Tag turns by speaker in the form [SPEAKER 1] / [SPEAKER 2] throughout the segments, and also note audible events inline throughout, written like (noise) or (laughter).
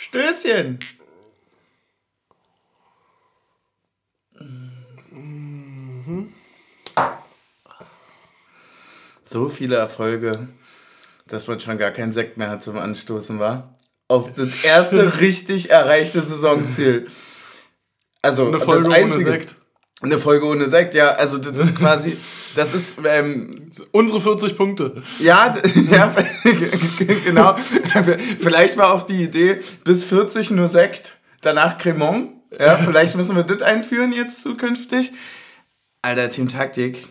[SPEAKER 1] Stößchen. So viele Erfolge, dass man schon gar keinen Sekt mehr hat zum Anstoßen, war. Auf das erste (laughs) richtig erreichte Saisonziel. Also
[SPEAKER 2] Eine Folge
[SPEAKER 1] das einzige,
[SPEAKER 2] ohne Sekt.
[SPEAKER 1] Eine Folge ohne Sekt, ja. Also das ist quasi, das ist ähm,
[SPEAKER 2] Unsere 40 Punkte.
[SPEAKER 1] ja, (laughs) ja, (laughs) genau. Vielleicht war auch die Idee, bis 40 nur Sekt, danach Cremant. Ja, vielleicht müssen wir das einführen jetzt zukünftig. Alter, Team Taktik,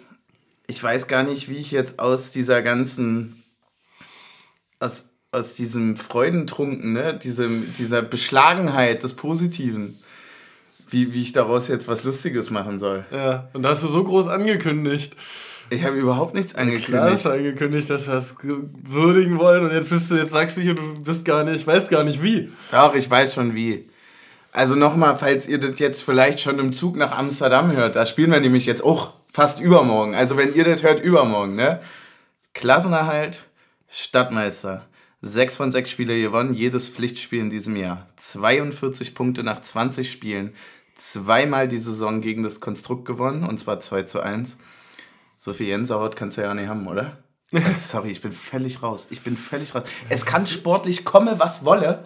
[SPEAKER 1] ich weiß gar nicht, wie ich jetzt aus dieser ganzen, aus, aus diesem Freudentrunken, ne, diesem, dieser Beschlagenheit des Positiven, wie, wie ich daraus jetzt was Lustiges machen soll.
[SPEAKER 2] Ja, und da hast du so groß angekündigt.
[SPEAKER 1] Ich habe überhaupt nichts
[SPEAKER 2] Klar
[SPEAKER 1] angekündigt.
[SPEAKER 2] hast du angekündigt, dass wir das würdigen wollen und jetzt bist du, jetzt sagst du nicht und du bist gar nicht, weißt gar nicht wie.
[SPEAKER 1] Doch, ich weiß schon wie. Also nochmal, falls ihr das jetzt vielleicht schon im Zug nach Amsterdam hört, da spielen wir nämlich jetzt auch fast übermorgen. Also wenn ihr das hört, übermorgen, ne? Klassenerhalt, Stadtmeister. Sechs von sechs Spiele gewonnen, jedes Pflichtspiel in diesem Jahr. 42 Punkte nach 20 Spielen. Zweimal die Saison gegen das Konstrukt gewonnen, und zwar 2 zu 1. So viel Jensauert kannst du ja nicht haben, oder? Also, (laughs) Sorry, ich bin völlig raus. Ich bin völlig raus. Es kann sportlich komme, was wolle.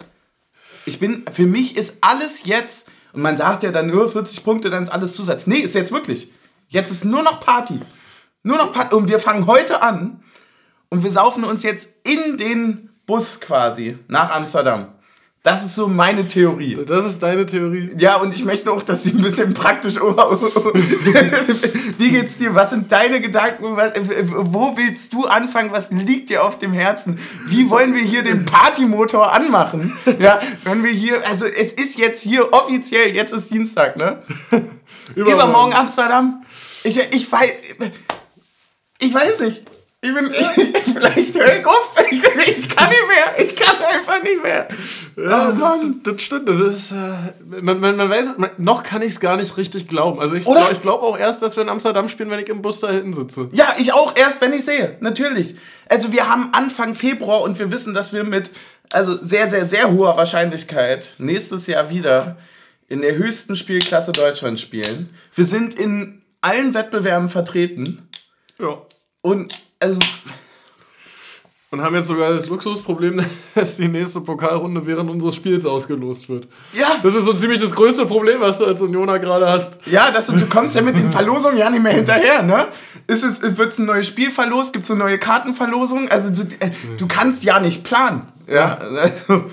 [SPEAKER 1] Ich bin, für mich ist alles jetzt, und man sagt ja dann nur 40 Punkte, dann ist alles Zusatz. Nee, ist jetzt wirklich. Jetzt ist nur noch Party. Nur noch Party. Und wir fangen heute an und wir saufen uns jetzt in den Bus quasi nach Amsterdam. Das ist so meine Theorie.
[SPEAKER 2] Das ist deine Theorie.
[SPEAKER 1] Ja, und ich möchte auch, dass sie ein bisschen praktisch. (laughs) Wie geht's dir? Was sind deine Gedanken? Was, wo willst du anfangen? Was liegt dir auf dem Herzen? Wie wollen wir hier den Partymotor anmachen? Ja, wenn wir hier, also es ist jetzt hier offiziell, jetzt ist Dienstag, ne? (laughs) Übermorgen Amsterdam. Ich, ich weiß, ich weiß nicht. Ich bin, ich, (laughs) vielleicht höre ich auf. Ich, ich kann nicht mehr. Ich kann einfach nicht mehr.
[SPEAKER 2] Ja,
[SPEAKER 1] Oh Mann.
[SPEAKER 2] Das, das stimmt. Das ist, äh, man, man, man weiß, man, noch kann ich es gar nicht richtig glauben. Also ich,
[SPEAKER 1] Oder?
[SPEAKER 2] ich glaube auch erst, dass wir in Amsterdam spielen, wenn ich im Bus da hinten sitze.
[SPEAKER 1] Ja, ich auch erst, wenn ich sehe. Natürlich. Also wir haben Anfang Februar und wir wissen, dass wir mit also sehr, sehr, sehr hoher Wahrscheinlichkeit nächstes Jahr wieder in der höchsten Spielklasse Deutschland spielen. Wir sind in allen Wettbewerben vertreten.
[SPEAKER 2] Ja.
[SPEAKER 1] Und also,
[SPEAKER 2] Und haben jetzt sogar das Luxusproblem, (laughs) dass die nächste Pokalrunde während unseres Spiels ausgelost wird.
[SPEAKER 1] ja,
[SPEAKER 2] Das ist so ziemlich das größte Problem, was du als Unioner gerade hast.
[SPEAKER 1] ja, das, du kommst ja mit den Verlosungen ja nicht mehr hinterher, ne? Ist es, wird es ein neues Spiel verlost? Gibt es eine neue Kartenverlosung? Also du, äh, du kannst ja nicht planen. Ja, also...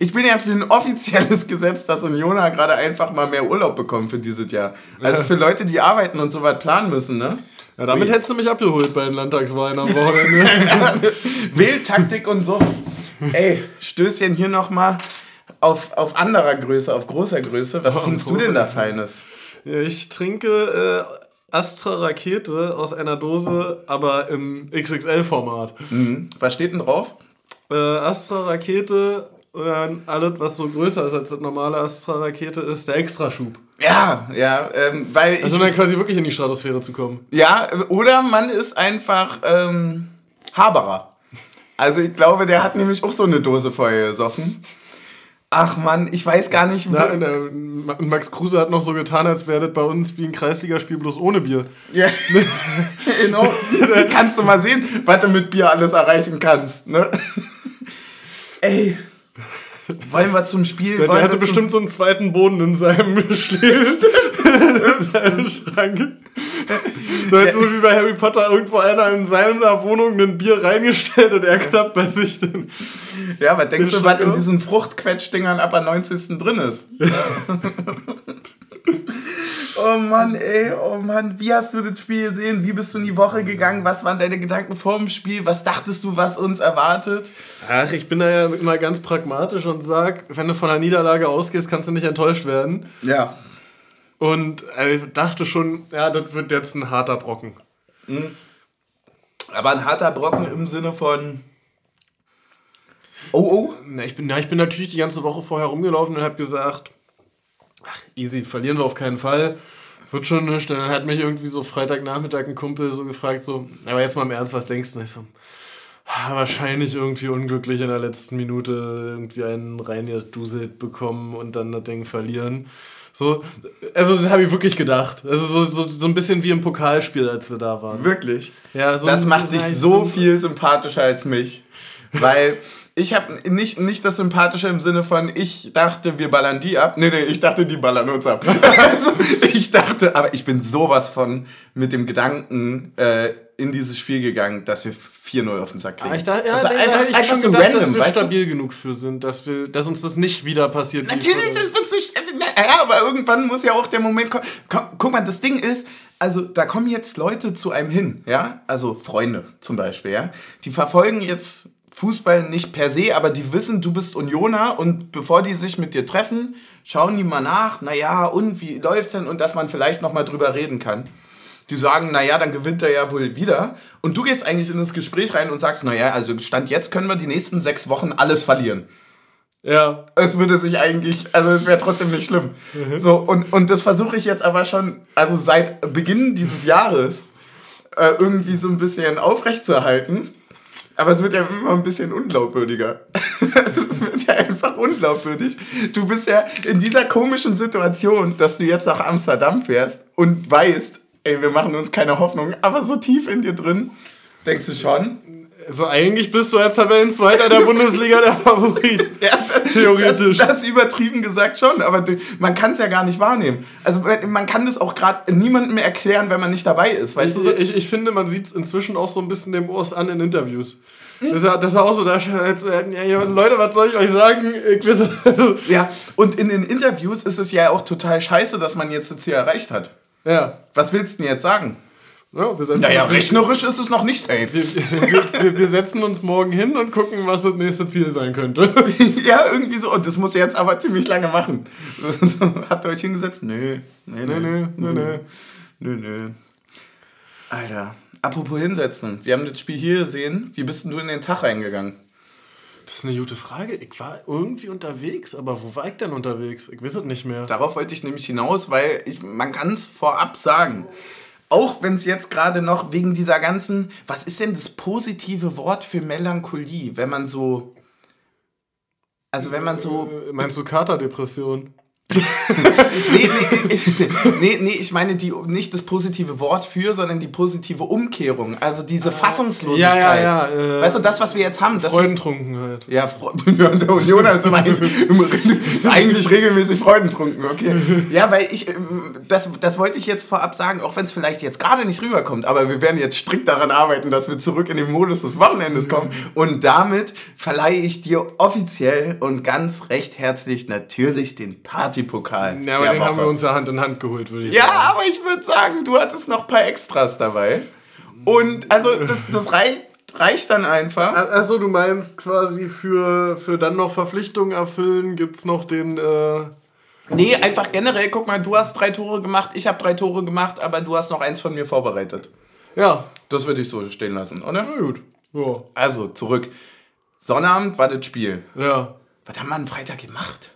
[SPEAKER 1] Ich bin ja für ein offizielles (laughs) Gesetz, dass Unioner gerade einfach mal mehr Urlaub bekommen für dieses Jahr. Also für Leute, die arbeiten und so weit planen müssen, ne?
[SPEAKER 2] Ja, damit hättest du mich abgeholt bei den Landtagswahlen am (laughs) Wochenende. (laughs)
[SPEAKER 1] Wähltaktik und so. Ey, Stößchen hier nochmal auf, auf anderer Größe, auf großer Größe. Was
[SPEAKER 2] Auf
[SPEAKER 1] trinkst du denn da. Feines?
[SPEAKER 2] ja, ich trinke äh, Astra Rakete aus einer Dose, aber im XXL-Format.
[SPEAKER 1] Mhm. Was steht denn drauf?
[SPEAKER 2] Äh, Astra Rakete, äh, alles, was so größer ist als das normale Astra Rakete, ist der Extraschub.
[SPEAKER 1] Ja, ja, ähm, weil ich,
[SPEAKER 2] Also dann quasi wirklich in die Stratosphäre zu kommen.
[SPEAKER 1] ja, oder man ist einfach ähm, Haberer. Also ich glaube, der hat nämlich auch so eine Dose vorher gesoffen. Ach Mann, ich weiß gar nicht,
[SPEAKER 2] und, äh, Ma- Max Kruse hat noch so getan, als wäre das bei uns wie ein Kreisligaspiel bloß ohne Bier.
[SPEAKER 1] Ja, (laughs) genau. kannst du mal sehen, was du mit Bier alles erreichen kannst. Ne? Ey, (laughs) wollen wir zum Spiel?
[SPEAKER 2] Der, der hatte bestimmt so einen zweiten Boden in seinem (laughs) Schließ, in seinem Schrank. Da hat so wie bei Harry Potter irgendwo einer in seiner Wohnung ein Bier reingestellt und er klappt bei sich den.
[SPEAKER 1] Ja, was denkst
[SPEAKER 2] Den
[SPEAKER 1] du, was in diesen Fruchtquetschdingern ab der 90. drin ist? (laughs) oh Mann, ey, oh Mann, wie hast du das Spiel gesehen? Wie bist du in die Woche gegangen? Was waren deine Gedanken vor dem Spiel? Was dachtest du, was uns erwartet?
[SPEAKER 2] Ach, ich bin da ja immer ganz pragmatisch und sag, wenn du von einer Niederlage ausgehst, kannst du nicht enttäuscht werden.
[SPEAKER 1] Ja.
[SPEAKER 2] Und ich dachte schon, ja, das wird jetzt ein harter Brocken.
[SPEAKER 1] Aber ein harter Brocken im Sinne von. Oh, oh.
[SPEAKER 2] Na, ich, bin, ja, ich bin natürlich die ganze Woche vorher rumgelaufen und habe gesagt, ach, easy, verlieren wir auf keinen Fall. Wird schon nicht. Dann hat mich irgendwie so Freitagnachmittag ein Kumpel so gefragt, so, aber jetzt mal im Ernst, was denkst du? Ich so, Wahrscheinlich irgendwie unglücklich in der letzten Minute irgendwie einen reingeduselt bekommen und dann das Ding verlieren. So, also das habe ich wirklich gedacht. Also so, so, so ein bisschen wie im Pokalspiel, als wir da waren.
[SPEAKER 1] Wirklich?
[SPEAKER 2] Ja, so
[SPEAKER 1] das macht dich so viel sympathischer als mich. Weil ich habe nicht, nicht das Sympathische im Sinne von, ich dachte, wir ballern die ab. Nee, nee, ich dachte, die ballern uns ab. (laughs) also, ich dachte, aber ich bin sowas von mit dem Gedanken äh, in dieses Spiel gegangen, dass wir 4-0 auf den Sack kriegen. Ah, ich dachte, ja,
[SPEAKER 2] also einfach, ich einfach so gedacht, random, dass wir stabil du? genug für sind, dass, wir, dass uns das nicht wieder passiert.
[SPEAKER 1] Natürlich sind wir zu ja, aber irgendwann muss ja auch der Moment kommen. Guck mal, das Ding ist, also da kommen jetzt Leute zu einem hin, ja, also Freunde zum Beispiel, ja, die verfolgen jetzt Fußball nicht per se, aber die wissen, du bist Unioner und bevor die sich mit dir treffen, schauen die mal nach, naja, und wie läuft's denn und dass man vielleicht nochmal drüber reden kann. Die sagen, naja, dann gewinnt er ja wohl wieder. Und du gehst eigentlich in das Gespräch rein und sagst, naja, also Stand jetzt können wir die nächsten sechs Wochen alles verlieren. Ja. Es würde sich eigentlich, also es wäre trotzdem nicht schlimm. Mhm. So, und, und das versuche ich jetzt aber schon, also seit Beginn dieses Jahres, äh, irgendwie so ein bisschen aufrechtzuerhalten. Aber es wird ja immer ein bisschen unglaubwürdiger. (laughs) es wird ja einfach unglaubwürdig. Du bist ja in dieser komischen Situation, dass du jetzt nach Amsterdam fährst und weißt, ey, wir machen uns keine Hoffnung, aber so tief in dir drin denkst du schon,
[SPEAKER 2] also eigentlich bist du als Tabellenzweiter der Bundesliga der Favorit. (laughs) ja,
[SPEAKER 1] Theoretisch. Das, das übertrieben gesagt schon, aber man kann es ja gar nicht wahrnehmen. Also man kann das auch gerade niemandem mehr erklären, wenn man nicht dabei ist. Weißt
[SPEAKER 2] ich,
[SPEAKER 1] du so?
[SPEAKER 2] ich, ich finde, man sieht es inzwischen auch so ein bisschen dem Urs an in Interviews. Das ist, das ist auch so, da ja, Leute, was soll ich euch sagen?
[SPEAKER 1] Also ja, und in den Interviews ist es ja auch total scheiße, dass man jetzt das Ziel erreicht hat. Ja. Was willst du denn jetzt sagen? Ja, wir setzen naja, rechnerisch ist es noch nicht safe.
[SPEAKER 2] Wir, wir, wir, setzen uns morgen hin und gucken, was das nächste Ziel sein könnte. (laughs)
[SPEAKER 1] ja, irgendwie so. Und das muss ihr jetzt aber ziemlich lange machen. (laughs) Habt ihr euch hingesetzt? Nö. Nee, nee, nee, nee, nee. Nö, nö. Alter, apropos hinsetzen. Wir haben das Spiel hier gesehen. Wie bist denn du in den Tag reingegangen?
[SPEAKER 2] Das ist eine gute Frage. Ich war irgendwie unterwegs, aber wo war ich denn unterwegs? Ich weiß es nicht mehr.
[SPEAKER 1] Darauf wollte ich nämlich hinaus, weil ich, man kann es vorab sagen. Auch wenn es jetzt gerade noch wegen dieser ganzen, was ist denn das positive Wort für Melancholie, wenn man so, also wenn man so...
[SPEAKER 2] Äh, meinst du Katerdepression?
[SPEAKER 1] Nee, nee, nee, nee, ich meine die, nicht das positive Wort für, sondern die positive Umkehrung. Also diese Fassungslosigkeit. Ja, ja, ja. Äh, weißt du, das, was wir jetzt haben.
[SPEAKER 2] Freudentrunkenheit.
[SPEAKER 1] Ja, Fre (laughs) der Union ist immer eigentlich regelmäßig Freudentrunken, okay. Ja, weil ich, ähm, das, das wollte ich jetzt vorab sagen, auch wenn es vielleicht jetzt gerade nicht rüberkommt, aber wir werden jetzt strikt daran arbeiten, dass wir zurück in den Modus des Wochenendes kommen. Und damit verleihe ich dir offiziell und ganz recht herzlich natürlich den Party Partypokal.
[SPEAKER 2] Ja, aber den Woche. haben wir uns ja Hand in Hand geholt, würde ich
[SPEAKER 1] ja,
[SPEAKER 2] sagen.
[SPEAKER 1] Ja, aber ich würde sagen, du hattest noch ein paar Extras dabei. Und also das, das reicht, reicht dann einfach.
[SPEAKER 2] Achso, du meinst quasi für, für dann noch Verpflichtungen erfüllen, gibt es noch den. Äh
[SPEAKER 1] Nee, einfach generell, guck mal, du hast drei Tore gemacht, ich habe drei Tore gemacht, aber du hast noch eins von mir vorbereitet. Ja. Das würde ich so stehen lassen, oder?
[SPEAKER 2] Na gut. Ja.
[SPEAKER 1] Also, zurück. Sonnabend war das Spiel. Ja. Was haben wir am Freitag gemacht?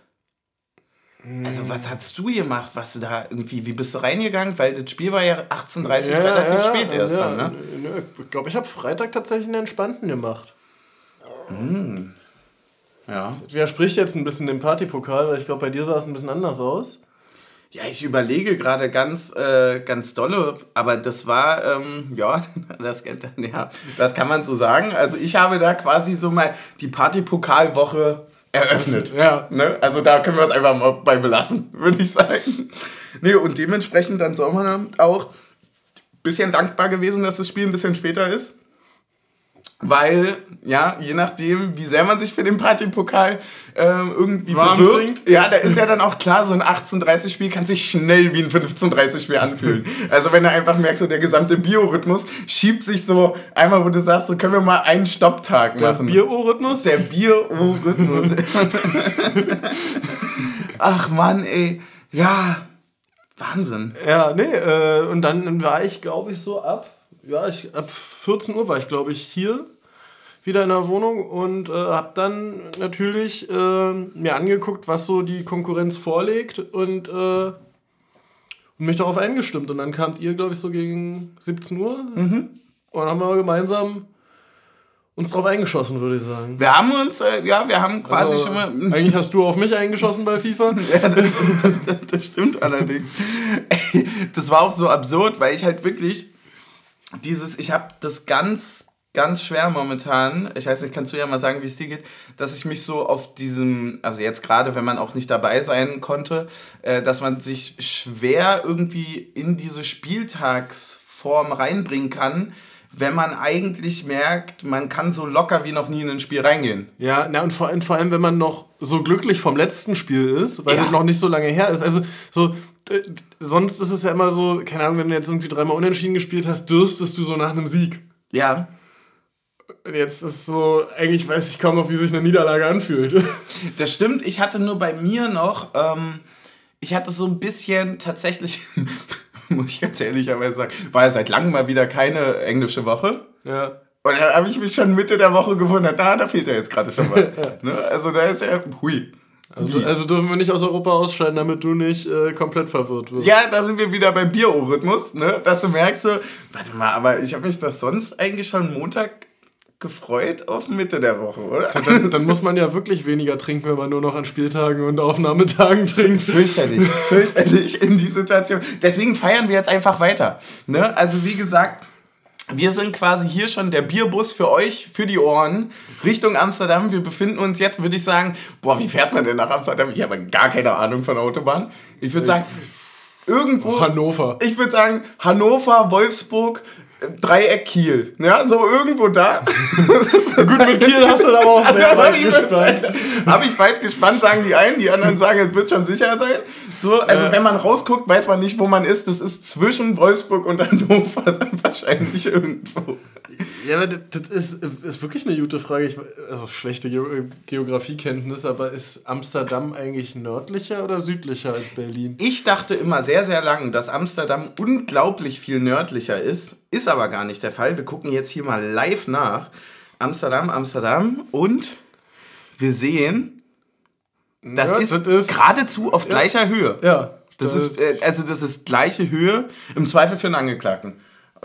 [SPEAKER 1] Also, was hast du gemacht? Was du da irgendwie, wie bist du reingegangen? Weil das Spiel war ja 18.30 ja, relativ ja, spät erst ja, dann, ne?
[SPEAKER 2] Ich glaube, ich habe Freitag tatsächlich einen entspannten gemacht. Mhm. Ja. Das widerspricht jetzt ein bisschen dem Partypokal, weil ich glaube, bei dir sah es ein bisschen anders aus.
[SPEAKER 1] Ja, ich überlege gerade ganz, äh, ganz dolle, aber das war, ähm, (laughs) ja, das, ja, das kann man so sagen. Also ich habe da quasi so mal die Partypokalwoche eröffnet. Ja. Ne? Also da können wir es einfach mal bei belassen, würde ich sagen. Nee, und dementsprechend dann soll man auch ein bisschen dankbar gewesen, dass das Spiel ein bisschen später ist. Weil, ja, je nachdem, wie sehr man sich für den Partypokal ähm, irgendwie Warm bewirbt, trinkt. ja, da ist ja dann auch klar, so ein 18:30-Spiel kann sich schnell wie ein 15:30-Spiel anfühlen. also wenn du einfach merkst, so der gesamte Biorhythmus schiebt sich so einmal, wo du sagst, so können wir mal einen Stopptag machen.
[SPEAKER 2] Der Biorhythmus?
[SPEAKER 1] Der Biorhythmus. (laughs) Ach Mann, ey. Ja, Wahnsinn.
[SPEAKER 2] Ja, nee, äh, und dann war ich, glaube ich, so ab ja, ich, ab 14 Uhr war ich, glaube ich, hier wieder in der Wohnung und äh, habe dann natürlich äh, mir angeguckt, was so die Konkurrenz vorlegt und, äh, und mich darauf eingestimmt. Und dann kamt ihr, glaube ich, so gegen 17 Uhr mhm. und haben wir gemeinsam uns drauf eingeschossen, würde ich sagen.
[SPEAKER 1] Wir haben uns, äh, ja, wir haben quasi
[SPEAKER 2] Also,
[SPEAKER 1] schon mal.
[SPEAKER 2] Eigentlich hast du auf mich eingeschossen bei FIFA. (laughs)
[SPEAKER 1] Ja, das, das, das stimmt allerdings. Ey, (laughs) das war auch so absurd, weil ich halt wirklich dieses, ich habe das ganz, ganz schwer momentan, ich weiß nicht, kannst du ja mal sagen, wie es dir geht, dass ich mich so auf diesem, also jetzt gerade, wenn man auch nicht dabei sein konnte, äh, dass man sich schwer irgendwie in diese Spieltagsform reinbringen kann, wenn man eigentlich merkt, man kann so locker wie noch nie in ein Spiel reingehen.
[SPEAKER 2] Ja, na und vor, und vor allem, wenn man noch so glücklich vom letzten Spiel ist, weil
[SPEAKER 1] Ja.
[SPEAKER 2] es noch nicht so lange her ist. Also so, sonst ist es ja immer so, keine Ahnung, wenn du jetzt irgendwie dreimal unentschieden gespielt hast, dürstest du so nach einem Sieg.
[SPEAKER 1] Ja,
[SPEAKER 2] Und jetzt ist so, eigentlich weiß ich kaum noch, wie sich eine Niederlage anfühlt. (laughs)
[SPEAKER 1] Das stimmt, ich hatte nur bei mir noch, ähm, ich hatte so ein bisschen tatsächlich, (laughs) muss ich ganz ehrlicherweise sagen, war ja seit langem mal wieder keine englische Woche.
[SPEAKER 2] ja.
[SPEAKER 1] Und dann habe ich mich schon Mitte der Woche gewundert, na, da fehlt ja jetzt gerade schon was. (laughs) ne? Also da ist ja, hui.
[SPEAKER 2] Also, also dürfen wir nicht aus Europa ausscheiden, damit du nicht äh, komplett verwirrt wirst.
[SPEAKER 1] Ja, da sind wir wieder beim Biorhythmus, ne? dass du merkst so, warte mal, aber ich habe mich doch sonst eigentlich schon Montag gefreut auf Mitte der Woche, oder?
[SPEAKER 2] Dann, dann (laughs) muss man ja wirklich weniger trinken, wenn man nur noch an Spieltagen und Aufnahmetagen trinkt.
[SPEAKER 1] Fürchterlich, (laughs) fürchterlich in die Situation. Deswegen feiern wir jetzt einfach weiter. Ne? Also wie gesagt, wir sind quasi hier schon der Bierbus für euch, für die Ohren, Richtung Amsterdam. Wir befinden uns jetzt, würde ich sagen, boah, wie fährt man denn nach Amsterdam? Ich habe gar keine Ahnung von Autobahn. Ich würde sagen, irgendwo,
[SPEAKER 2] Hannover.
[SPEAKER 1] ich würde sagen, Hannover, Wolfsburg, äh, Dreieck Kiel. Ja, so irgendwo da. (laughs)
[SPEAKER 2] Gut, mit Kiel hast du da aber auch sehr (laughs)
[SPEAKER 1] Da
[SPEAKER 2] weit
[SPEAKER 1] ich
[SPEAKER 2] gespannt.
[SPEAKER 1] weit- Hab ich weit gespannt, sagen die einen, die anderen sagen, es wird schon sicher sein. So, also
[SPEAKER 2] Ja.
[SPEAKER 1] wenn man rausguckt, weiß man nicht, wo man ist. Das ist zwischen Wolfsburg und Hannover (laughs) dann wahrscheinlich irgendwo.
[SPEAKER 2] Ja, aber das, das ist, ist wirklich eine gute Frage. Ich, also schlechte Geo Geografiekenntnis, aber ist Amsterdam eigentlich nördlicher oder südlicher als Berlin?
[SPEAKER 1] Ich dachte immer sehr, sehr lang, dass Amsterdam unglaublich viel nördlicher ist. Ist aber gar nicht der Fall. Wir gucken jetzt hier mal live nach. Amsterdam, Amsterdam und wir sehen, das
[SPEAKER 2] Ja,
[SPEAKER 1] ist,
[SPEAKER 2] das ist-
[SPEAKER 1] geradezu auf gleicher Höhe.
[SPEAKER 2] Ja.
[SPEAKER 1] Das ist, äh, also das ist gleiche Höhe, im Zweifel für einen Angeklagten.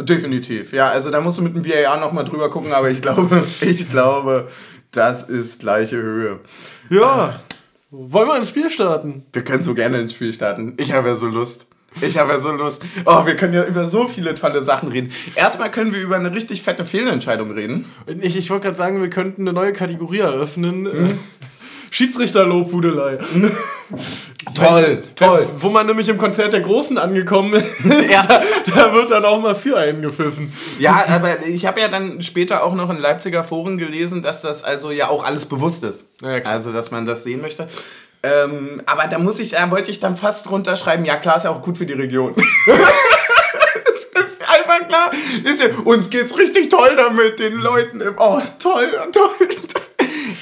[SPEAKER 1] Definitiv, ja. Also da musst du mit dem VAR nochmal drüber gucken, aber ich glaube, (laughs) ich glaube, das ist gleiche Höhe.
[SPEAKER 2] Ja. Wollen wir ins Spiel starten?
[SPEAKER 1] Wir können so gerne ins Spiel starten. Ich habe ja so Lust. Ich habe ja so Lust. Oh, wir können ja über so viele tolle Sachen reden. Erstmal können wir über eine richtig fette Fehlentscheidung reden.
[SPEAKER 2] Ich, ich wollte gerade sagen, wir könnten eine neue Kategorie eröffnen. Äh, Schiedsrichterlobhudelei.
[SPEAKER 1] Toll, toll.
[SPEAKER 2] Wo man nämlich im Konzert der Großen angekommen ist, (laughs)
[SPEAKER 1] Ja.
[SPEAKER 2] da, (laughs) da wird dann auch mal für einen gepfiffen.
[SPEAKER 1] Ja, (laughs) aber ich habe ja dann später auch noch in Leipziger Foren gelesen, dass das also ja auch alles bewusst ist.
[SPEAKER 2] Ja,
[SPEAKER 1] also, dass man das sehen möchte. Ähm, aber da muss ich, da wollte ich dann fast runterschreiben, ja klar, ist ja auch gut für die Region. (laughs) das ist einfach klar. Ist ja, uns geht's richtig toll damit, den Leuten. Im, oh, toll, toll, toll.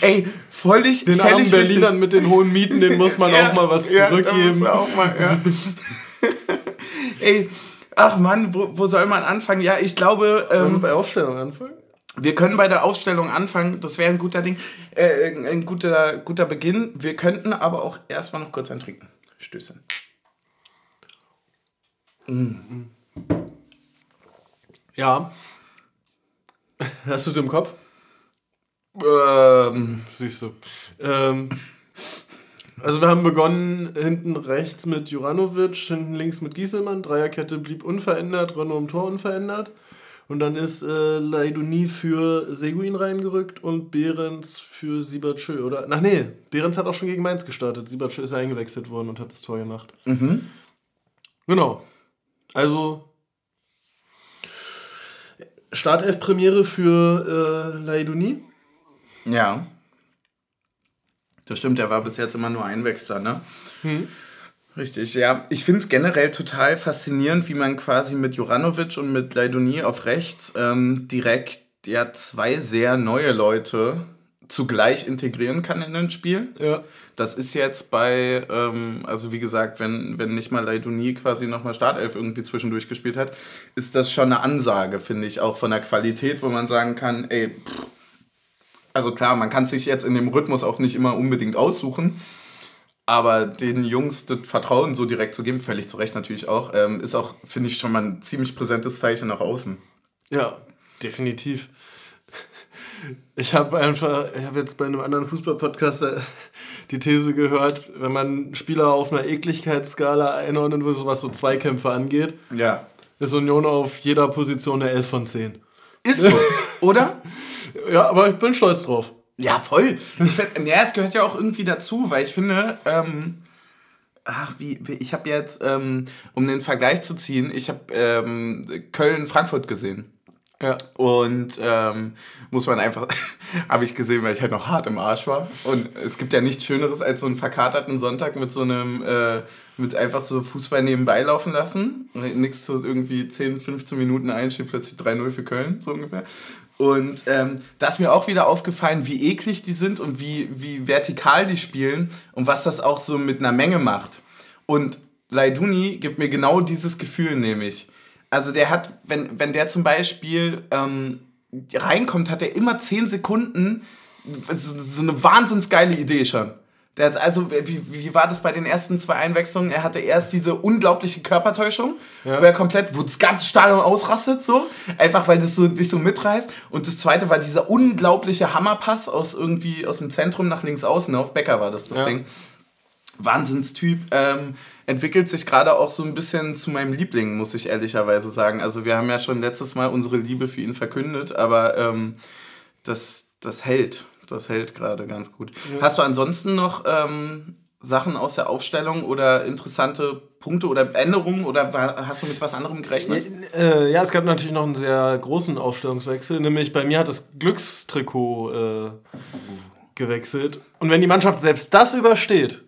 [SPEAKER 1] Ey, völlig,
[SPEAKER 2] Den
[SPEAKER 1] völlig
[SPEAKER 2] Berlinern
[SPEAKER 1] richtig.
[SPEAKER 2] mit den hohen Mieten, denen muss man (laughs)
[SPEAKER 1] Ja,
[SPEAKER 2] auch mal was
[SPEAKER 1] ja,
[SPEAKER 2] zurückgeben.
[SPEAKER 1] auch mal, ja. (laughs) Ey, ach Mann, wo, wo soll man anfangen? Ja, ich glaube,
[SPEAKER 2] Wollen wir
[SPEAKER 1] ähm,
[SPEAKER 2] bei Aufstellung anfangen?
[SPEAKER 1] Wir können bei der Aufstellung anfangen. Das wäre ein guter Ding, äh, ein guter, guter Beginn. Wir könnten aber auch erstmal noch kurz ein Trinken. Stößchen.
[SPEAKER 2] Ja. (laughs) Hast du es im Kopf?
[SPEAKER 1] Ähm,
[SPEAKER 2] Siehst du. Ähm, also wir haben begonnen hinten rechts mit Juranovic, hinten links mit Gieselmann. Dreierkette blieb unverändert, Renault im Tor unverändert. Und dann ist äh, Leidoni für Seguin reingerückt und Behrens für Siebertschö. Oder, ach nee, Behrens hat auch schon gegen Mainz gestartet. Siebertschö ist ja eingewechselt worden und hat das Tor gemacht. Genau. Also Startelf-Premiere für äh, Leidoni.
[SPEAKER 1] ja. Das stimmt, der war bis jetzt immer nur Einwechsler, ne? Richtig, ja. Ich finde es generell total faszinierend, wie man quasi mit Juranovic und mit Leidoni auf rechts ähm, direkt ja zwei sehr neue Leute zugleich integrieren kann in ein Spiel.
[SPEAKER 2] Ja.
[SPEAKER 1] Das ist jetzt bei, ähm, also wie gesagt, wenn, wenn nicht mal Leidoni quasi nochmal Startelf irgendwie zwischendurch gespielt hat, ist das schon eine Ansage, finde ich, auch von der Qualität, wo man sagen kann, ey, pff, also klar, man kann sich jetzt in dem Rhythmus auch nicht immer unbedingt aussuchen, aber den Jungs das Vertrauen so direkt zu geben, völlig zu Recht natürlich auch, ähm, ist auch, finde ich, schon mal ein ziemlich präsentes Zeichen nach außen.
[SPEAKER 2] Ja, definitiv. Ich habe einfach, ich habe jetzt bei einem anderen Fußballpodcast äh, die These gehört, wenn man Spieler auf einer Ekligkeitsskala einordnen würde, was so Zweikämpfe angeht,
[SPEAKER 1] ja.
[SPEAKER 2] ist Union auf jeder Position eine 11 von 10.
[SPEAKER 1] Ist so, (laughs) oder?
[SPEAKER 2] Ja, aber ich bin stolz drauf.
[SPEAKER 1] Ja, voll. Ich find, ja, es gehört ja auch irgendwie dazu, weil ich finde, ähm, ach, wie, wie ich habe jetzt, ähm, um den Vergleich zu ziehen, ich habe ähm, Köln-Frankfurt gesehen.
[SPEAKER 2] Ja.
[SPEAKER 1] Und ähm, muss man einfach, (laughs) habe ich gesehen, weil ich halt noch hart im Arsch war. Und es gibt ja nichts Schöneres als so einen verkaterten Sonntag mit so einem, äh, mit einfach so Fußball nebenbei laufen lassen. Nichts so irgendwie 10, 15 Minuten ein, steht plötzlich 3-0 für Köln, so ungefähr. Und ähm, da ist mir auch wieder aufgefallen, wie eklig die sind und wie, wie vertikal die spielen und was das auch so mit einer Menge macht. Und Leiduni gibt mir genau dieses Gefühl, nämlich. Also der hat, wenn, wenn der zum Beispiel ähm, reinkommt, hat er immer 10 Sekunden so, so eine wahnsinns geile Idee schon. Also, wie, wie war das bei den ersten zwei Einwechslungen? Er hatte erst diese unglaubliche Körpertäuschung, ja. wo er komplett, wo das ganze Stadion ausrastet, so. Einfach weil das so, dich so mitreißt. Und das zweite war dieser unglaubliche Hammerpass aus irgendwie, aus dem Zentrum nach links außen. Auf Becker war das, das ja. Ding. Wahnsinnstyp. Ähm, entwickelt sich gerade auch so ein bisschen zu meinem Liebling, muss ich ehrlicherweise sagen. Also wir haben ja schon letztes Mal unsere Liebe für ihn verkündet, aber ähm, das, das hält das hält gerade ganz gut. Ja. Hast du ansonsten noch ähm, Sachen aus der Aufstellung oder interessante Punkte oder Änderungen oder hast du mit was anderem gerechnet?
[SPEAKER 2] Äh, ja, es gab natürlich noch einen sehr großen Aufstellungswechsel, nämlich bei mir hat das Glückstrikot äh, gewechselt. Und wenn die Mannschaft selbst das übersteht,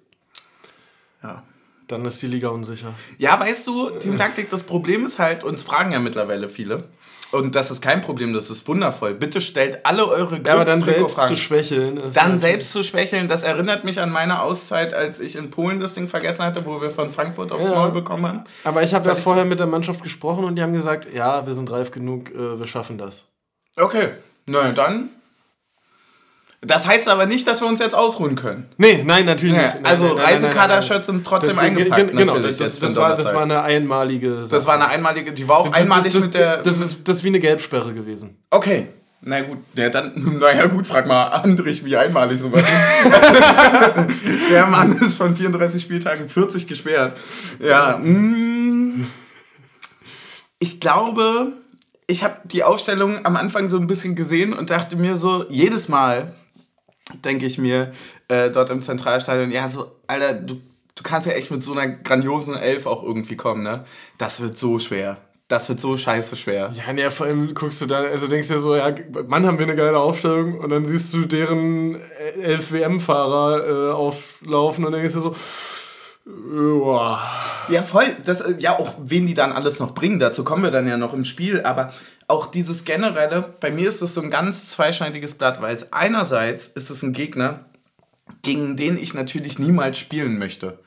[SPEAKER 1] ja.
[SPEAKER 2] dann ist die Liga unsicher.
[SPEAKER 1] Ja, weißt du, Team Taktik, das Problem ist halt, uns fragen ja mittlerweile viele. Und das ist kein Problem, das ist wundervoll. Bitte stellt alle eure
[SPEAKER 2] ja, aber dann selbst zu schwächeln.
[SPEAKER 1] Dann selbst zu schwächeln, das erinnert mich an meine Auszeit, als ich in Polen das Ding vergessen hatte, wo wir von Frankfurt aufs ja. Maul bekommen haben.
[SPEAKER 2] Aber ich habe ja vorher mit der Mannschaft gesprochen und die haben gesagt, ja, wir sind reif genug, äh, wir schaffen das.
[SPEAKER 1] Okay, na dann das heißt aber nicht, dass wir uns jetzt ausruhen können.
[SPEAKER 2] Nee, nein, natürlich ja, nicht.
[SPEAKER 1] also Reisekader-Shirts sind trotzdem das, eingepackt.
[SPEAKER 2] Genau, das, das, das, war, das war eine einmalige
[SPEAKER 1] Sache. Das war eine einmalige, die war auch einmalig
[SPEAKER 2] das,
[SPEAKER 1] mit der...
[SPEAKER 2] Das ist, das ist wie eine Gelbsperre gewesen.
[SPEAKER 1] Okay. Na gut, ja, dann, (laughs) naja gut, frag mal Andrich, wie einmalig sowas ist. (laughs) der Mann ist von 34 Spieltagen 40 gesperrt. Ja, mm. ich glaube, ich habe die Aufstellung am Anfang so ein bisschen gesehen und dachte mir so, jedes Mal, denke ich mir, äh, dort im Zentralstadion, ja, so, Alter, du, du kannst ja echt mit so einer grandiosen Elf auch irgendwie kommen, ne? Das wird so schwer. Das wird so scheiße schwer.
[SPEAKER 2] Ja, ne, vor allem guckst du dann, also denkst du dir so, ja, Mann, haben wir eine geile Aufstellung und dann siehst du deren elf WM-Fahrer äh, auflaufen und denkst dir so, Uah.
[SPEAKER 1] Ja, voll. Das, äh, ja, auch wen die dann alles noch bringen, dazu kommen wir dann ja noch im Spiel. Aber auch dieses generelle, bei mir ist das so ein ganz zweischneidiges Blatt, weil es einerseits ist es ein Gegner, gegen den ich natürlich niemals spielen möchte.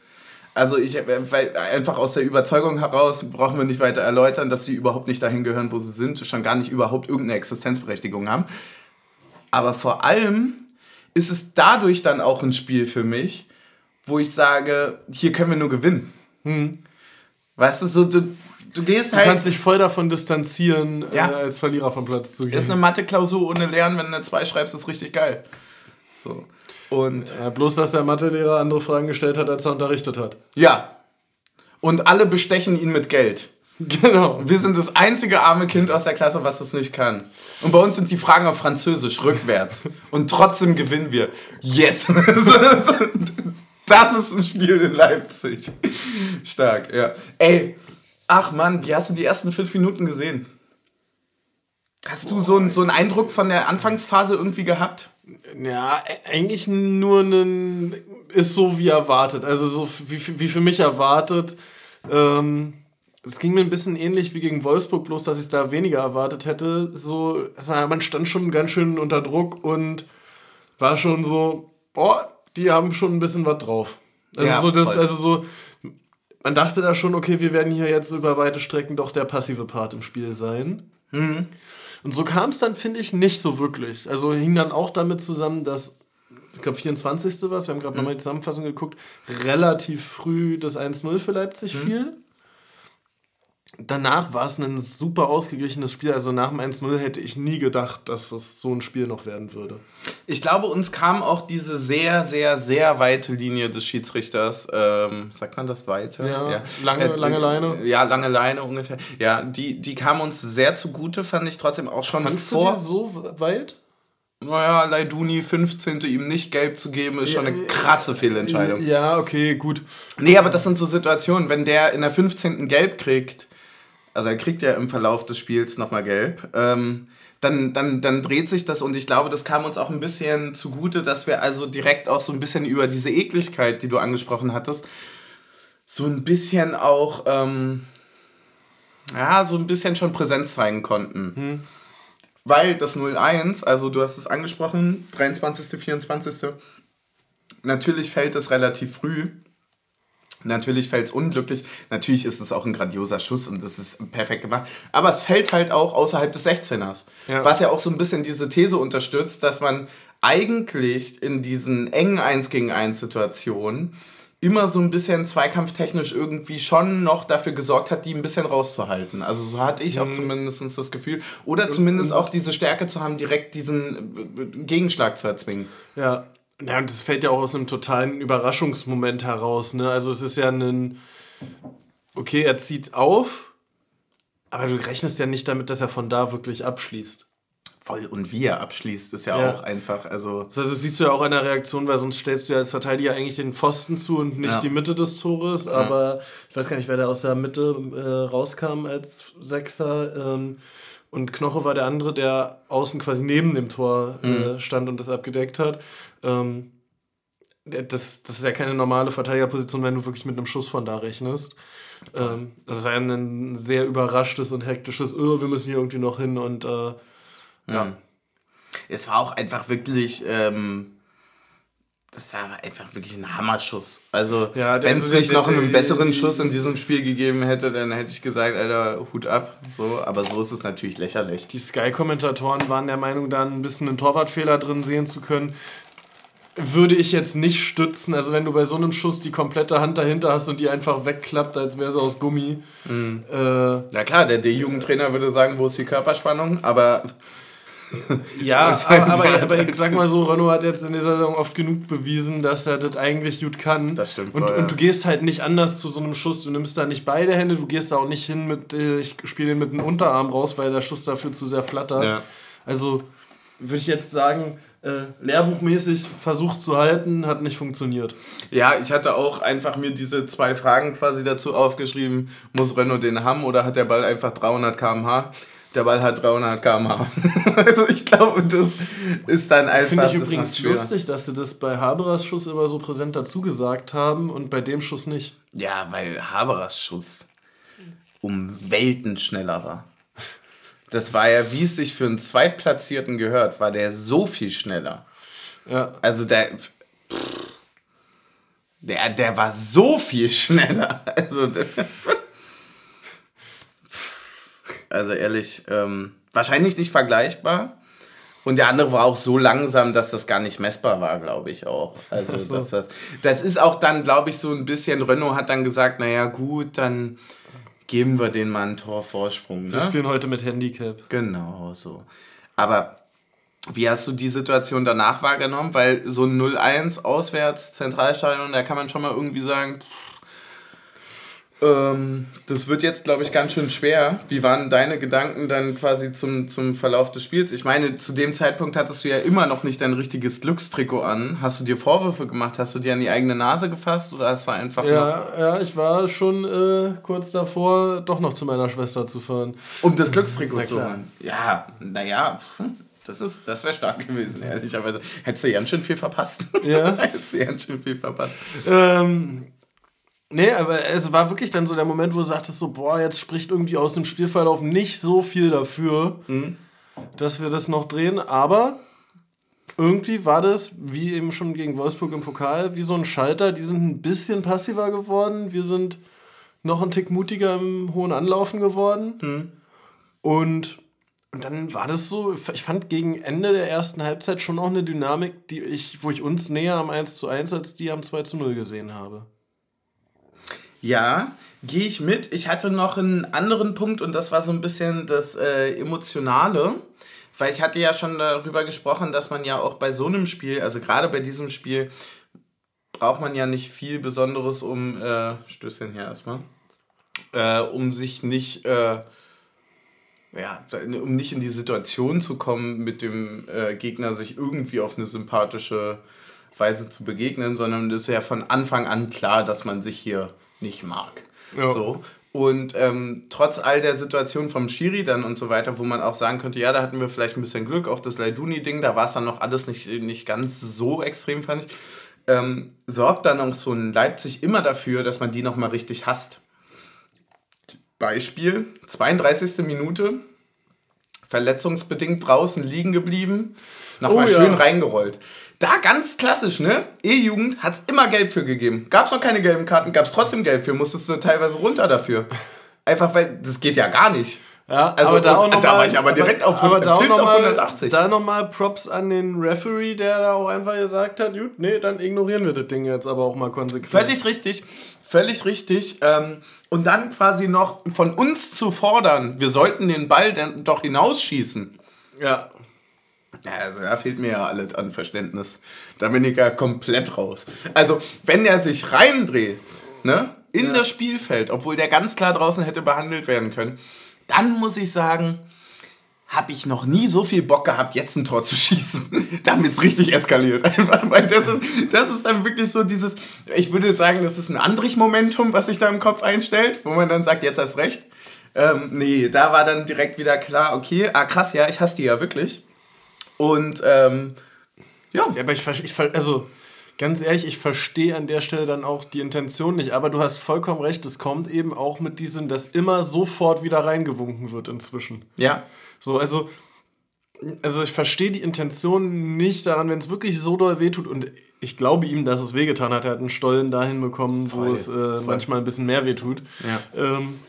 [SPEAKER 1] Also ich, äh, weil einfach aus der Überzeugung heraus brauchen wir nicht weiter erläutern, dass sie überhaupt nicht dahin gehören, wo sie sind, schon gar nicht überhaupt irgendeine Existenzberechtigung haben. Aber vor allem ist es dadurch dann auch ein Spiel für mich, wo ich sage, hier können wir nur gewinnen. Hm. Weißt du, so du, du gehst halt.
[SPEAKER 2] Du kannst dich voll davon distanzieren, ja. äh, als Verlierer vom Platz zu gehen.
[SPEAKER 1] Ist eine Mathe-Klausur ohne Lernen, wenn du eine 2 schreibst, ist richtig geil. So. Und
[SPEAKER 2] ja, bloß, dass der Mathelehrer andere Fragen gestellt hat, als er unterrichtet hat.
[SPEAKER 1] Ja. Und alle bestechen ihn mit Geld. Genau. Wir sind das einzige arme Kind aus der Klasse, was das nicht kann. Und bei uns sind die Fragen auf Französisch rückwärts. Und trotzdem gewinnen wir. Yes! (laughs) Das ist ein Spiel in Leipzig. Stark, ja. Ey, ach Mann, wie hast du die ersten fünf Minuten gesehen? Hast du so, einen, so einen Eindruck von der Anfangsphase irgendwie gehabt?
[SPEAKER 2] Ja, eigentlich nur ein. Ist so wie erwartet. Also so wie, wie für mich erwartet. Ähm, es ging mir ein bisschen ähnlich wie gegen Wolfsburg, bloß dass ich es da weniger erwartet hätte. So, man stand schon ganz schön unter Druck und war schon so, boah, die haben schon ein bisschen was drauf. Also ja, so das, voll. also so, man dachte da schon, okay, wir werden hier jetzt über weite Strecken doch der passive Part im Spiel sein. Mhm. Und so kam es dann, finde ich, nicht so wirklich. Also hing dann auch damit zusammen, dass, ich glaube, 24. was, wir haben gerade mhm. nochmal die Zusammenfassung geguckt, relativ früh das 1-0 für Leipzig mhm. fiel. Danach war es ein super ausgeglichenes Spiel. Also nach dem 1-0 hätte ich nie gedacht, dass das so ein Spiel noch werden würde.
[SPEAKER 1] Ich glaube, uns kam auch diese sehr, sehr, sehr weite Linie des Schiedsrichters. Ähm, sagt man das weite?
[SPEAKER 2] Ja, ja. Lange, äh, lange Leine.
[SPEAKER 1] Ja, lange Leine ungefähr. Ja, die, die kam uns sehr zugute, fand ich trotzdem auch schon
[SPEAKER 2] Fandst vor. Du die so weit?
[SPEAKER 1] Naja, Leiduni 15. ihm nicht gelb zu geben, ist schon eine krasse Fehlentscheidung.
[SPEAKER 2] Ja, okay, gut.
[SPEAKER 1] Nee, aber das sind so Situationen, wenn der in der 15. gelb kriegt, also er kriegt ja im Verlauf des Spiels nochmal gelb, ähm, dann, dann, dann dreht sich das und ich glaube, das kam uns auch ein bisschen zugute, dass wir also direkt auch so ein bisschen über diese Ekligkeit, die du angesprochen hattest, so ein bisschen auch, ähm, ja, so ein bisschen schon Präsenz zeigen konnten. Hm. Weil das 0-1, also du hast es angesprochen, 23., 24. Natürlich fällt es relativ früh. Natürlich fällt es unglücklich. Natürlich ist es auch ein grandioser Schuss und das ist perfekt gemacht. Aber es fällt halt auch außerhalb des 16ers. Ja. Was ja auch so ein bisschen diese These unterstützt, dass man eigentlich in diesen engen 1 gegen 1 Situationen immer so ein bisschen zweikampftechnisch irgendwie schon noch dafür gesorgt hat, die ein bisschen rauszuhalten. Also so hatte ich auch mhm. zumindest das Gefühl. Oder zumindest auch diese Stärke zu haben, direkt diesen Gegenschlag zu erzwingen.
[SPEAKER 2] Ja, ja, und das fällt ja auch aus einem totalen Überraschungsmoment heraus. Ne? Also es ist ja ein, okay, er zieht auf, aber du rechnest ja nicht damit, dass er von da wirklich abschließt.
[SPEAKER 1] Voll, und wie er abschließt, ist ja, ja. auch einfach, also...
[SPEAKER 2] Das heißt, das siehst du ja auch in der Reaktion, weil sonst stellst du ja als Verteidiger eigentlich den Pfosten zu und nicht ja. die Mitte des Tores, aber ich weiß gar nicht, wer da aus der Mitte äh, rauskam als Sechser, ähm, und Knoche war der andere, der außen quasi neben dem Tor äh, mhm. stand und das abgedeckt hat. Ähm, das, das ist ja keine normale Verteidigerposition, wenn du wirklich mit einem Schuss von da rechnest. Ähm, das war ja ein sehr überraschtes und hektisches, oh, wir müssen hier irgendwie noch hin und äh, ja. Mhm.
[SPEAKER 1] Es war auch einfach wirklich. Ähm das war einfach wirklich ein Hammerschuss. Also, ja, wenn es nicht noch einen besseren Schuss in diesem Spiel gegeben hätte, dann hätte ich gesagt, Alter, Hut ab. So, aber so ist es natürlich lächerlich.
[SPEAKER 2] Die Sky-Kommentatoren waren der Meinung, da ein bisschen einen Torwartfehler drin sehen zu können. Würde ich jetzt nicht stützen. Also, wenn du bei so einem Schuss die komplette Hand dahinter hast und die einfach wegklappt, als wäre sie aus Gummi.
[SPEAKER 1] Mhm. Äh, Na klar, der D-Jugendtrainer würde sagen, wo ist die Körperspannung, aber
[SPEAKER 2] ja, (laughs) aber, aber, aber, ich sag mal so, Renault hat jetzt in dieser Saison oft genug bewiesen, dass er das eigentlich gut kann. Das stimmt. Und, voll, und du gehst halt nicht anders zu so einem Schuss. Du nimmst da nicht beide Hände, du gehst da auch nicht hin mit, äh, ich spiele den mit dem Unterarm raus, weil der Schuss dafür zu sehr flattert. Ja. Also würde ich jetzt sagen, äh, lehrbuchmäßig versucht zu halten, hat nicht funktioniert.
[SPEAKER 1] Ja, ich hatte auch einfach mir diese zwei Fragen quasi dazu aufgeschrieben. Muss Renault den haben oder hat der Ball einfach 300 km/h? Der Ball hat 300 km/h. (laughs) also ich glaube, das ist dann einfach. Finde ich
[SPEAKER 2] übrigens lustig, dass sie das bei Haberers Schuss immer so präsent dazu gesagt haben und bei dem Schuss nicht.
[SPEAKER 1] Ja, weil Haberers Schuss um Welten schneller war. Das war ja, wie es sich für einen Zweitplatzierten gehört, war der so viel schneller. Ja. Also der. der, der war so viel schneller. Also. Also ehrlich, ähm, wahrscheinlich nicht vergleichbar. Und der andere war auch so langsam, dass das gar nicht messbar war, glaube ich auch. Also so. dass das, das ist auch dann, glaube ich, so ein bisschen, Renault hat dann gesagt, naja gut, dann geben wir den mal einen Torvorsprung.
[SPEAKER 2] Ne? Wir spielen heute mit Handicap.
[SPEAKER 1] Genau, so. Aber wie hast du die Situation danach wahrgenommen? Weil so ein 0-1 auswärts, Zentralstadion, da kann man schon mal irgendwie sagen, pff, ähm, das wird jetzt, glaube ich, ganz schön schwer. Wie waren deine Gedanken dann quasi zum, zum Verlauf des Spiels? Ich meine, zu dem Zeitpunkt hattest du ja immer noch nicht dein richtiges Glückstrikot an. Hast du dir Vorwürfe gemacht? Hast du dir an die eigene Nase gefasst oder hast du einfach.
[SPEAKER 2] Ja, ja ich war schon äh, kurz davor, doch noch zu meiner Schwester zu fahren.
[SPEAKER 1] Um das Glückstrikot zu holen. Ja, naja. Das, das wäre stark gewesen, ehrlicherweise. Hättest du ganz schön viel verpasst. Ja. (laughs) Hättest du ganz schön viel verpasst.
[SPEAKER 2] Ähm, Nee, aber es war wirklich dann so der Moment, wo du sagtest so, boah, jetzt spricht irgendwie aus dem Spielverlauf nicht so viel dafür, mhm. dass wir das noch drehen. Aber irgendwie war das, wie eben schon gegen Wolfsburg im Pokal, wie so ein Schalter. Die sind ein bisschen passiver geworden. Wir sind noch ein Tick mutiger im hohen Anlaufen geworden. Mhm. Und, und dann war das so, ich fand gegen Ende der ersten Halbzeit schon auch eine Dynamik, die ich, wo ich uns näher am 1 zu 1 als die am 2 zu 0 gesehen habe.
[SPEAKER 1] Ja, gehe ich mit. Ich hatte noch einen anderen Punkt und das war so ein bisschen das äh, Emotionale. Weil ich hatte ja schon darüber gesprochen, dass man ja auch bei so einem Spiel, also gerade bei diesem Spiel, braucht man ja nicht viel Besonderes, um, äh, Stößchen her erstmal, äh, um sich nicht, äh, ja, um nicht in die Situation zu kommen, mit dem äh, Gegner sich irgendwie auf eine sympathische Weise zu begegnen, sondern es ist ja von Anfang an klar, dass man sich hier nicht mag. Ja. So. Und ähm, trotz all der Situation vom Schiri dann und so weiter, wo man auch sagen könnte, ja, da hatten wir vielleicht ein bisschen Glück, auch das Leiduni-Ding, da war es dann noch alles nicht, nicht ganz so extrem, fand ich, ähm, sorgt dann auch so ein Leipzig immer dafür, dass man die nochmal richtig hasst. Beispiel, 32. Minute, verletzungsbedingt draußen liegen geblieben, nochmal oh, schön ja. reingerollt. Da ganz klassisch, ne? E-Jugend hat es immer Gelb für gegeben. Gab es noch keine gelben Karten, gab es trotzdem Gelb für, musstest du teilweise runter dafür. Einfach weil, das geht ja gar nicht. Ja, also aber da, noch da mal, war ich aber direkt
[SPEAKER 2] aber, auf, aber da Pilz auf 180. Da nochmal Props an den Referee, der da auch einfach gesagt hat, gut, nee, dann ignorieren wir das Ding jetzt aber auch mal konsequent.
[SPEAKER 1] Völlig richtig, völlig richtig. Ähm, und dann quasi noch von uns zu fordern, wir sollten den Ball dann doch hinausschießen. Ja. Ja, also da fehlt mir ja alles an Verständnis. Da bin ich ja komplett raus. Also, wenn er sich reindreht, ne, in ja. das Spielfeld, obwohl der ganz klar draußen hätte behandelt werden können, dann muss ich sagen, habe ich noch nie so viel Bock gehabt, jetzt ein Tor zu (laughs) schießen, damit es richtig eskaliert. Einfach, weil das ist, das ist dann wirklich so dieses, ich würde sagen, das ist ein Andrich-Momentum, was sich da im Kopf einstellt, wo man dann sagt, jetzt hast recht. Ähm, nee, da war dann direkt wieder klar, okay, ah krass, ja, ich hasse die ja wirklich. Und ähm,
[SPEAKER 2] ja. ja. Aber ich, ich also ganz ehrlich, ich verstehe an der Stelle dann auch die Intention nicht. Aber du hast vollkommen recht, es kommt eben auch mit diesem, dass immer sofort wieder reingewunken wird inzwischen. Ja. So, also, also ich verstehe die Intention nicht daran, wenn es wirklich so doll wehtut. Und ich glaube ihm, dass es wehgetan hat. Er hat einen Stollen dahin bekommen, wo Voll. es äh, manchmal ein bisschen mehr wehtut. Ja. Ähm,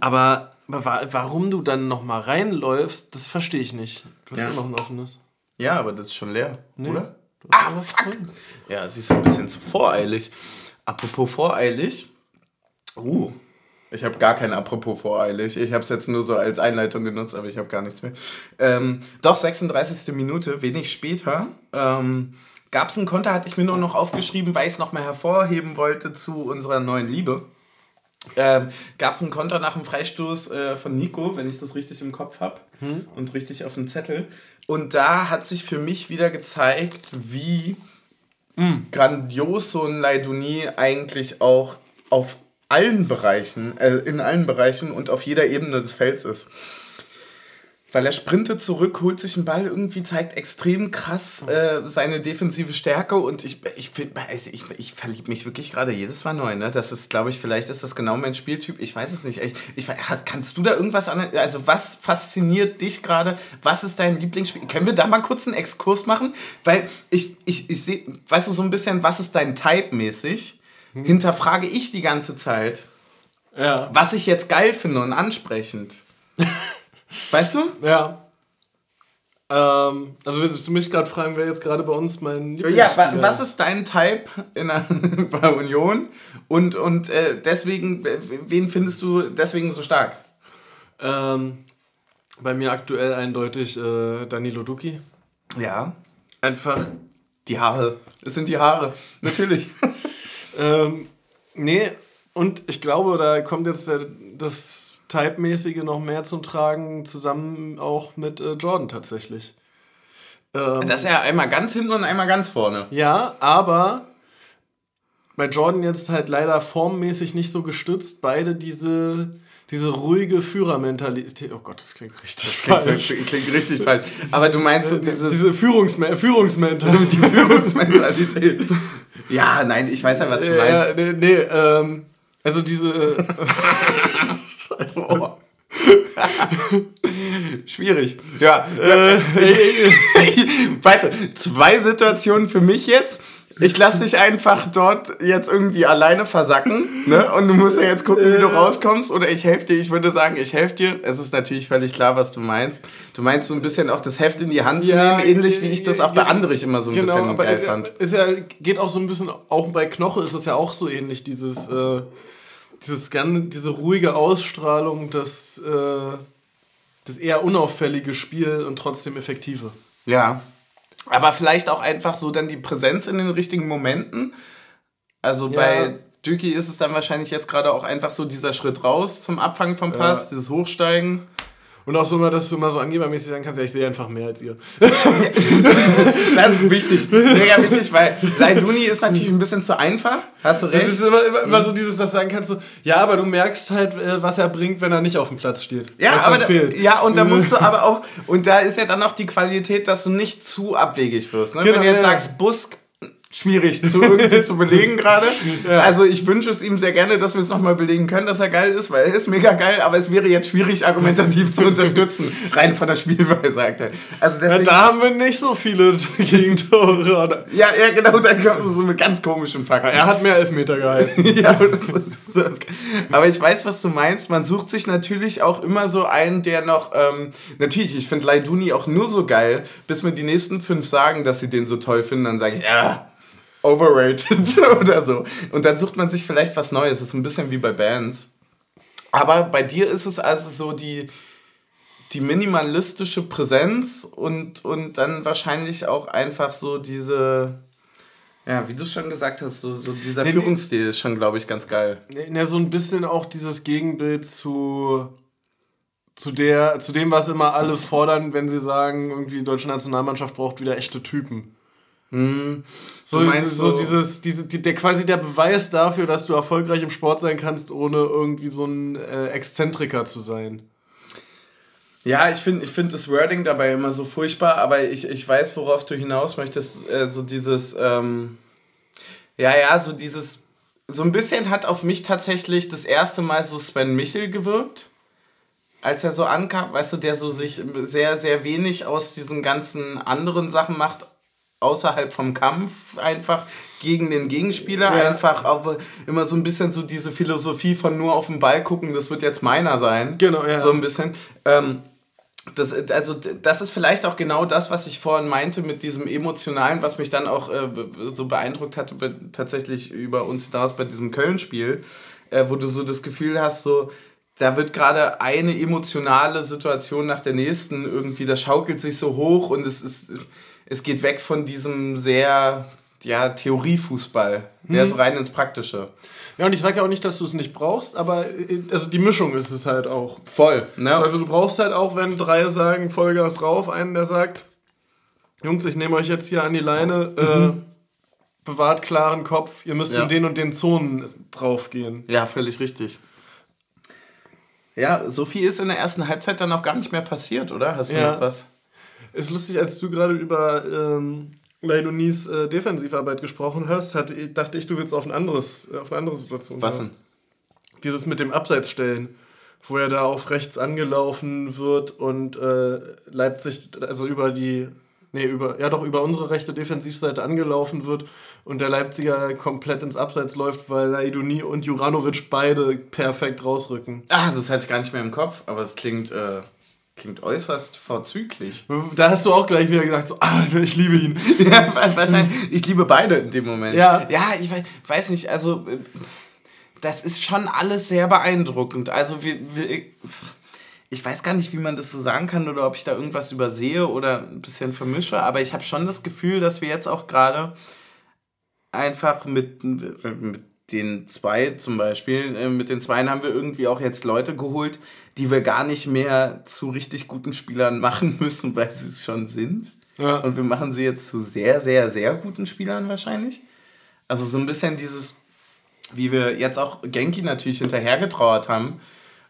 [SPEAKER 2] aber aber warum du dann nochmal reinläufst, das verstehe ich nicht. Du hast ja.
[SPEAKER 1] noch ein offenes. Ja, aber das ist schon leer, nee. oder? Ah, fuck! Ja, es ist ein bisschen zu voreilig. Apropos voreilig. Uh, ich habe gar kein Apropos voreilig. Ich habe es jetzt nur so als Einleitung genutzt, aber ich habe gar nichts mehr. Ähm, doch, 36. Minute, wenig später. Ähm, Gab es einen Konter, hatte ich mir nur noch aufgeschrieben, weil ich es nochmal hervorheben wollte zu unserer neuen Liebe. Ähm, Gab es einen Konter nach dem Freistoß äh, von Nico, wenn ich das richtig im Kopf habe hm. und richtig auf dem Zettel. Und da hat sich für mich wieder gezeigt, wie hm. grandios so ein Leiduni eigentlich auch auf allen Bereichen, äh, in allen Bereichen und auf jeder Ebene des Felds ist. Weil er sprintet zurück, holt sich einen Ball, irgendwie zeigt extrem krass äh, seine defensive Stärke und ich, ich, also ich, ich verliebe mich wirklich gerade jedes Mal neu. Ne? Das ist, glaube ich, vielleicht ist das genau mein Spieltyp. Ich weiß es nicht. Ich, ich, kannst du da irgendwas an, also was fasziniert dich gerade? Was ist dein Lieblingsspiel? Können wir da mal kurz einen Exkurs machen? Weil ich, ich, ich sehe, weißt du, so ein bisschen, was ist dein Type mäßig? Hm. Hinterfrage ich die ganze Zeit. Ja. Was ich jetzt geil finde und ansprechend. (laughs) Weißt du?
[SPEAKER 2] Ja. Ähm, also willst du mich gerade fragen, wer jetzt gerade bei uns mein
[SPEAKER 1] Ja, was ist dein Type in der, (laughs) bei Union? Und, und äh, deswegen, wen findest du deswegen so stark?
[SPEAKER 2] Ähm, bei mir aktuell eindeutig äh, Danilo Duki.
[SPEAKER 1] Ja. Einfach die Haare. Es sind die Haare. Natürlich. (laughs)
[SPEAKER 2] ähm, nee, und ich glaube, da kommt jetzt der, das Type-mäßige noch mehr zum Tragen, zusammen auch mit äh, Jordan tatsächlich.
[SPEAKER 1] Ähm, das ist ja einmal ganz hinten und einmal ganz vorne.
[SPEAKER 2] Ja, aber bei Jordan jetzt halt leider formmäßig nicht so gestützt. Beide diese, diese ruhige Führermentalität. Oh Gott, das klingt richtig das klingt, falsch.
[SPEAKER 1] Klingt, klingt richtig falsch. Aber du meinst so dieses...
[SPEAKER 2] Diese Führungsme Führungsmentalität. (laughs) Die Führungsmentalität.
[SPEAKER 1] ja, nein, ich weiß ja, was du meinst.
[SPEAKER 2] Ja, nee, nee ähm, also diese...
[SPEAKER 1] Scheiße. (laughs) Schwierig. Ja. Äh, (laughs) Weiter. Zwei Situationen für mich jetzt. Ich lasse dich einfach dort jetzt irgendwie alleine versacken, ne? Und du musst ja jetzt gucken, wie du rauskommst. Oder ich helfe dir. Ich würde sagen, ich helfe dir. Es ist natürlich völlig klar, was du meinst. Du meinst so ein bisschen auch das Heft in die Hand zu
[SPEAKER 2] Ja,
[SPEAKER 1] nehmen, ähnlich wie ich das auch bei
[SPEAKER 2] ja,
[SPEAKER 1] Andrich immer so ein bisschen
[SPEAKER 2] aber
[SPEAKER 1] geil
[SPEAKER 2] äh,
[SPEAKER 1] fand.
[SPEAKER 2] Ist ja, geht auch so ein bisschen, auch bei Knoche ist es ja auch so ähnlich, dieses, äh, dieses ganze, diese ruhige Ausstrahlung, das, äh, das eher unauffällige Spiel und trotzdem effektive.
[SPEAKER 1] Ja. Aber vielleicht auch einfach so dann die Präsenz in den richtigen Momenten. Also
[SPEAKER 2] Ja.
[SPEAKER 1] bei Düki ist es dann wahrscheinlich jetzt gerade auch einfach so dieser Schritt raus zum Abfangen vom Pass, dieses Hochsteigen.
[SPEAKER 2] Und auch so immer, dass du immer so angebermäßig sagen kannst, ja, ich sehe einfach mehr als ihr. (laughs)
[SPEAKER 1] Das ist wichtig. Mega wichtig, weil Leiduni ist natürlich ein bisschen zu einfach. Hast du
[SPEAKER 2] Das
[SPEAKER 1] recht?
[SPEAKER 2] ist immer, immer, immer so dieses, dass du sagen kannst, so, ja, aber du merkst halt, äh, was er bringt, wenn er nicht auf dem Platz steht.
[SPEAKER 1] Ja,
[SPEAKER 2] was
[SPEAKER 1] aber da,
[SPEAKER 2] fehlt.
[SPEAKER 1] ja, und da (laughs) musst du aber auch, und da ist ja dann auch die Qualität, dass du nicht zu abwegig wirst. Ne?
[SPEAKER 2] Genau,
[SPEAKER 1] Wenn du jetzt
[SPEAKER 2] ja.
[SPEAKER 1] sagst, Busk, schwierig zu irgendwie zu belegen gerade. (laughs) Also ich wünsche es ihm sehr gerne, dass wir es nochmal belegen können, dass er geil ist, weil er ist mega geil, aber es wäre jetzt schwierig, argumentativ zu unterstützen, (laughs) rein von der Spielweise, sagt er. Also
[SPEAKER 2] Ja,
[SPEAKER 1] deswegen,
[SPEAKER 2] da haben wir nicht so viele (laughs) Gegentore. oder?
[SPEAKER 1] ja, ja, genau, dann kommst du so mit ganz komischen Fakten.
[SPEAKER 2] Er hat mehr Elfmeter gehalten.
[SPEAKER 1] ja, das das aber ich weiß, was du meinst. Man sucht sich natürlich auch immer so einen, der noch. Ähm, natürlich, ich finde Leiduni auch nur so geil, bis mir die nächsten fünf sagen, dass sie den so toll finden. Dann sage ich, ja, overrated (laughs) oder so. Und dann sucht man sich vielleicht was Neues. Das ist ein bisschen wie bei Bands. Aber bei dir ist es also so die, die minimalistische Präsenz und, und dann wahrscheinlich auch einfach so diese. Ja, wie du schon gesagt hast, so, so dieser
[SPEAKER 2] Nee,
[SPEAKER 1] Führungsstil ist schon, glaube ich, ganz geil.
[SPEAKER 2] Ja, so ein bisschen auch dieses Gegenbild zu, zu, der, zu dem, was immer alle fordern, wenn sie sagen, irgendwie die deutsche Nationalmannschaft braucht wieder echte Typen. So,
[SPEAKER 1] Du meinst
[SPEAKER 2] so,
[SPEAKER 1] so-
[SPEAKER 2] dieses, diese, die, der quasi der Beweis dafür, dass du erfolgreich im Sport sein kannst, ohne irgendwie so ein äh, Exzentriker zu sein.
[SPEAKER 1] Ja, ich finde ich find das Wording dabei immer so furchtbar, aber ich, ich weiß, worauf du hinaus möchtest. Äh, so dieses, ähm, ja, ja, so dieses, so ein bisschen hat auf mich tatsächlich das erste Mal so Sven Michel gewirkt. Als er so ankam, weißt du, der so sich sehr, sehr wenig aus diesen ganzen anderen Sachen macht, außerhalb vom Kampf einfach gegen den Gegenspieler.
[SPEAKER 2] Ja.
[SPEAKER 1] Einfach auch immer so ein bisschen so diese Philosophie von nur auf den Ball gucken, das wird jetzt meiner sein.
[SPEAKER 2] Genau, ja.
[SPEAKER 1] So ein bisschen. Ähm, das, also, das ist vielleicht auch genau das, was ich vorhin meinte mit diesem Emotionalen, was mich dann auch äh, so beeindruckt hatte, bei, tatsächlich über uns hinaus bei diesem Köln-Spiel, äh, wo du so das Gefühl hast, so, da wird gerade eine emotionale Situation nach der nächsten irgendwie, das schaukelt sich so hoch und es ist, es geht weg von diesem sehr, ja, Theoriefußball, mehr so rein ins Praktische.
[SPEAKER 2] Ja, und ich sage ja auch nicht, dass du es nicht brauchst, aber äh, also die Mischung ist es halt auch.
[SPEAKER 1] Voll, ne?
[SPEAKER 2] Also du brauchst halt auch, wenn drei sagen, Vollgas rauf, einen, der sagt, Jungs, ich nehme euch jetzt hier an die Leine, äh, bewahrt klaren Kopf, ihr müsst
[SPEAKER 1] Ja.
[SPEAKER 2] in den und den Zonen draufgehen.
[SPEAKER 1] Ja, völlig richtig. Ja, so viel ist in der ersten Halbzeit dann auch gar nicht mehr passiert, oder? Hast du
[SPEAKER 2] Ja.
[SPEAKER 1] noch was?
[SPEAKER 2] Ist lustig, als du gerade über ähm, Leidonis äh, Defensivarbeit gesprochen hast, ich- dachte ich, du willst auf, ein anderes, auf eine andere Situation
[SPEAKER 1] Was denn?
[SPEAKER 2] Dieses mit dem Abseitsstellen, wo er da auf rechts angelaufen wird und äh, Leipzig, also über die, nee, über, ja doch, über unsere rechte Defensivseite angelaufen wird und der Leipziger komplett ins Abseits läuft, weil Laidoni und Juranovic beide perfekt rausrücken.
[SPEAKER 1] Ah, das hatte ich gar nicht mehr im Kopf, aber es klingt, äh, klingt äußerst vorzüglich.
[SPEAKER 2] Da hast du auch gleich wieder gesagt, so, ah, ich liebe ihn. (laughs)
[SPEAKER 1] ja, wa- wahrscheinlich. Ich liebe beide in dem Moment.
[SPEAKER 2] Ja.
[SPEAKER 1] Ja, ich wei- weiß nicht, also das ist schon alles sehr beeindruckend. Also wir, wir, ich weiß gar nicht, wie man das so sagen kann oder ob ich da irgendwas übersehe oder ein bisschen vermische, aber ich habe schon das Gefühl, dass wir jetzt auch gerade einfach mit, mit den zwei zum Beispiel, äh, mit den Zweien haben wir irgendwie auch jetzt Leute geholt, die wir gar nicht mehr zu richtig guten Spielern machen (laughs) müssen, weil sie es schon sind.
[SPEAKER 2] Ja.
[SPEAKER 1] Und wir machen sie jetzt zu sehr, sehr, sehr guten Spielern wahrscheinlich. Also so ein bisschen dieses, wie wir jetzt auch Genki natürlich hinterhergetrauert haben,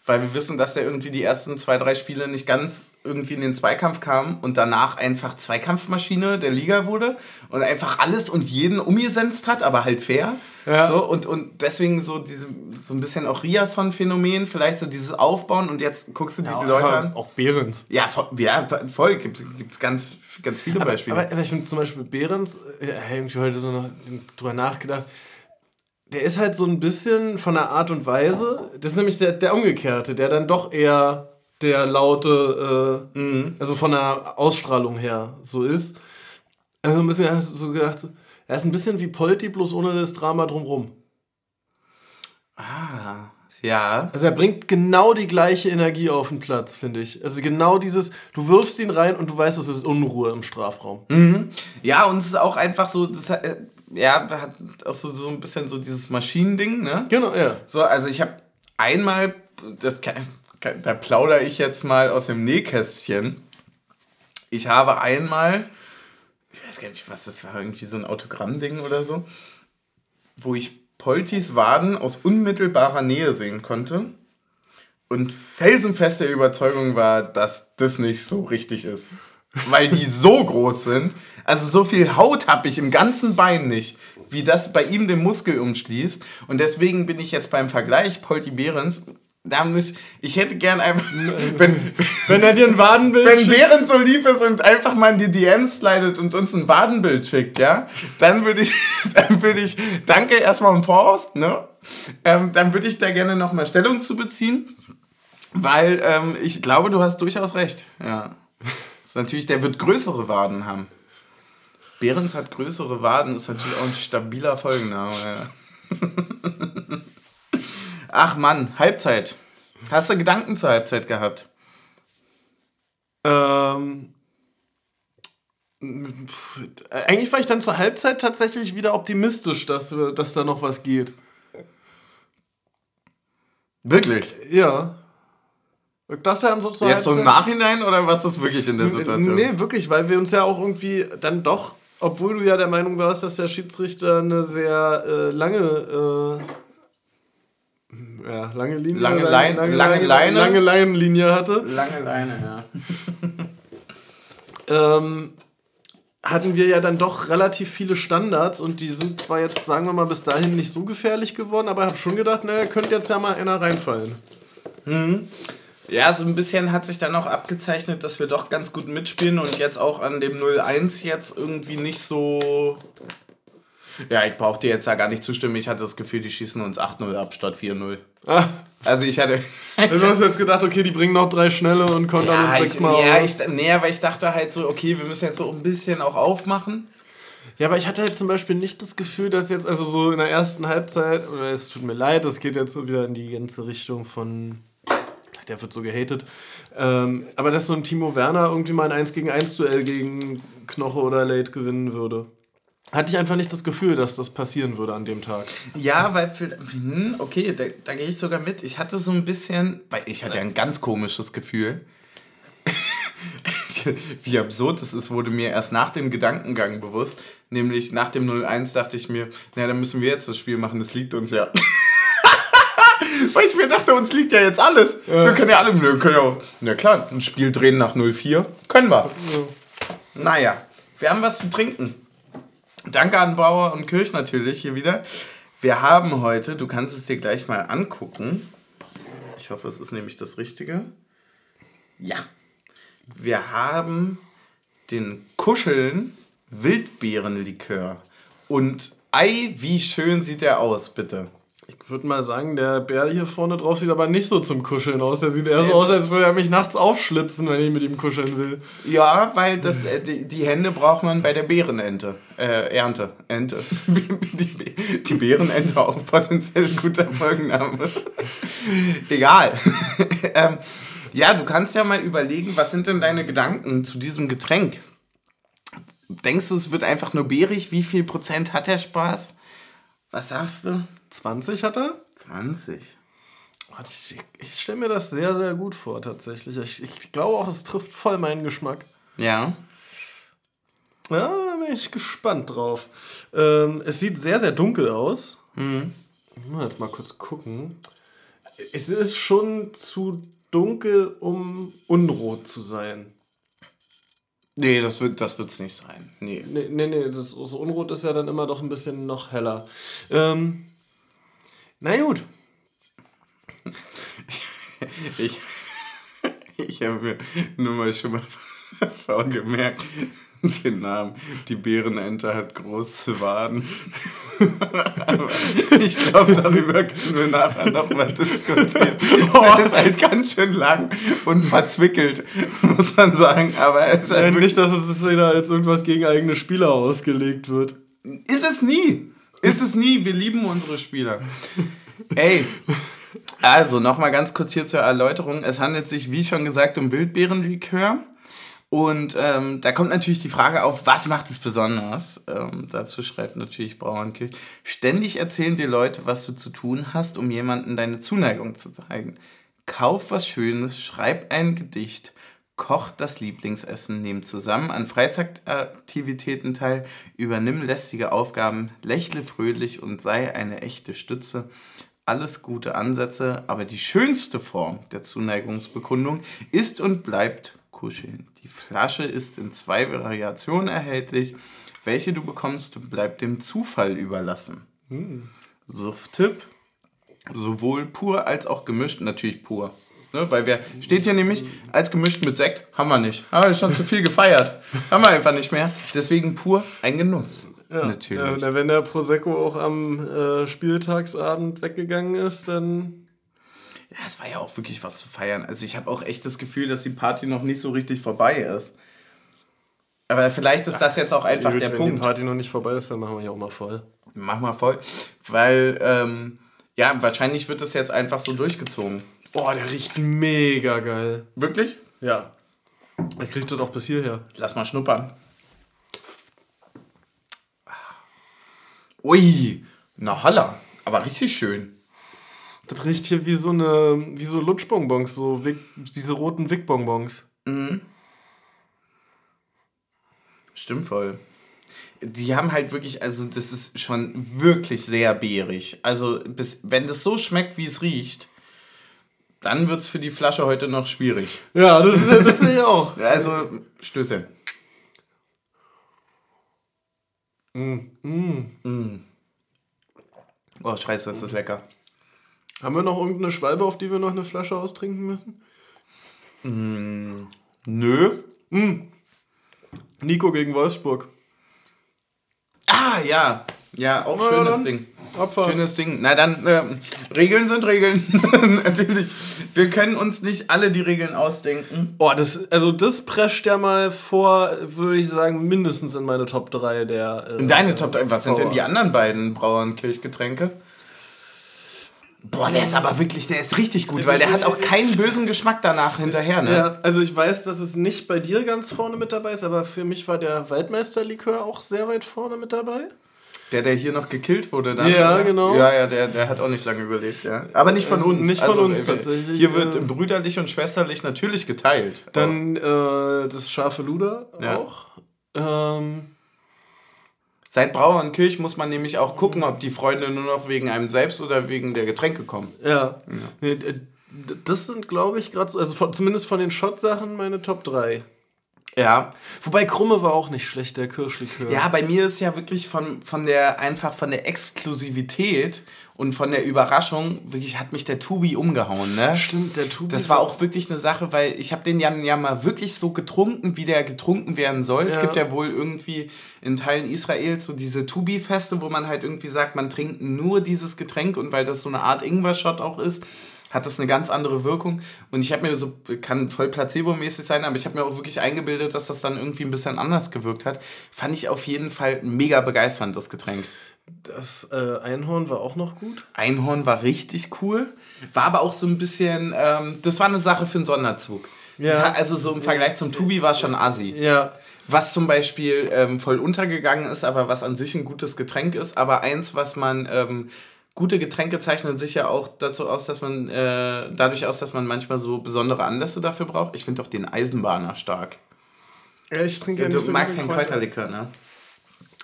[SPEAKER 1] weil wir wissen, dass der irgendwie die ersten zwei, drei Spiele nicht ganz irgendwie in den Zweikampf kam und danach einfach Zweikampfmaschine der Liga wurde und einfach alles und jeden umgesetzt hat, aber halt fair. Ja. So, und, und deswegen so diese, so ein bisschen auch Riason-Phänomen, vielleicht so dieses Aufbauen und jetzt guckst du die ja, Leute an.
[SPEAKER 2] Auch Behrens.
[SPEAKER 1] Ja, voll, ja, voll gibt es ganz, ganz viele Beispiele.
[SPEAKER 2] Aber, aber ich finde zum Beispiel Behrens, ich habe heute so noch drüber nachgedacht, der ist halt so ein bisschen von der Art und Weise, das ist nämlich der, der Umgekehrte, der dann doch eher der laute, äh, mhm. also von der Ausstrahlung her so ist. Also ein bisschen so gedacht, er ist ein bisschen wie Polti, bloß ohne das Drama drumrum.
[SPEAKER 1] Ah, ja.
[SPEAKER 2] Also er bringt genau die gleiche Energie auf den Platz, finde ich. Also genau dieses, du wirfst ihn rein und du weißt, es ist Unruhe im Strafraum.
[SPEAKER 1] Mhm. Ja, und es ist auch einfach so, das, äh, ja, hat auch so, so ein bisschen so dieses Maschinending, ne?
[SPEAKER 2] Genau, ja.
[SPEAKER 1] So, also ich habe einmal, das da plaudere ich jetzt mal aus dem Nähkästchen. Ich habe einmal, ich weiß gar nicht, was das war, irgendwie so ein Autogrammding oder so, wo ich Poltis Waden aus unmittelbarer Nähe sehen konnte und felsenfeste Überzeugung war, dass das nicht so richtig ist. Weil die so groß sind. Also so viel Haut habe ich im ganzen Bein nicht, wie das bei ihm den Muskel umschließt. Und deswegen bin ich jetzt beim Vergleich Polti Behrens da muss, ich hätte gern einfach, wenn, wenn er dir ein Wadenbild Wenn Behrens so lieb ist und einfach mal in die DMs slidet und uns ein Wadenbild schickt, ja, dann würde ich, (laughs) dann würde ich, danke erstmal im Voraus, ne, ähm, dann würde ich da gerne nochmal Stellung zu beziehen, weil ähm, ich glaube, du hast durchaus recht, ja. Das ist natürlich, der wird größere Waden haben. Behrens hat größere Waden, ist natürlich auch ein stabiler Folgenname, ja. Ach Mann, Halbzeit. Hast du Gedanken zur Halbzeit gehabt?
[SPEAKER 2] Ähm. Eigentlich war ich dann zur Halbzeit tatsächlich wieder optimistisch, dass, dass da noch was geht.
[SPEAKER 1] Wirklich?
[SPEAKER 2] Ja. Ich dachte
[SPEAKER 1] dann so zur Jetzt Halbzeit, so im Nachhinein oder was ist wirklich in der Situation?
[SPEAKER 2] Nee, wirklich, weil wir uns ja auch irgendwie dann doch, obwohl du ja der Meinung warst, dass der Schiedsrichter eine sehr äh, lange äh, ja, lange Linie.
[SPEAKER 1] Lange, Leine, lange, lange, Leine.
[SPEAKER 2] Lange Leinenlinie hatte.
[SPEAKER 1] Lange Leine,
[SPEAKER 2] ja. (laughs) ähm, hatten wir ja dann doch relativ viele Standards und die sind zwar jetzt, sagen wir mal, bis dahin nicht so gefährlich geworden, aber ich habe schon gedacht, naja, könnte jetzt ja mal einer reinfallen.
[SPEAKER 1] Mhm. Ja, so ein bisschen hat sich dann auch abgezeichnet, dass wir doch ganz gut mitspielen und jetzt auch an dem 0-1 jetzt irgendwie nicht so ja, ich brauchte jetzt ja gar nicht zustimmen. Ich hatte das Gefühl, die schießen uns 8-0 ab statt 4-0. Ah. Also ich hatte.
[SPEAKER 2] Du hast jetzt gedacht, okay, die bringen noch drei schnelle und kontern ja, uns sechsmal.
[SPEAKER 1] Ja, ich, nee, aber ich dachte halt so, okay, wir müssen jetzt so ein bisschen auch aufmachen.
[SPEAKER 2] Ja, aber ich hatte halt zum Beispiel nicht das Gefühl, dass jetzt, also so in der ersten Halbzeit, es tut mir leid, das geht jetzt so wieder in die ganze Richtung von. Der wird so gehatet. Ähm, aber dass so ein Timo Werner irgendwie mal ein 1 gegen 1 Duell gegen Knoche oder Late gewinnen würde hatte ich einfach nicht das Gefühl, dass das passieren würde an dem Tag.
[SPEAKER 1] Ja, weil, hm, okay, da, da gehe ich sogar mit. Ich hatte so ein bisschen, weil ich hatte ja ein ganz komisches Gefühl. (laughs) Wie absurd das ist, wurde mir erst nach dem Gedankengang bewusst. Nämlich nach dem 0-1 dachte ich mir, naja, dann müssen wir jetzt das Spiel machen, das liegt uns ja. (laughs) (laughs) Weil ich mir dachte, uns liegt ja jetzt alles. Ja. Wir können ja alle, wir können ja auch, na klar, ein Spiel drehen nach 0-4. Können wir. Ja. Naja, wir haben was zu trinken. Danke an Bauer und Kirch natürlich hier wieder. Wir haben heute, du kannst es dir gleich mal angucken. Ich hoffe, es ist nämlich das Richtige. Ja. Wir haben den Kuscheln Wildbeerenlikör. Und ei, wie schön sieht er aus, bitte.
[SPEAKER 2] Ich würde mal sagen, der Bär hier vorne drauf sieht aber nicht so zum Kuscheln aus. Der sieht eher so aus, als würde er mich nachts aufschlitzen, wenn ich mit ihm kuscheln will.
[SPEAKER 1] Ja, weil das, äh, die, die Hände braucht man bei der Bärenente. Äh, Ernte. Ente. (laughs) die, die Bärenente auch potenziell ein guter Folgenname. Egal. (laughs) ähm, ja, du kannst ja mal überlegen, was sind denn deine Gedanken zu diesem Getränk? Denkst du, es wird einfach nur bärig? Wie viel Prozent hat der Spaß? Was sagst du?
[SPEAKER 2] 20 hat er?
[SPEAKER 1] 20.
[SPEAKER 2] Ich, ich stelle mir das sehr, sehr gut vor, tatsächlich. Ich, ich glaube auch, es trifft voll meinen Geschmack.
[SPEAKER 1] Ja.
[SPEAKER 2] Ja, da bin ich gespannt drauf. Ähm, es sieht sehr, sehr dunkel aus. Mhm. Ich muss jetzt mal kurz gucken. Es ist schon zu dunkel, um unrot zu sein.
[SPEAKER 1] Nee, das wird das wird's nicht sein. Nee.
[SPEAKER 2] Nee, nee, nee das, so unrot ist ja dann immer doch ein bisschen noch heller. Ähm, na gut. (laughs)
[SPEAKER 1] Ich, ich habe mir nur mal schon mal (laughs) vorgemerkt, (laughs) den Namen. Die Bärenente hat große Waden. Aber (laughs) ich glaube, darüber können wir nachher nochmal diskutieren. (laughs) Das ist halt ganz schön lang und verzwickelt, muss man sagen. Aber es ist halt
[SPEAKER 2] nicht, dass es wieder als irgendwas gegen eigene Spieler ausgelegt wird.
[SPEAKER 1] Ist es nie. Ist es nie. Wir lieben unsere Spieler. Ey. Also, nochmal ganz kurz hier zur Erläuterung. Es handelt sich, wie schon gesagt, um Wildbeerenlikör. Und ähm, da kommt natürlich die Frage auf, was macht es besonders? Ähm, dazu schreibt natürlich Brauernkirch. Ständig erzählen dir Leute, was du zu tun hast, um jemandem deine Zuneigung zu zeigen. Kauf was Schönes, schreib ein Gedicht, koch das Lieblingsessen, nimm zusammen an Freizeitaktivitäten teil, übernimm lästige Aufgaben, lächle fröhlich und sei eine echte Stütze. Alles gute Ansätze, aber die schönste Form der Zuneigungsbekundung ist und bleibt Kuscheln. Die Flasche ist in zwei Variationen erhältlich. Welche du bekommst, bleibt dem Zufall überlassen.
[SPEAKER 2] Hm.
[SPEAKER 1] Suff-Tipp: sowohl pur als auch gemischt, natürlich pur. Ne, weil wir, steht hier nämlich, als gemischt mit Sekt, haben wir nicht. Haben wir schon zu viel gefeiert. haben wir einfach nicht mehr. Deswegen pur ein Genuss.
[SPEAKER 2] Ja, natürlich. Ja, wenn der Prosecco auch am äh, Spieltagsabend weggegangen ist, dann
[SPEAKER 1] ja, es war ja auch wirklich was zu feiern. Also ich habe auch echt das Gefühl, dass die Party noch nicht so richtig vorbei ist. Aber vielleicht ist das jetzt auch einfach
[SPEAKER 2] Gut,
[SPEAKER 1] der
[SPEAKER 2] wenn
[SPEAKER 1] Punkt.
[SPEAKER 2] Wenn die Party noch nicht vorbei ist, dann machen wir ja auch mal voll.
[SPEAKER 1] Machen wir voll. Weil, ähm, ja, wahrscheinlich wird das jetzt einfach so durchgezogen.
[SPEAKER 2] Boah, der riecht mega geil.
[SPEAKER 1] Wirklich?
[SPEAKER 2] Ja. Ich krieg das auch bis hierher.
[SPEAKER 1] Lass mal schnuppern. Ui, na holla. Aber richtig schön.
[SPEAKER 2] Das riecht hier wie so eine, wie so Lutschbonbons, so Wick, diese roten Wickbonbons.
[SPEAKER 1] Mhm. Stimmt voll. Die haben halt wirklich, also das ist schon wirklich sehr beerig. Also bis, wenn das so schmeckt, wie es riecht, dann wird es für die Flasche heute noch schwierig.
[SPEAKER 2] Ja, das ist das sehe ich auch. (laughs)
[SPEAKER 1] Also, Stöße.
[SPEAKER 2] Mm. Mm.
[SPEAKER 1] Mm. Oh, scheiße, das ist lecker.
[SPEAKER 2] Haben wir noch irgendeine Schwalbe, auf die wir noch eine Flasche austrinken müssen?
[SPEAKER 1] Mm, nö.
[SPEAKER 2] Mm. Nico gegen Wolfsburg.
[SPEAKER 1] Ah, ja. Ja, auch
[SPEAKER 2] Na,
[SPEAKER 1] schönes
[SPEAKER 2] dann.
[SPEAKER 1] Ding.
[SPEAKER 2] Abfahrt.
[SPEAKER 1] Schönes Ding. Na dann, ähm, Regeln sind Regeln. (laughs) Natürlich. Wir können uns nicht alle die Regeln ausdenken.
[SPEAKER 2] Oh, das, also das prescht ja mal vor, würde ich sagen, mindestens in meine Top 3 der. Äh,
[SPEAKER 1] In deine Top 3. Was sind denn
[SPEAKER 2] Brauer.
[SPEAKER 1] die anderen beiden Brauernkirchgetränke? Boah, der ist aber wirklich, der ist richtig gut,
[SPEAKER 2] Also
[SPEAKER 1] weil der hat auch keinen bösen Geschmack danach hinterher, ne?
[SPEAKER 2] Ja, also ich weiß, dass es nicht bei dir ganz vorne mit dabei ist, aber für mich war der Waldmeisterlikör auch sehr weit vorne mit dabei.
[SPEAKER 1] Der, der hier noch gekillt wurde dann.
[SPEAKER 2] Ja,
[SPEAKER 1] oder?
[SPEAKER 2] genau.
[SPEAKER 1] Ja, ja, der, der hat auch nicht lange überlebt, ja. Aber nicht von
[SPEAKER 2] Ähm,
[SPEAKER 1] uns.
[SPEAKER 2] nicht von uns
[SPEAKER 1] äh,
[SPEAKER 2] tatsächlich,
[SPEAKER 1] Hier wird
[SPEAKER 2] äh,
[SPEAKER 1] brüderlich und schwesterlich natürlich geteilt.
[SPEAKER 2] Dann äh, das scharfe Luder
[SPEAKER 1] Ja.
[SPEAKER 2] auch. Ähm,
[SPEAKER 1] Seit Brauernkirch muss man nämlich auch gucken, ob die Freunde nur noch wegen einem selbst oder wegen der Getränke kommen.
[SPEAKER 2] ja. D- das sind, glaube ich, gerade so, also von, zumindest von den Shot-Sachen meine Top 3.
[SPEAKER 1] Ja.
[SPEAKER 2] Wobei Krumme war auch nicht schlecht, der Kirschlikör.
[SPEAKER 1] Ja, bei mir ist ja wirklich von, von der einfach von der Exklusivität und von der Überraschung, wirklich hat mich der Tubi umgehauen, ne?
[SPEAKER 2] Stimmt, der Tubi.
[SPEAKER 1] Das war auch wirklich eine Sache, weil ich habe den ja, ja mal wirklich so getrunken, wie der getrunken werden soll. Es
[SPEAKER 2] Ja.
[SPEAKER 1] gibt ja wohl irgendwie in Teilen Israels so diese Tubi-Feste, wo man halt irgendwie sagt, man trinkt nur dieses Getränk und weil das so eine Art Ingwer-Shot auch ist, hat das eine ganz andere Wirkung. Und ich habe mir so, kann voll placebo-mäßig sein, aber ich habe mir auch wirklich eingebildet, dass das dann irgendwie ein bisschen anders gewirkt hat. Fand ich auf jeden Fall mega begeisternd, das Getränk.
[SPEAKER 2] Das äh, Einhorn war auch noch gut.
[SPEAKER 1] Einhorn war richtig cool, war aber auch so ein bisschen, ähm, das war eine Sache für einen Sonderzug.
[SPEAKER 2] Ja.
[SPEAKER 1] Hat, also so im Vergleich zum Tubi war es schon assi.
[SPEAKER 2] Ja.
[SPEAKER 1] Was zum Beispiel ähm, voll untergegangen ist, aber was an sich ein gutes Getränk ist, aber eins, was man, ähm, gute Getränke zeichnen sich ja auch dazu aus, dass man, äh, dadurch aus, dass man manchmal so besondere Anlässe dafür braucht. Ich finde auch den Eisenbahner stark.
[SPEAKER 2] ja ich trinke ja
[SPEAKER 1] du
[SPEAKER 2] nicht so
[SPEAKER 1] magst keinen
[SPEAKER 2] Kräuter.
[SPEAKER 1] Kräuterlikör, ne?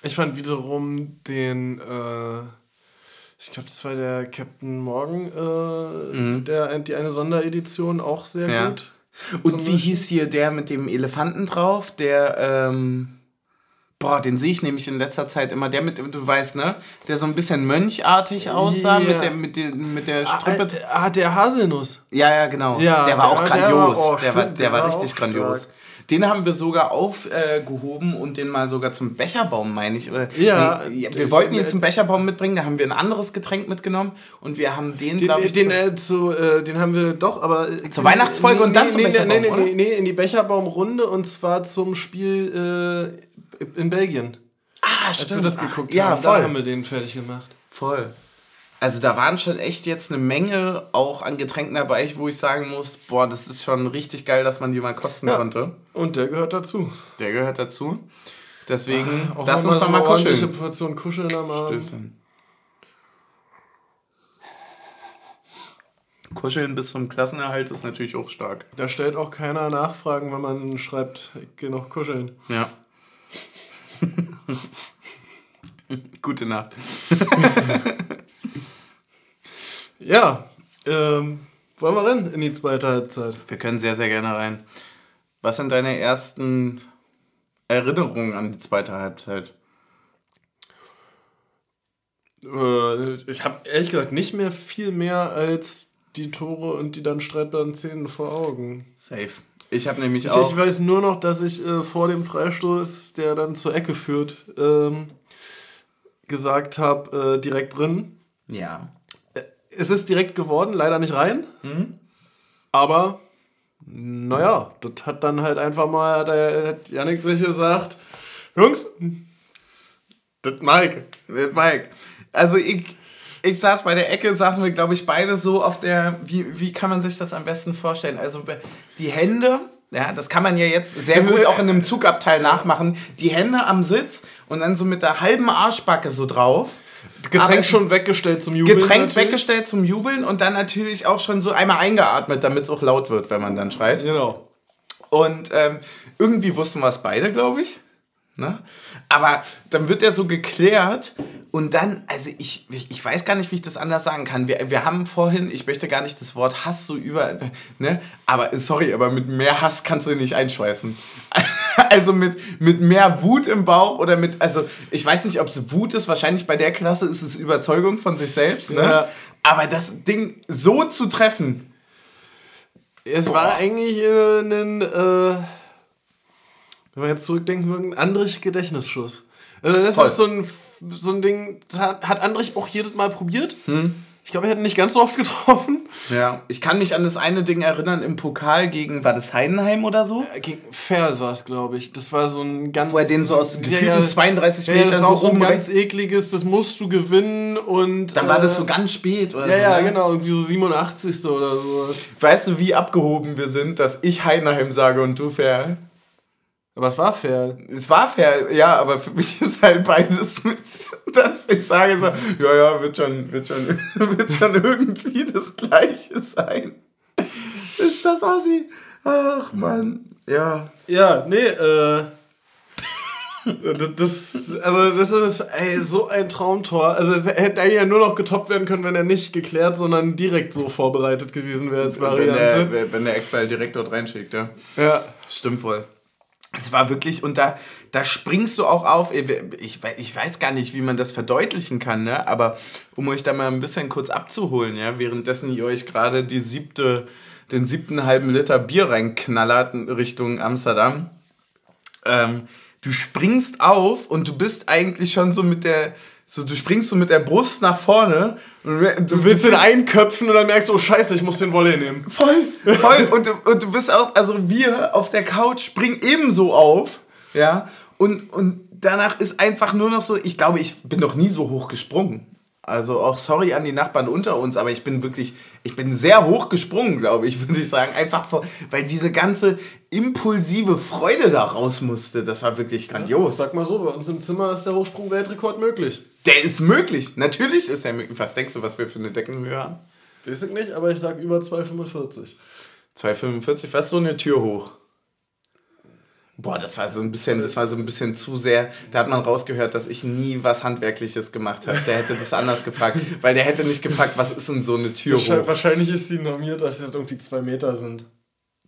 [SPEAKER 2] Ich fand wiederum den, äh, Ich glaube, das war der Captain Morgan, äh, mhm. der, die eine Sonderedition auch sehr ja. gut.
[SPEAKER 1] Und wie hieß hier der mit dem Elefanten drauf? Der, ähm, boah, den sehe ich nämlich in letzter Zeit immer. Der mit, du weißt, ne? Der so ein bisschen mönchartig aussah yeah. mit, der, mit, der, mit der Strippe.
[SPEAKER 2] Ah, ah, der Haselnuss.
[SPEAKER 1] Ja, ja, genau. Ja, der war der, auch grandios. Der war, oh, der, war, der war, richtig grandios. Stark. Den haben wir sogar aufgehoben äh, und den mal sogar zum Becherbaum, meine ich. ja. Nee, wir wollten ihn zum Becherbaum mitbringen, da haben wir ein anderes Getränk mitgenommen und wir haben den,
[SPEAKER 2] glaube ich. Den, äh, zu, äh, den haben wir doch, aber.
[SPEAKER 1] Äh, zur Weihnachtsfolge nee, und dann nee, zum
[SPEAKER 2] nee,
[SPEAKER 1] Becherbaum.
[SPEAKER 2] Nee, nee, nee, in die Becherbaumrunde und zwar zum Spiel äh, in Belgien.
[SPEAKER 1] Ah, stimmt.
[SPEAKER 2] Als wir das geguckt
[SPEAKER 1] ja,
[SPEAKER 2] haben,
[SPEAKER 1] voll.
[SPEAKER 2] da haben wir den fertig gemacht.
[SPEAKER 1] Voll. Also da waren schon echt jetzt eine Menge auch an Getränken dabei, wo ich sagen muss, boah, das ist schon richtig geil, dass man die mal kosten ja. konnte.
[SPEAKER 2] Und der gehört dazu.
[SPEAKER 1] Der gehört dazu. Deswegen,
[SPEAKER 2] Ach, lass uns doch mal kuscheln. Portion kuscheln am Abend.
[SPEAKER 1] Stößchen. Kuscheln bis zum Klassenerhalt ist natürlich auch stark.
[SPEAKER 2] Da stellt auch keiner Nachfragen, wenn man schreibt, ich gehe noch kuscheln.
[SPEAKER 1] Ja. (laughs) Gute Nacht. (laughs)
[SPEAKER 2] Ja, ähm, wollen wir rein in die zweite Halbzeit?
[SPEAKER 1] Wir können sehr, sehr gerne rein. Was sind deine ersten Erinnerungen an die zweite Halbzeit?
[SPEAKER 2] Äh, ich habe ehrlich gesagt nicht mehr viel mehr als die Tore und die dann streitbaren Szenen vor Augen.
[SPEAKER 1] Safe. Ich habe nämlich
[SPEAKER 2] ich,
[SPEAKER 1] auch.
[SPEAKER 2] Ich weiß nur noch, dass ich äh, vor dem Freistoß, der dann zur Ecke führt, ähm, gesagt habe, äh, direkt drin.
[SPEAKER 1] Ja
[SPEAKER 2] es ist direkt geworden, leider nicht rein. Mhm. Aber, naja, das hat dann halt einfach mal, der hat Janik sich gesagt, Jungs, das Mike.
[SPEAKER 1] Das Mike. Also ich, ich saß bei der Ecke, saßen wir, glaube ich, beide so auf der, wie, wie kann man sich das am besten vorstellen? Also die Hände, ja, das kann man ja jetzt sehr gut auch in einem Zugabteil nachmachen, die Hände am Sitz und dann so mit der halben Arschbacke so drauf.
[SPEAKER 2] Getränk schon weggestellt zum Jubeln.
[SPEAKER 1] Getränk natürlich. weggestellt zum Jubeln und dann natürlich auch schon so einmal eingeatmet, damit es auch laut wird, wenn man dann schreit.
[SPEAKER 2] Genau.
[SPEAKER 1] Und ähm, irgendwie wussten wir es beide, glaube ich. Ne? Aber dann wird er so geklärt und dann, also ich, ich weiß gar nicht, wie ich das anders sagen kann. Wir, wir haben vorhin, ich möchte gar nicht das Wort Hass so über, ne? Aber sorry, aber mit mehr Hass kannst du nicht einschweißen. (laughs) also mit, mit mehr Wut im Bauch oder mit, also ich weiß nicht, ob es Wut ist, wahrscheinlich bei der Klasse ist es Überzeugung von sich selbst, ne? Ja. Aber das Ding so zu treffen.
[SPEAKER 2] Es boah. war eigentlich äh, ein. Äh wenn wir jetzt zurückdenken würden, Andrich Gedächtnisschuss. Also das Voll. ist so ein, so ein Ding, hat Andrich auch jedes Mal probiert. Hm. Ich glaube, er hat nicht ganz so oft getroffen.
[SPEAKER 1] Ja, ich kann mich an das eine Ding erinnern im Pokal gegen, war das Heidenheim oder so?
[SPEAKER 2] Äh, gegen Ferl war es, glaube ich. Das war so ein ganz.
[SPEAKER 1] Wo er den so aus gefühlten ja, 32
[SPEAKER 2] ja, Metern das war so ein ganz ekliges, das musst du gewinnen und.
[SPEAKER 1] Dann äh, war das so ganz spät
[SPEAKER 2] oder ja, so. Ja, ne? genau, irgendwie so 87. oder so.
[SPEAKER 1] Weißt du, wie abgehoben wir sind, dass ich Heidenheim sage und du Ferl?
[SPEAKER 2] Aber es war fair.
[SPEAKER 1] Es war fair, ja, aber für mich ist halt beides mit, (laughs) dass ich sage so, ja, ja, wird schon, wird schon, (laughs) wird schon irgendwie das Gleiche sein. Ist das Ossi? Ach, Mann, ja.
[SPEAKER 2] Ja, nee, äh. (laughs) Das, also das ist ey, so ein Traumtor. Also es hätte ja nur noch getoppt werden können, wenn er nicht geklärt, sondern direkt so vorbereitet gewesen wäre als
[SPEAKER 1] Variante. Wenn der, wenn der Eckball direkt dort reinschickt, ja.
[SPEAKER 2] Ja.
[SPEAKER 1] Stimmt voll. Es war wirklich, und da, da springst du auch auf. Ich, ich weiß gar nicht, wie man das verdeutlichen kann, ne? aber um euch da mal ein bisschen kurz abzuholen, ja, währenddessen ihr euch gerade die siebte, den siebten halben Liter Bier reinknallert Richtung Amsterdam. Ähm, du springst auf und du bist eigentlich schon so mit der, so, du springst so mit der Brust nach vorne
[SPEAKER 2] und du willst den einköpfen und dann merkst du, oh scheiße, ich muss den Volley nehmen.
[SPEAKER 1] Voll, (laughs) voll. und, du, und du bist auch, also wir auf der Couch springen ebenso auf, ja, und, und danach ist einfach nur noch so, ich glaube, ich bin noch nie so hoch gesprungen. Also auch sorry an die Nachbarn unter uns, aber ich bin wirklich, ich bin sehr hoch gesprungen, glaube ich, (laughs) würde ich sagen. Einfach vor, weil diese ganze impulsive Freude da raus musste. Das war wirklich grandios.
[SPEAKER 2] Ja, sag mal so, bei uns im Zimmer ist der Hochsprung-Weltrekord möglich.
[SPEAKER 1] Der ist möglich. Natürlich ist er möglich. Was denkst du, was wir für eine Deckenhöhe haben?
[SPEAKER 2] Weiß ich nicht, aber ich sag über 2,45.
[SPEAKER 1] 2,45, was ist so eine Tür hoch? Boah, das war so ein bisschen, das war so ein bisschen zu sehr. Da hat man rausgehört, dass ich nie was Handwerkliches gemacht habe. Der hätte das anders gefragt, (laughs) weil der hätte nicht gefragt, was ist denn so eine Tür
[SPEAKER 2] hoch? Wahrscheinlich ist die normiert, dass es irgendwie zwei Meter sind.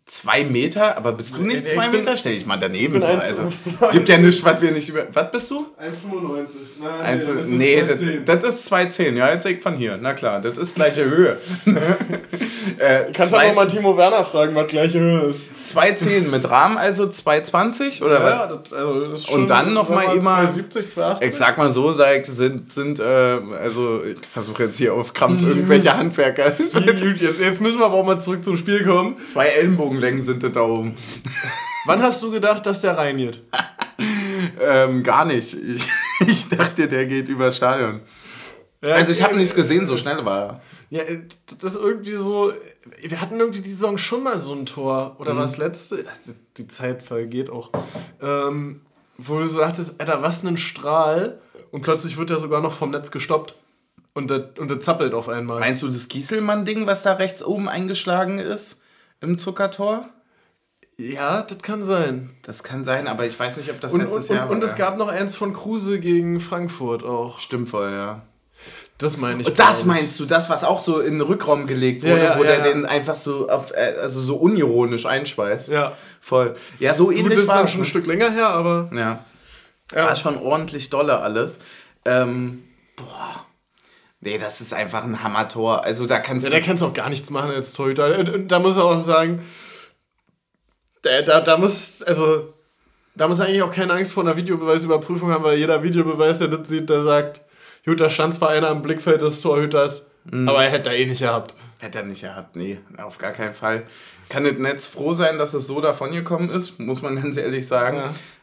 [SPEAKER 1] Zwei Meter? Aber bist du nicht zwei Meter? Stell dich mal daneben. So. Also, gibt ja nichts, was wir nicht über. Was bist du?
[SPEAKER 2] 1,95. Nein,
[SPEAKER 1] 1, nee, das, das, ist 2,10. Ja, jetzt sehe von hier. Na klar, das ist gleiche Höhe. (laughs) (laughs)
[SPEAKER 2] äh, Kannst du aber mal Timo Werner fragen, was gleiche Höhe ist.
[SPEAKER 1] 2,10 mit Rahmen, also 2,20 oder
[SPEAKER 2] ja, was? Das, also das ist schon,
[SPEAKER 1] Und dann nochmal immer.
[SPEAKER 2] 2,70, 2,80.
[SPEAKER 1] Ich sag mal so, sag, sind, sind äh, also ich versuche jetzt hier auf Krampf irgendwelche Handwerker. (laughs)
[SPEAKER 2] jetzt, jetzt müssen wir aber auch mal zurück zum Spiel kommen.
[SPEAKER 1] Zwei Ellenbogenlängen sind da oben. (laughs)
[SPEAKER 2] Wann hast du gedacht, dass der reiniert? (laughs)
[SPEAKER 1] ähm, gar nicht. Ich, ich dachte, der geht übers Stadion. Ja, also ich habe nichts gesehen, so schnell war er.
[SPEAKER 2] Ja, das ist irgendwie so. Wir hatten irgendwie die Saison schon mal so ein Tor. Oder mhm. war das letzte? Die Zeit vergeht auch. Ähm, wo du sagtest, Alter, was ein Strahl. Und plötzlich wird er sogar noch vom Netz gestoppt. Und der, und der zappelt auf einmal.
[SPEAKER 1] Meinst du das Gieselmann-Ding, was da rechts oben eingeschlagen ist? Im Zuckertor?
[SPEAKER 2] Ja, das kann sein.
[SPEAKER 1] Das kann sein, aber ich weiß nicht, ob das
[SPEAKER 2] und,
[SPEAKER 1] letztes
[SPEAKER 2] und,
[SPEAKER 1] Jahr
[SPEAKER 2] war. Und es gab noch eins von Kruse gegen Frankfurt auch.
[SPEAKER 1] Stimmt voll, ja.
[SPEAKER 2] Das meine ich.
[SPEAKER 1] Und das meinst du, das, was auch so in den Rückraum gelegt wurde, ja, ja, wo ja, der den einfach so auf, äh, also so unironisch einschweißt.
[SPEAKER 2] Ja.
[SPEAKER 1] Voll. Ja, so ähnlich
[SPEAKER 2] das ist dann schon ein Stück länger her, aber.
[SPEAKER 1] Ja. ja. War schon ordentlich dolle alles. Ähm, boah. Nee, das ist einfach ein Hammertor. Also da kannst
[SPEAKER 2] ja, du. Da kannst du auch gar nichts machen als Torhüter. Da muss er auch sagen, da, da, da muss, also, da muss eigentlich auch keine Angst vor einer Videobeweisüberprüfung haben, weil jeder Videobeweis, der das sieht, der sagt, Gut, da stand zwar einer am Blickfeld des Torhüters, mhm. aber er hätte er eh nicht gehabt.
[SPEAKER 1] Hätte er nicht gehabt, nee, auf gar keinen Fall. Kann das Netz froh sein, dass es so davon gekommen ist, muss man (laughs) ganz ehrlich sagen.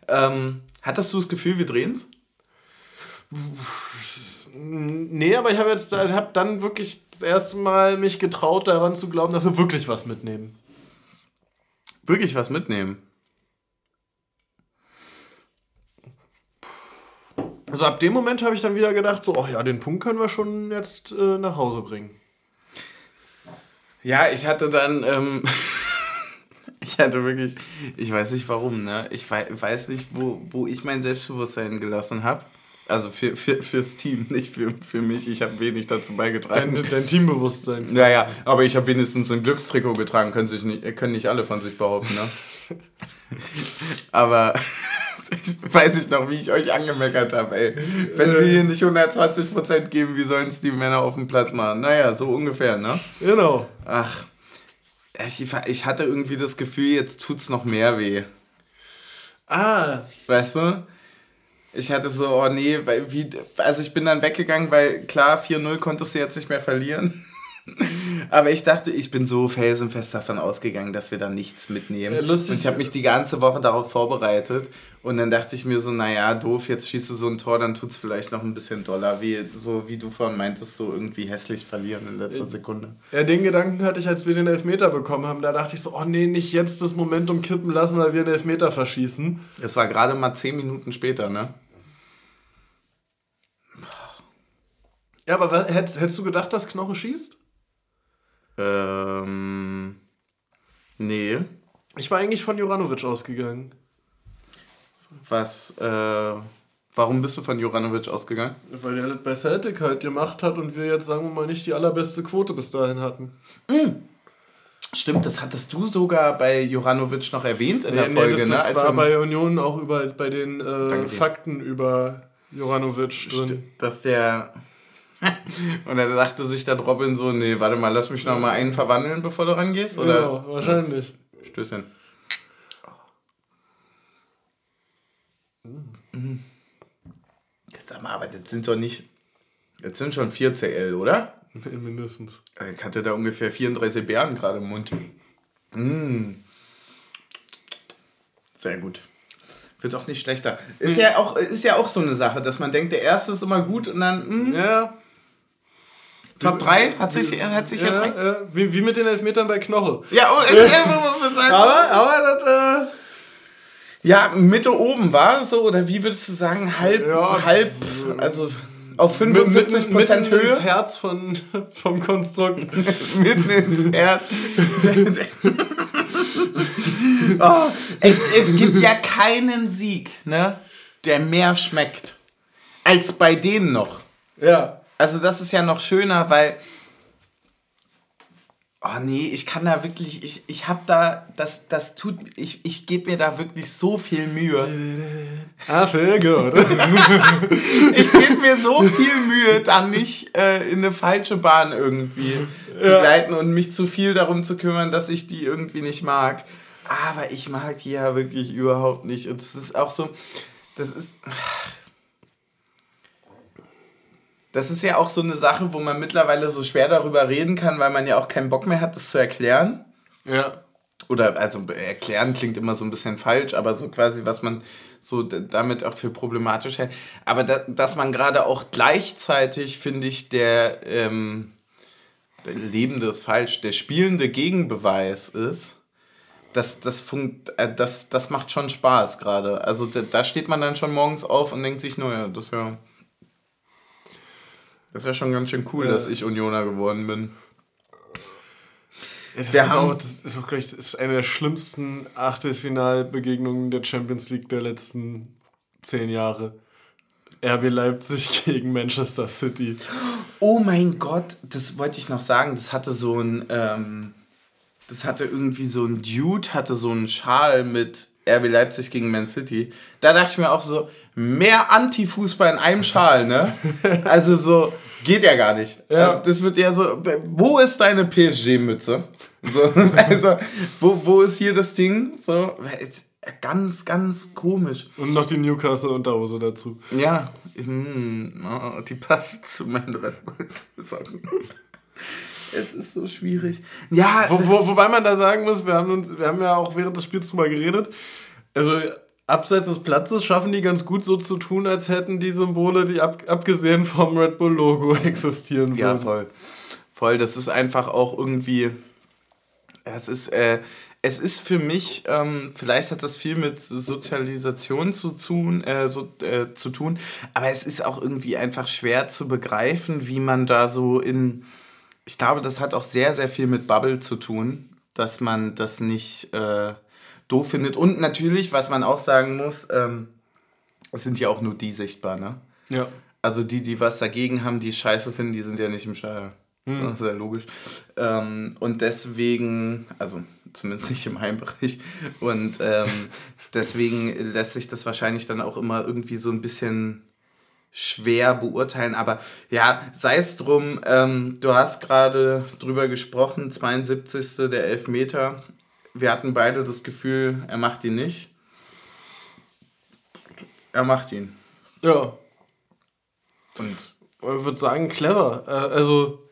[SPEAKER 1] Ja. Ähm, hattest du das Gefühl, wir drehen es?
[SPEAKER 2] Nee, aber ich habe jetzt hab dann wirklich das erste Mal mich getraut, daran zu glauben, dass wir wirklich was mitnehmen.
[SPEAKER 1] Wirklich was mitnehmen?
[SPEAKER 2] Also ab dem Moment habe ich dann wieder gedacht, so, oh ja, den Punkt können wir schon jetzt äh, nach Hause bringen.
[SPEAKER 1] Ja, ich hatte dann, ähm, (laughs) ich hatte wirklich, ich weiß nicht warum, ne? Ich weiß nicht, wo, wo ich mein Selbstbewusstsein gelassen habe. Also für, für, fürs Team, (laughs) nicht für, für mich. Ich habe wenig dazu beigetragen.
[SPEAKER 2] Dein, dein Teambewusstsein.
[SPEAKER 1] Naja, aber ich habe wenigstens ein Glückstrikot getragen, können, sich nicht, können nicht alle von sich behaupten, ne? (laughs) aber (laughs) ich weiß ich noch, wie ich euch angemeckert habe, ey. Wenn wir hier nicht 120% geben, wie sollen es die Männer auf dem Platz machen? Naja, so ungefähr, ne?
[SPEAKER 2] Genau.
[SPEAKER 1] Ach, ich, ich hatte irgendwie das Gefühl, jetzt tut's noch mehr weh.
[SPEAKER 2] Ah.
[SPEAKER 1] Weißt du? Ich hatte so, oh nee, weil wie, also ich bin dann weggegangen, weil klar, 4-0 konntest du jetzt nicht mehr verlieren. Aber ich dachte, ich bin so felsenfest davon ausgegangen, dass wir da nichts mitnehmen. Ja, lustig. Und ich habe mich die ganze Woche darauf vorbereitet. Und dann dachte ich mir so, naja, doof, jetzt schießt du so ein Tor, dann tut es vielleicht noch ein bisschen doller, wie, so wie du vorhin meintest, so irgendwie hässlich verlieren in letzter Sekunde.
[SPEAKER 2] Ja, den Gedanken hatte ich, als wir den Elfmeter bekommen haben. Da dachte ich so, oh nee, nicht jetzt das Momentum kippen lassen, weil wir den Elfmeter verschießen.
[SPEAKER 1] Es war gerade mal zehn Minuten später, ne?
[SPEAKER 2] Ja, aber hättest, hättest du gedacht, dass Knoche schießt?
[SPEAKER 1] Ähm. Nee.
[SPEAKER 2] Ich war eigentlich von Juranovic ausgegangen.
[SPEAKER 1] Was, äh. Warum bist du von Juranovic ausgegangen?
[SPEAKER 2] Weil er das bei Celtic halt gemacht hat und wir jetzt, sagen wir mal, nicht die allerbeste Quote bis dahin hatten.
[SPEAKER 1] Mhm. Stimmt, das hattest du sogar bei Juranovic noch erwähnt in nee, der Folge,
[SPEAKER 2] nee, das, das
[SPEAKER 1] ne?
[SPEAKER 2] war bei Union auch über, bei den äh, Fakten über Juranovic drin.
[SPEAKER 1] Dass der (laughs) und er dachte sich dann Robin so, nee, warte mal, lass mich noch mal einen verwandeln, bevor du rangehst, oder?
[SPEAKER 2] Ja, wahrscheinlich.
[SPEAKER 1] Stößchen. Mhm. Jetzt sag mal, aber das sind doch nicht, jetzt sind schon 4 CL, oder? (laughs)
[SPEAKER 2] Mindestens.
[SPEAKER 1] Ich hatte da ungefähr 34 Bären gerade im Mund. Mmh. Sehr gut. Wird auch nicht schlechter. Ist, hm. ja auch, ist ja auch so eine Sache, dass man denkt, der erste ist immer gut und dann. Mh. Hm.
[SPEAKER 2] Ja.
[SPEAKER 1] Top 3 hat sich, hat sich
[SPEAKER 2] ja,
[SPEAKER 1] jetzt.
[SPEAKER 2] Ja, wie, wie mit den Elfmetern bei Knoche.
[SPEAKER 1] Ja, oh, äh, äh,
[SPEAKER 2] aber, aber das. Äh
[SPEAKER 1] ja, Mitte oben war so, oder wie würdest du sagen, halb, ja. halb, also auf 75%
[SPEAKER 2] mitten
[SPEAKER 1] Höhe.
[SPEAKER 2] ins Herz von, (laughs) vom Konstrukt. (laughs)
[SPEAKER 1] mitten ins Herz. (laughs) oh, es, es gibt ja keinen Sieg, ne, der mehr schmeckt als bei denen noch.
[SPEAKER 2] Ja.
[SPEAKER 1] Also das ist ja noch schöner, weil Oh nee, ich kann da wirklich, ich, ich hab da, das, das tut, ich, ich gebe mir da wirklich so viel Mühe.
[SPEAKER 2] I feel good.
[SPEAKER 1] ich gebe mir so viel Mühe, da nicht äh, in eine falsche Bahn irgendwie zu
[SPEAKER 2] Ja.
[SPEAKER 1] gleiten und mich zu viel darum zu kümmern, dass ich die irgendwie nicht mag. Aber ich mag die ja wirklich überhaupt nicht. Und es ist auch so, das ist. Das ist ja auch so eine Sache, wo man mittlerweile so schwer darüber reden kann, weil man ja auch keinen Bock mehr hat, das zu erklären.
[SPEAKER 2] ja.
[SPEAKER 1] Oder, also erklären klingt immer so ein bisschen falsch, aber so quasi, was man so damit auch für problematisch hält. Aber da, dass man gerade auch gleichzeitig, finde ich, der ähm, der Lebende ist falsch, der spielende Gegenbeweis ist, das, das, funkt, äh, das, das macht schon Spaß gerade. Also da, da steht man dann schon morgens auf und denkt sich, naja, das ist ja. Das ja schon ganz schön cool,
[SPEAKER 2] Ja.
[SPEAKER 1] dass ich Unioner geworden bin.
[SPEAKER 2] Ja, das,
[SPEAKER 1] Wir
[SPEAKER 2] ist
[SPEAKER 1] haben-
[SPEAKER 2] auch, das ist auch gleich, das ist eine der schlimmsten Achtelfinalbegegnungen der Champions League der letzten zehn Jahre. RB Leipzig (laughs) gegen Manchester City.
[SPEAKER 1] Oh mein Gott, das wollte ich noch sagen. Das hatte so ein, ähm, das hatte irgendwie so ein Dude, hatte so einen Schal mit RB Leipzig gegen Man City. Da dachte ich mir auch so, mehr Anti-Fußball in einem Schal, ne? (laughs) Also so, geht ja gar nicht.
[SPEAKER 2] Ja.
[SPEAKER 1] Äh, Das wird ja so, wo ist deine PSG-Mütze? So, (laughs) also, wo, wo ist hier das Ding? So, ganz, ganz komisch.
[SPEAKER 2] Und noch die Newcastle-Unterhose dazu.
[SPEAKER 1] Ja, hm, oh, die passt zu meinen Red Bull-Socken. Es ist so schwierig. Ja,
[SPEAKER 2] Wo, wo, wobei man da sagen muss, wir haben, uns, wir haben ja auch während des Spiels drüber geredet. Also abseits des Platzes schaffen die ganz gut so zu tun, als hätten die Symbole, die ab, abgesehen vom Red Bull-Logo (laughs) existieren würden.
[SPEAKER 1] ja, voll. Voll, das ist einfach auch irgendwie. Es ist, äh, es ist für mich, ähm, vielleicht hat das viel mit Sozialisation zu tun, äh, so, äh, zu tun, aber es ist auch irgendwie einfach schwer zu begreifen, wie man da so in. Ich glaube, das hat auch sehr, sehr viel mit Bubble zu tun, dass man das nicht äh, doof findet. Und natürlich, was man auch sagen muss, ähm, es sind ja auch nur die sichtbar, ne?
[SPEAKER 2] Ja.
[SPEAKER 1] Also die, die was dagegen haben, die Scheiße finden, die sind ja nicht im Stadion. Das ist ja logisch. Ähm, und deswegen, also zumindest nicht im Heimbereich, und ähm, deswegen lässt sich das wahrscheinlich dann auch immer irgendwie so ein bisschen schwer beurteilen. Aber ja, sei es drum, ähm, du hast gerade drüber gesprochen, 72. der Elfmeter. Wir hatten beide das Gefühl, er macht ihn nicht. Er macht ihn.
[SPEAKER 2] Ja.
[SPEAKER 1] Und
[SPEAKER 2] Ich würde sagen, clever. Äh, also.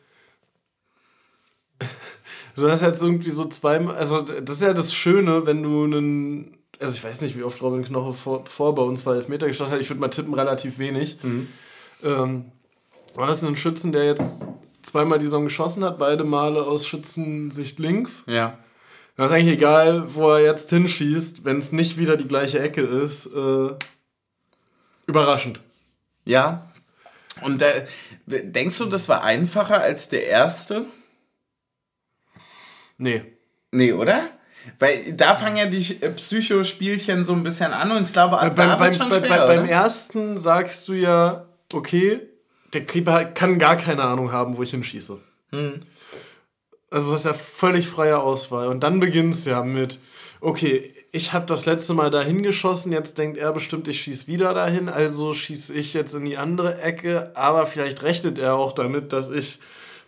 [SPEAKER 2] (laughs) Du hast jetzt irgendwie so zweimal. Also, das ist ja das Schöne, wenn du einen. Also, ich weiß nicht, wie oft Robin Knoche vor, vor bei uns zwei Elfmeter geschossen hat. Ich würde mal tippen, relativ wenig. Ähm, war das ein Schützen, der jetzt zweimal die Saison geschossen hat, beide Male aus Schützensicht links?
[SPEAKER 1] ja.
[SPEAKER 2] Das ist eigentlich egal, wo er jetzt hinschießt, wenn es nicht wieder die gleiche Ecke ist. Äh, überraschend.
[SPEAKER 1] Ja. Und äh, denkst du, das war einfacher als der erste?
[SPEAKER 2] Nee.
[SPEAKER 1] Nee, oder? Weil da fangen ja die äh, Psychospielchen so ein bisschen an und ich glaube, ab da
[SPEAKER 2] beim, beim,
[SPEAKER 1] wird schon schwer,
[SPEAKER 2] bei, beim ersten sagst du ja, okay, der Keeper kann gar keine Ahnung haben, wo ich hinschieße.
[SPEAKER 1] Hm.
[SPEAKER 2] Also das ist ja völlig freie Auswahl. Und dann beginnt es ja mit, okay, ich habe das letzte Mal dahin geschossen, jetzt denkt er bestimmt, ich schieße wieder dahin, also schieße ich jetzt in die andere Ecke, aber vielleicht rechnet er auch damit, dass ich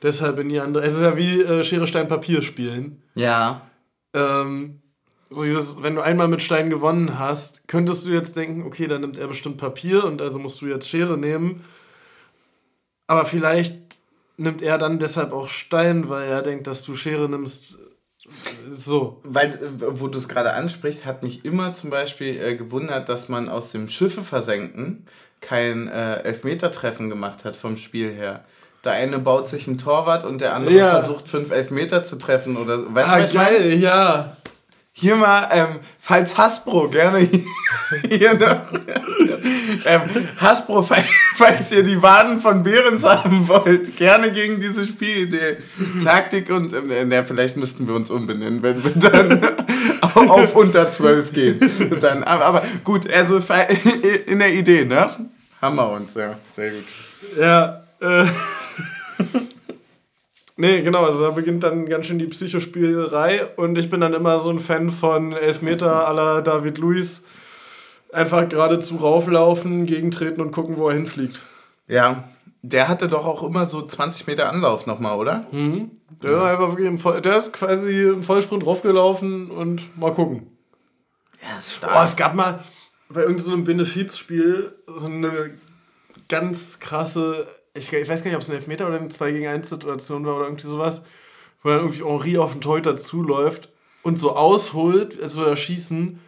[SPEAKER 2] deshalb in die andere... Es ist ja wie äh, Schere, Stein, Papier spielen.
[SPEAKER 1] Ja.
[SPEAKER 2] Ähm, so dieses, wenn du einmal mit Stein gewonnen hast, könntest du jetzt denken, okay, dann nimmt er bestimmt Papier und also musst du jetzt Schere nehmen. Aber vielleicht nimmt er dann deshalb auch Stein, weil er denkt, dass du Schere nimmst. So.
[SPEAKER 1] Weil, äh, wo du es gerade ansprichst, hat mich immer zum Beispiel äh, gewundert, dass man aus dem Schiffe versenken kein äh, Elfmetertreffen gemacht hat vom Spiel her. Der eine baut sich ein Torwart und der andere
[SPEAKER 2] Ja.
[SPEAKER 1] versucht fünf Elfmeter zu treffen oder so. Weißt du,
[SPEAKER 2] Ah,
[SPEAKER 1] was ich meine?
[SPEAKER 2] geil, ja.
[SPEAKER 1] Hier mal, ähm, falls Hasbro gerne (laughs) hier noch, ähm, Hasbro, (laughs) falls ihr die Waden von Behrens haben wollt, gerne gegen diese Spielidee. Taktik und, äh, vielleicht müssten wir uns umbenennen, wenn wir dann (laughs) auf unter 12 gehen. Dann, aber, gut, also (laughs) in der Idee, ne? Wir uns, ja. Sehr gut.
[SPEAKER 2] Ja, äh. Nee, genau, also da beginnt dann ganz schön die Psychospielerei und ich bin dann immer so ein Fan von Elfmeter la David Luiz. Einfach geradezu rauflaufen, gegentreten und gucken, wo er hinfliegt.
[SPEAKER 1] Ja, der hatte doch auch immer so 20 Meter Anlauf nochmal, oder?
[SPEAKER 2] Mhm. Der, ja. einfach wirklich im Voll, der ist quasi im Vollsprint draufgelaufen und mal gucken. Ja, ist stark. Oh, es gab mal bei irgendeinem so Benefizspiel so eine ganz krasse ich, ich weiß gar nicht, ob es ein Elfmeter oder eine 2 gegen 1 Situation war oder irgendwie sowas, wo dann irgendwie Henri auf den Torhüter zuläuft und so ausholt, als würde er schießen,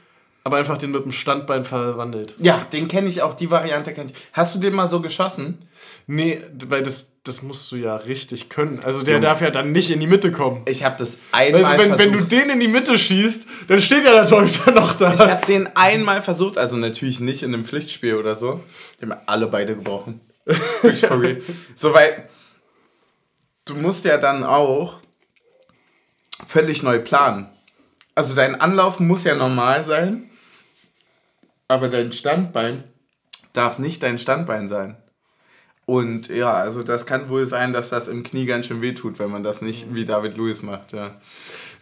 [SPEAKER 2] aber einfach den mit dem Standbein verwandelt.
[SPEAKER 1] Ja, den kenne ich auch, die Variante kenne ich. Hast du den mal so geschossen?
[SPEAKER 2] Nee, weil das, das musst du ja richtig können. Also der ja. darf ja dann nicht in die Mitte kommen.
[SPEAKER 1] Ich habe das einmal
[SPEAKER 2] also wenn, versucht. Wenn du den in die Mitte schießt, dann steht ja der Torhüter noch da.
[SPEAKER 1] Ich habe den einmal versucht, also natürlich nicht in einem Pflichtspiel oder so. Die haben alle beide gebrochen. Wirklich for real. (laughs) So, weil du musst ja dann auch völlig neu planen. Also dein Anlauf muss ja normal sein, aber dein Standbein darf nicht dein Standbein sein. Und ja, also das kann wohl sein, dass das im Knie ganz schön wehtut, wenn man das nicht wie David Lewis macht, ja.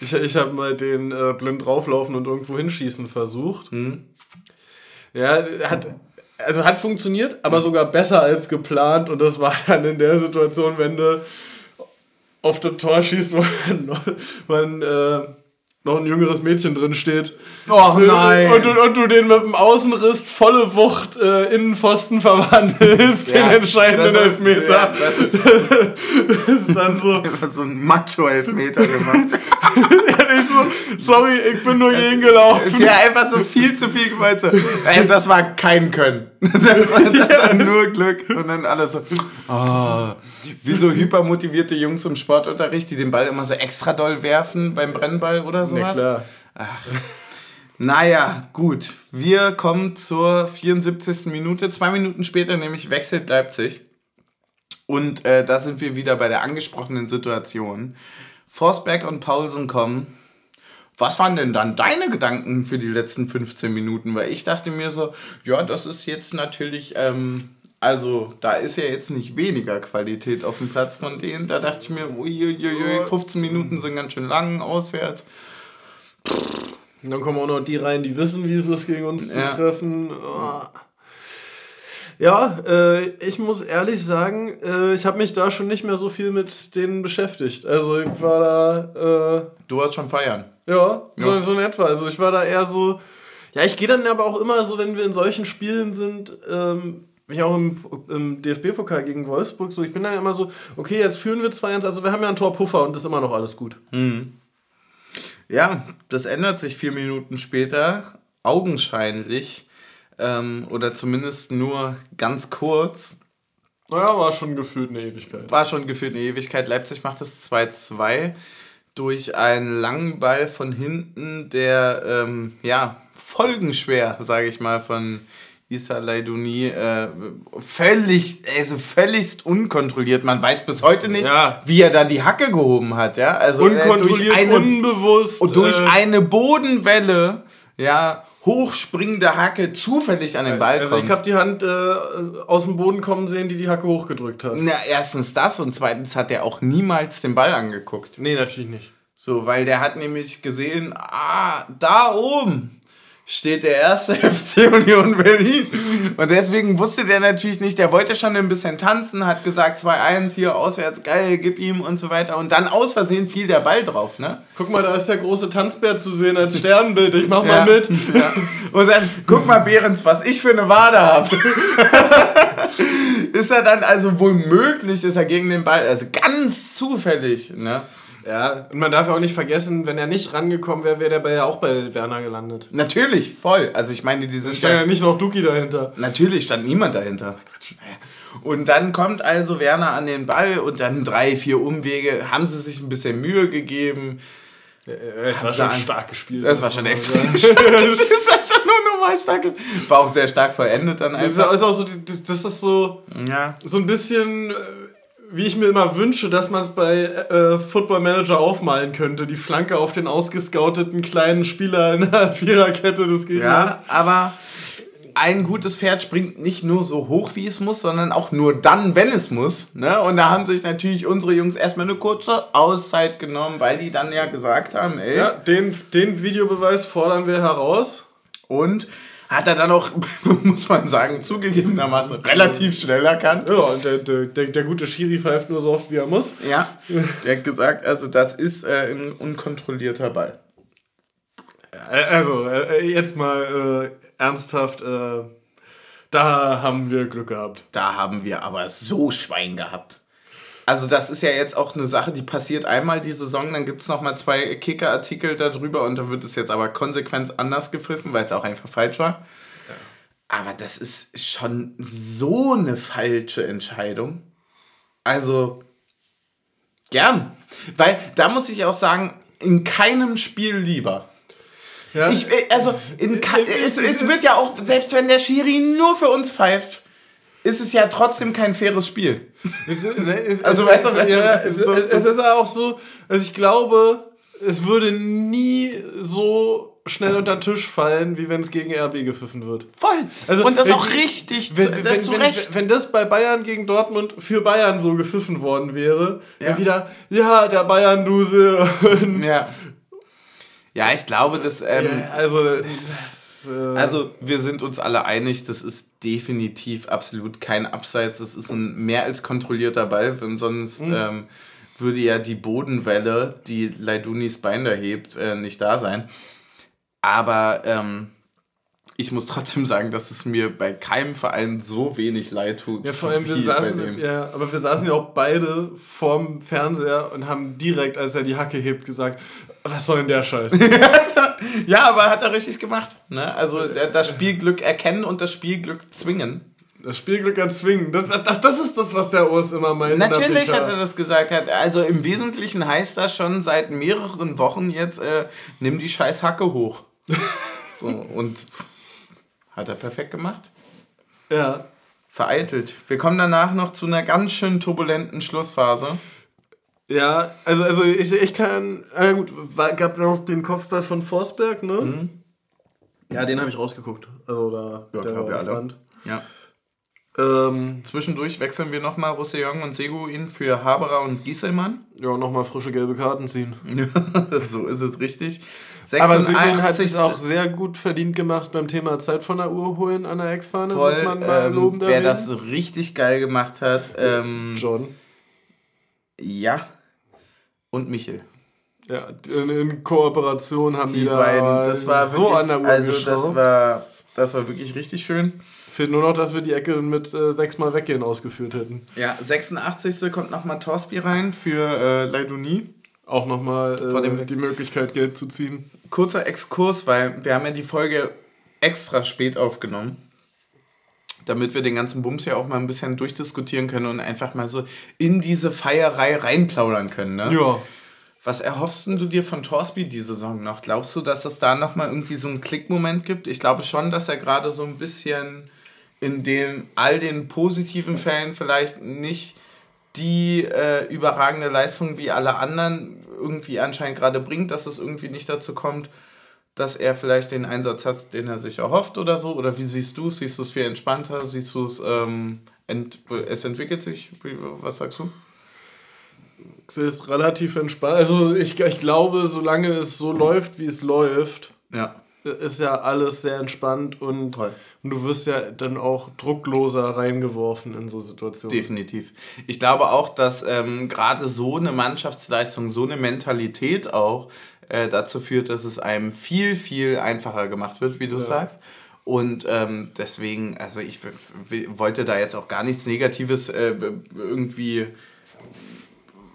[SPEAKER 2] Ich, ich habe mal den äh, blind drauflaufen und irgendwo hinschießen versucht. Mhm. Ja, hat, also hat funktioniert, aber sogar besser als geplant. Und das war dann in der Situation, wenn du auf das Tor schießt, wo (laughs) man, äh, noch ein jüngeres Mädchen drin steht. Oh nein! Und, und, und, du den mit dem Außenriss volle Wucht äh, Innenpfosten verwandelst, ja, den entscheidenden das Elfmeter. Ja, das, ist, (laughs)
[SPEAKER 1] das ist dann so. (laughs) so ein Macho-Elfmeter gemacht. (laughs)
[SPEAKER 2] so, sorry, ich bin nur gegen gelaufen.
[SPEAKER 1] Ja, einfach so viel zu viel gemeint. So. Ey, das war kein Können. (laughs) Das, war, das war nur Glück. Und dann alles so. Oh. Wie so hypermotivierte Jungs im Sportunterricht, die den Ball immer so extra doll werfen beim Brennball oder sowas. Ja, klar. Ach. Naja, gut. Wir kommen zur 74. Minute. Zwei Minuten später nämlich wechselt Leipzig. Und äh, da sind wir wieder bei der angesprochenen Situation. Forsberg und Paulsen kommen. Was waren denn dann deine Gedanken für die letzten 15 Minuten? Weil ich dachte mir so, ja, das ist jetzt natürlich ähm, also da ist ja jetzt nicht weniger Qualität auf dem Platz von denen. Da dachte ich mir, uiuiui, 15 Minuten sind ganz schön lang auswärts.
[SPEAKER 2] Und dann kommen auch noch die rein, die wissen, wie es ist, gegen uns ja. zu treffen. Oh. Ja, äh, ich muss ehrlich sagen, äh, ich habe mich da schon nicht mehr so viel mit denen beschäftigt. Also ich war da... Äh,
[SPEAKER 1] du warst schon feiern.
[SPEAKER 2] Ja, so, ja. so in etwa. Also ich war da eher so... Ja, ich gehe dann aber auch immer so, wenn wir in solchen Spielen sind, ähm, ich auch im, im DFB-Pokal gegen Wolfsburg so, ich bin dann immer so, okay, jetzt führen wir 2-1, also wir haben ja einen Torpuffer und ist immer noch alles gut. Mhm.
[SPEAKER 1] Ja, das ändert sich vier Minuten später, augenscheinlich, ähm, oder zumindest nur ganz kurz.
[SPEAKER 2] Naja, war schon gefühlt eine Ewigkeit.
[SPEAKER 1] War schon gefühlt eine Ewigkeit. Leipzig macht es 2-2 durch einen langen Ball von hinten, der, ähm, ja, folgenschwer, sage ich mal, von Issa Leidouni äh, völlig, also völligst unkontrolliert. Man weiß bis heute nicht, ja. wie er da die Hacke gehoben hat, ja. Also unkontrolliert, äh, eine, unbewusst. Und durch äh, eine Bodenwelle, ja, hochspringende Hacke zufällig an den Ball
[SPEAKER 2] also kommt. ich habe die Hand äh, aus dem Boden kommen sehen, die die Hacke hochgedrückt hat.
[SPEAKER 1] Na, erstens das und zweitens hat er auch niemals den Ball angeguckt.
[SPEAKER 2] Nee, natürlich nicht.
[SPEAKER 1] So, weil der hat nämlich gesehen, ah, da oben, steht der erste (laughs) FC Union Berlin. Und deswegen wusste der natürlich nicht, der wollte schon ein bisschen tanzen, hat gesagt 2-1 hier auswärts, geil, gib ihm und so weiter. Und dann aus Versehen fiel der Ball drauf, ne?
[SPEAKER 2] Guck mal, da ist der große Tanzbär zu sehen als Sternbild, ich mach mal ja. mit.
[SPEAKER 1] Ja. Und dann, guck mal, Behrens, was ich für eine Wade habe. (laughs) ist er dann also wohl möglich, ist er gegen den Ball, also ganz zufällig, ne?
[SPEAKER 2] Ja, und man darf auch nicht vergessen, wenn er nicht rangekommen wäre, wäre der ja auch bei Werner gelandet.
[SPEAKER 1] Natürlich, voll. Also ich meine, diese
[SPEAKER 2] stand ja nicht noch Duki dahinter.
[SPEAKER 1] Natürlich stand niemand dahinter. Und dann kommt also Werner an den Ball und dann drei, vier Umwege, haben sie sich ein bisschen Mühe gegeben.
[SPEAKER 2] Es war schon stark gespielt.
[SPEAKER 1] Das war schon extrem stark. (laughs) Das war schon nur nochmal stark. War auch sehr stark vollendet dann
[SPEAKER 2] einfach. Das ist auch so, das ist so,
[SPEAKER 1] ja.
[SPEAKER 2] so ein bisschen, äh, wie ich mir immer wünsche, dass man es bei äh, Football Manager aufmalen könnte. Die Flanke auf den ausgescouteten kleinen Spieler in der (laughs) Viererkette des Gegners.
[SPEAKER 1] Ja, aber ein gutes Pferd springt nicht nur so hoch, wie es muss, sondern auch nur dann, wenn es muss. Ne? Und da haben sich natürlich unsere Jungs erstmal eine kurze Auszeit genommen, weil die dann ja gesagt haben, ey.
[SPEAKER 2] Ja, den, den Videobeweis fordern wir heraus.
[SPEAKER 1] Und hat er dann auch, (laughs) muss man sagen, zugegebenermaßen relativ schnell erkannt.
[SPEAKER 2] Ja, und der, der, der, gute Schiri pfeift nur so oft, wie er muss.
[SPEAKER 1] Ja, der hat gesagt, also das ist äh, ein unkontrollierter Ball.
[SPEAKER 2] Also, äh, jetzt mal äh, ernsthaft, äh, da haben wir Glück gehabt.
[SPEAKER 1] Da haben wir aber so Schwein gehabt. Also das ist ja jetzt auch eine Sache, die passiert einmal die Saison, dann gibt es nochmal zwei Kicker-Artikel darüber und dann wird es jetzt aber konsequent anders gepfiffen, weil es auch einfach falsch war. Ja. Aber das ist schon so eine falsche Entscheidung. Also, gern. Weil da muss ich auch sagen, in keinem Spiel lieber. Ja. Ich, äh, also, in, (laughs) es, es wird ja auch, selbst wenn der Schiri nur für uns pfeift, ist es ja trotzdem kein faires Spiel.
[SPEAKER 2] Ne, also, weißt du, es, es ist auch so, also ich glaube, es würde nie so schnell unter den Tisch fallen, wie wenn es gegen RB gepfiffen wird.
[SPEAKER 1] Voll. Also, und das wenn, auch richtig
[SPEAKER 2] wenn, zu, wenn, zu Recht. Wenn, wenn, das bei Bayern gegen Dortmund für Bayern so gepfiffen worden wäre, ja. wieder, ja, der Bayern-Duse.
[SPEAKER 1] Ja. Ja, ich glaube, dass. Ähm,
[SPEAKER 2] ja, also, das,
[SPEAKER 1] äh also, wir sind uns alle einig, das ist definitiv absolut kein Abseits. Das ist ein mehr als kontrollierter Ball, denn sonst mhm. ähm, würde ja die Bodenwelle, die Leidunis Bein da hebt, äh, nicht da sein. Aber ähm, ich muss trotzdem sagen, dass es mir bei keinem Verein so wenig leid tut.
[SPEAKER 2] Ja, vor allem, wir saßen, ja, aber wir saßen ja auch beide vorm Fernseher und haben direkt, als er die Hacke hebt, gesagt, was soll denn der Scheiß? (laughs)
[SPEAKER 1] ja, aber hat er richtig gemacht. Ne? Also das Spielglück erkennen und das Spielglück zwingen.
[SPEAKER 2] Das Spielglück erzwingen. Das, das, das ist das, was der Urs immer meint.
[SPEAKER 1] Natürlich hat er das gesagt. Also im Wesentlichen heißt das schon seit mehreren Wochen jetzt, äh, nimm die scheiß Hacke hoch. (laughs) so, und hat er perfekt gemacht.
[SPEAKER 2] Ja.
[SPEAKER 1] Vereitelt. Wir kommen danach noch zu einer ganz schön turbulenten Schlussphase.
[SPEAKER 2] Ja, also, also ich, ich kann. Ah, gut, war, gab noch den Kopfball von Forsberg, ne? Mhm. Ja, den habe ich rausgeguckt. Also da.
[SPEAKER 1] Ja,
[SPEAKER 2] der
[SPEAKER 1] wir alle. Ja. Ähm, Zwischendurch wechseln wir nochmal Roussillon und Seguin für Haberer und Gieselmann.
[SPEAKER 2] Ja, nochmal frische gelbe Karten ziehen. (laughs)
[SPEAKER 1] so ist es richtig.
[SPEAKER 2] 86. Aber Seguin hat sich auch sehr gut verdient gemacht beim Thema Zeit von der Uhr holen an der Eckfahne,
[SPEAKER 1] Voll, muss man mal ähm, loben. Wer das richtig geil gemacht hat. Ähm,
[SPEAKER 2] John.
[SPEAKER 1] Ja, und Michel.
[SPEAKER 2] Ja, in, Kooperation haben die, die da beiden,
[SPEAKER 1] das war so wirklich, an der Uhr Also das war, das war wirklich richtig schön.
[SPEAKER 2] Fehlt nur noch, dass wir die Ecke mit äh, sechsmal weggehen ausgeführt hätten.
[SPEAKER 1] Ja, 86. kommt nochmal Torsby rein für äh, Leidoni.
[SPEAKER 2] Auch nochmal äh, die Möglichkeit, Geld zu ziehen.
[SPEAKER 1] Kurzer Exkurs, weil wir haben ja die Folge extra spät aufgenommen damit wir den ganzen Bums ja auch mal ein bisschen durchdiskutieren können und einfach mal so in diese Feierei reinplaudern können. Ne?
[SPEAKER 2] Ja.
[SPEAKER 1] Was erhoffst du dir von Torsby die Saison noch? Glaubst du, dass es da nochmal irgendwie so einen Klickmoment gibt? Ich glaube schon, dass er gerade so ein bisschen in den all den positiven Fällen vielleicht nicht die äh, überragende Leistung wie alle anderen irgendwie anscheinend gerade bringt, dass es irgendwie nicht dazu kommt, dass er vielleicht den Einsatz hat, den er sich erhofft oder so? Oder wie siehst du es? Siehst du es viel entspannter? Siehst du es, ähm, ent es entwickelt sich? Was sagst du?
[SPEAKER 2] Es ist relativ entspannt. Also ich, ich glaube, solange es so läuft, wie es läuft,
[SPEAKER 1] ja.
[SPEAKER 2] ist ja alles sehr entspannt und, und du wirst ja dann auch druckloser reingeworfen in so Situationen.
[SPEAKER 1] Definitiv. Ich glaube auch, dass ähm, gerade so eine Mannschaftsleistung, so eine Mentalität auch äh, dazu führt, dass es einem viel, viel einfacher gemacht wird, wie du ja. sagst. Und ähm, deswegen, also ich wollte da jetzt auch gar nichts Negatives äh, irgendwie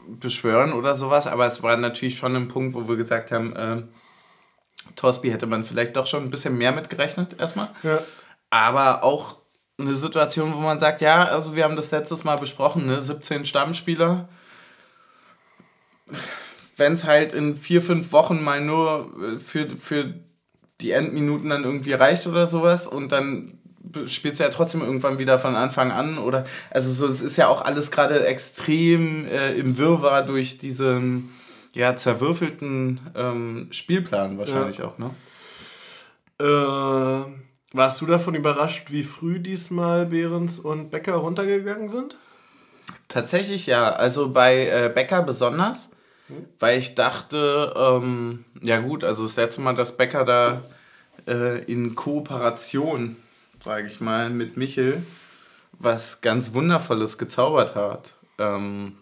[SPEAKER 1] beschwören oder sowas, aber es war natürlich schon ein Punkt, wo wir gesagt haben, äh, Torsby hätte man vielleicht doch schon ein bisschen mehr mitgerechnet erstmal.
[SPEAKER 2] Ja.
[SPEAKER 1] Aber auch eine Situation, wo man sagt, ja, also wir haben das letztes Mal besprochen, ne, 17 Stammspieler wenn es halt in vier, fünf Wochen mal nur äh, für, für die Endminuten dann irgendwie reicht oder sowas und dann spielst du ja trotzdem irgendwann wieder von Anfang an oder also so es ist ja auch alles gerade extrem äh, im Wirrwarr durch diesen ja zerwürfelten ähm, Spielplan wahrscheinlich ja. auch ne?
[SPEAKER 2] Äh, warst du davon überrascht wie früh diesmal Behrens und Becker runtergegangen sind?
[SPEAKER 1] Tatsächlich ja. Also bei äh, Becker besonders weil ich dachte ähm, ja gut also das letzte Mal dass Becker da äh, in Kooperation sage ich mal, mit Michel was ganz Wundervolles gezaubert hat. Ähm,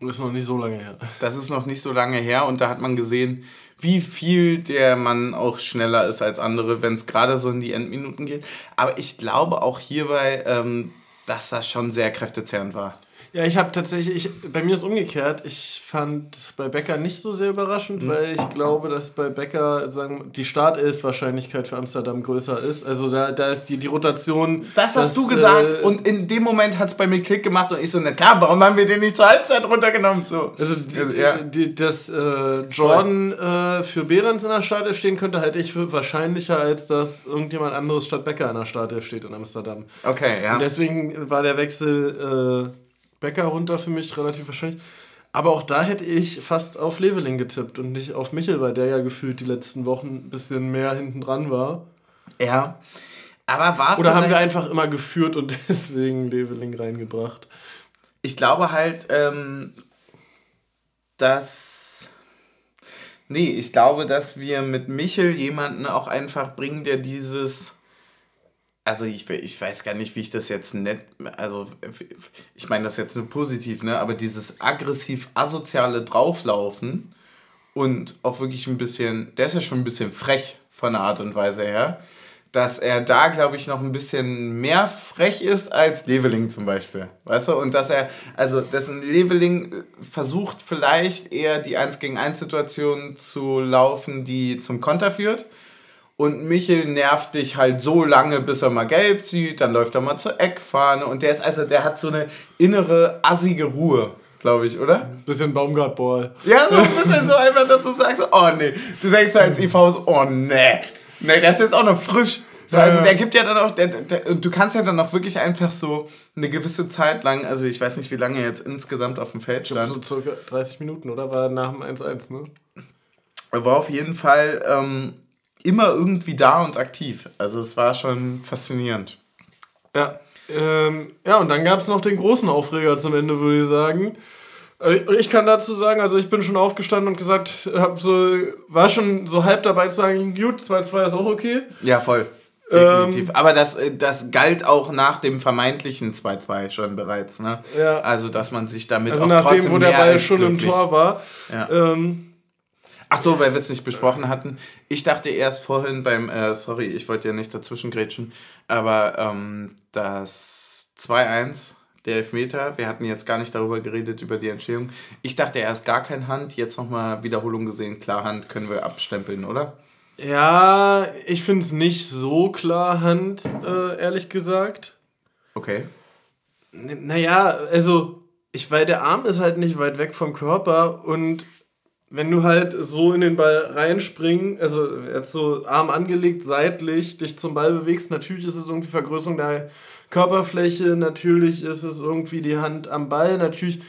[SPEAKER 2] das ist noch nicht so lange her.
[SPEAKER 1] Das ist noch nicht so lange her und da hat man gesehen, wie viel der Mann auch schneller ist als andere, wenn es gerade so in die Endminuten geht. Aber ich glaube auch hierbei, ähm, dass das schon sehr kräftezehrend war.
[SPEAKER 2] Ja, ich habe tatsächlich, ich, bei mir ist umgekehrt. Ich fand es bei Becker nicht so sehr überraschend, mhm. weil ich glaube, dass bei Becker sagen, die Startelf-Wahrscheinlichkeit für Amsterdam größer ist. Also da, da ist die, die Rotation.
[SPEAKER 1] Das hast du gesagt äh, und in dem Moment hat es bei mir Klick gemacht und ich so, na klar, warum haben wir den nicht zur Halbzeit runtergenommen? So. Also,
[SPEAKER 2] die, also, ja. die, dass äh, Jordan äh, für Behrens in der Startelf stehen könnte, halte ich für wahrscheinlicher, als dass irgendjemand anderes statt Becker in der Startelf steht in Amsterdam. Okay, ja. Und deswegen war der Wechsel äh, Becker runter für mich relativ wahrscheinlich. Aber auch da hätte ich fast auf Leveling getippt und nicht auf Michel, weil der ja gefühlt die letzten Wochen ein bisschen mehr hinten dran war. Ja. Aber war Oder haben wir einfach immer geführt und (laughs) deswegen Leveling reingebracht?
[SPEAKER 1] Ich glaube halt, ähm, dass. Nee, ich glaube, dass wir mit Michel jemanden auch einfach bringen, der dieses also ich, ich weiß gar nicht, wie ich das jetzt nett, also ich meine das jetzt nur positiv, ne? aber dieses aggressiv-asoziale Drauflaufen und auch wirklich ein bisschen, der ist ja schon ein bisschen frech von der Art und Weise her, dass er da, glaube ich, noch ein bisschen mehr frech ist als Leveling zum Beispiel. Weißt du? Und dass er, also dessen Leveling versucht vielleicht eher die 1 gegen 1 Situation zu laufen, die zum Konter führt und Michel nervt dich halt so lange, bis er mal gelb sieht, dann läuft er mal zur Eckfahne und der ist also, der hat so eine innere assige Ruhe, glaube ich, oder?
[SPEAKER 2] Bisschen Baumgart-Ball.
[SPEAKER 1] Ja, so ein bisschen so einfach, dass du sagst, oh nee, du denkst als IV oh nee, nee, der ist jetzt auch noch frisch. So, also der gibt ja dann auch, der, der, du kannst ja dann auch wirklich einfach so eine gewisse Zeit lang, also ich weiß nicht, wie lange er jetzt insgesamt auf dem Feld stand.
[SPEAKER 2] So circa 30 Minuten, oder? War nach dem 1-1, ne?
[SPEAKER 1] War auf jeden Fall ähm, immer irgendwie da und aktiv. Also es war schon faszinierend.
[SPEAKER 2] Ja, ähm, ja und dann gab es noch den großen Aufreger zum Ende, würde ich sagen. Äh, und ich kann dazu sagen, also ich bin schon aufgestanden und gesagt, hab so, war schon so halb dabei zu sagen, gut, 2-2 ist auch okay.
[SPEAKER 1] Ja, voll. Definitiv. Ähm, Aber das, äh, das galt auch nach dem vermeintlichen 2-2 schon bereits, ne? Ja. Also, dass man sich damit also auch nachdem, wo der Ball schon glücklich. im Tor war. Ja. Ähm, Ach so, weil wir es nicht besprochen hatten. Ich dachte erst vorhin beim, äh, sorry, ich wollte ja nicht dazwischen grätschen, aber ähm, das 2-1, der Elfmeter, wir hatten jetzt gar nicht darüber geredet, über die Entstehung. Ich dachte erst gar kein Hand, jetzt nochmal Wiederholung gesehen, klar Hand, können wir abstempeln, oder?
[SPEAKER 2] Ja, ich finde es nicht so klar Hand, äh, ehrlich gesagt. Okay. N naja, also, ich, weil der Arm ist halt nicht weit weg vom Körper und wenn du halt so in den Ball reinspringen, also jetzt so Arm angelegt, seitlich, dich zum Ball bewegst, natürlich ist es irgendwie Vergrößerung der Körperfläche, natürlich ist es irgendwie die Hand am Ball, natürlich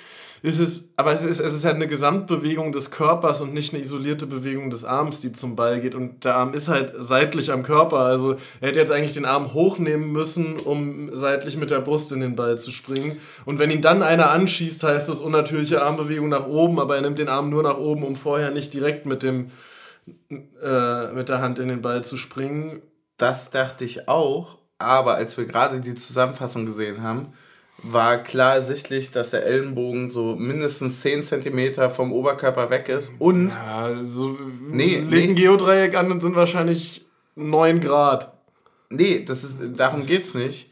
[SPEAKER 2] ist aber es ist, es ist halt eine Gesamtbewegung des Körpers und nicht eine isolierte Bewegung des Arms, die zum Ball geht. Und der Arm ist halt seitlich am Körper. Also er hätte jetzt eigentlich den Arm hochnehmen müssen, um seitlich mit der Brust in den Ball zu springen. Und wenn ihn dann einer anschießt, heißt das unnatürliche Armbewegung nach oben, aber er nimmt den Arm nur nach oben, um vorher nicht direkt mit dem äh, mit der Hand in den Ball zu springen.
[SPEAKER 1] Das dachte ich auch, aber als wir gerade die Zusammenfassung gesehen haben, war klar ersichtlich, dass der Ellenbogen so mindestens 10 cm vom Oberkörper weg ist und. Ja, so
[SPEAKER 2] nee, legen nee. Geodreieck an und sind wahrscheinlich 9 Grad.
[SPEAKER 1] Nee, das ist, darum geht's nicht.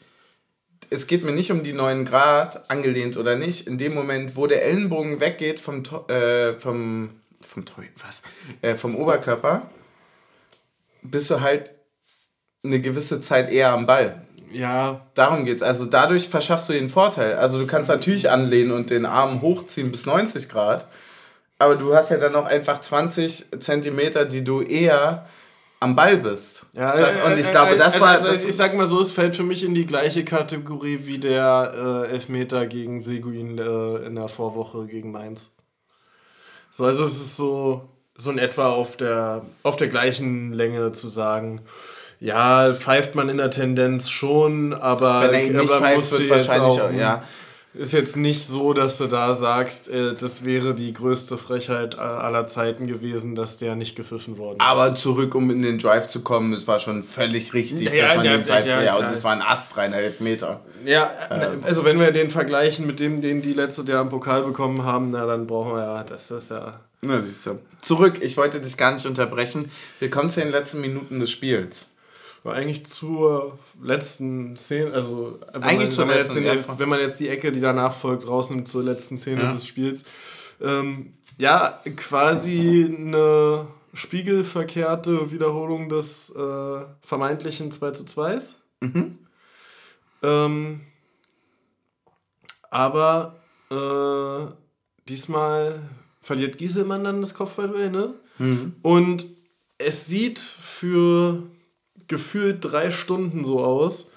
[SPEAKER 1] Es geht mir nicht um die 9 Grad, angelehnt oder nicht. In dem Moment, wo der Ellenbogen weggeht vom, äh, vom, vom, was? Äh, vom Oberkörper, bist du halt eine gewisse Zeit eher am Ball. Ja. Darum geht's. Also dadurch verschaffst du den Vorteil. Also du kannst natürlich anlehnen und den Arm hochziehen bis 90 Grad. aber du hast ja dann noch einfach 20 Zentimeter, die du eher am Ball bist. Ja, das,
[SPEAKER 2] und ich glaube, das also, war. Also, das ich sag mal so, es fällt für mich in die gleiche Kategorie wie der äh, Elfmeter gegen Seguin äh, in der Vorwoche gegen Mainz. So, also es ist so, so in etwa auf der, auf der gleichen Länge zu sagen. Ja, pfeift man in der Tendenz schon, aber, Wenn er ihn nicht aber pfeift, wird wahrscheinlich auch, ja ist jetzt nicht so, dass du da sagst, äh, das wäre die größte Frechheit aller Zeiten gewesen, dass der nicht gepfiffen worden ist.
[SPEAKER 1] Aber zurück, um in den Drive zu kommen, es war schon völlig richtig, ja, dass man ja, den Drive, ja, ja, und es war ein astreiner Elfmeter.
[SPEAKER 2] Ja, ähm. also wenn wir den vergleichen mit dem, den die letzte Jahr im Pokal bekommen haben, na dann brauchen wir ja, das ist ja...
[SPEAKER 1] Na siehst du. Zurück, ich wollte dich gar nicht unterbrechen. Wir kommen zu den letzten Minuten des Spiels
[SPEAKER 2] war eigentlich zur letzten Szene, also eigentlich wenn, man, den, wenn man jetzt die Ecke, die danach folgt, rausnimmt zur letzten Szene ja. des Spiels, ähm, ja, quasi eine spiegelverkehrte Wiederholung des äh, vermeintlichen 2 zu 2 mhm. ähm, aber äh, diesmal verliert Gieselmann dann das Kopfballduell, ne? Mhm. Und es sieht für gefühlt drei Stunden so aus,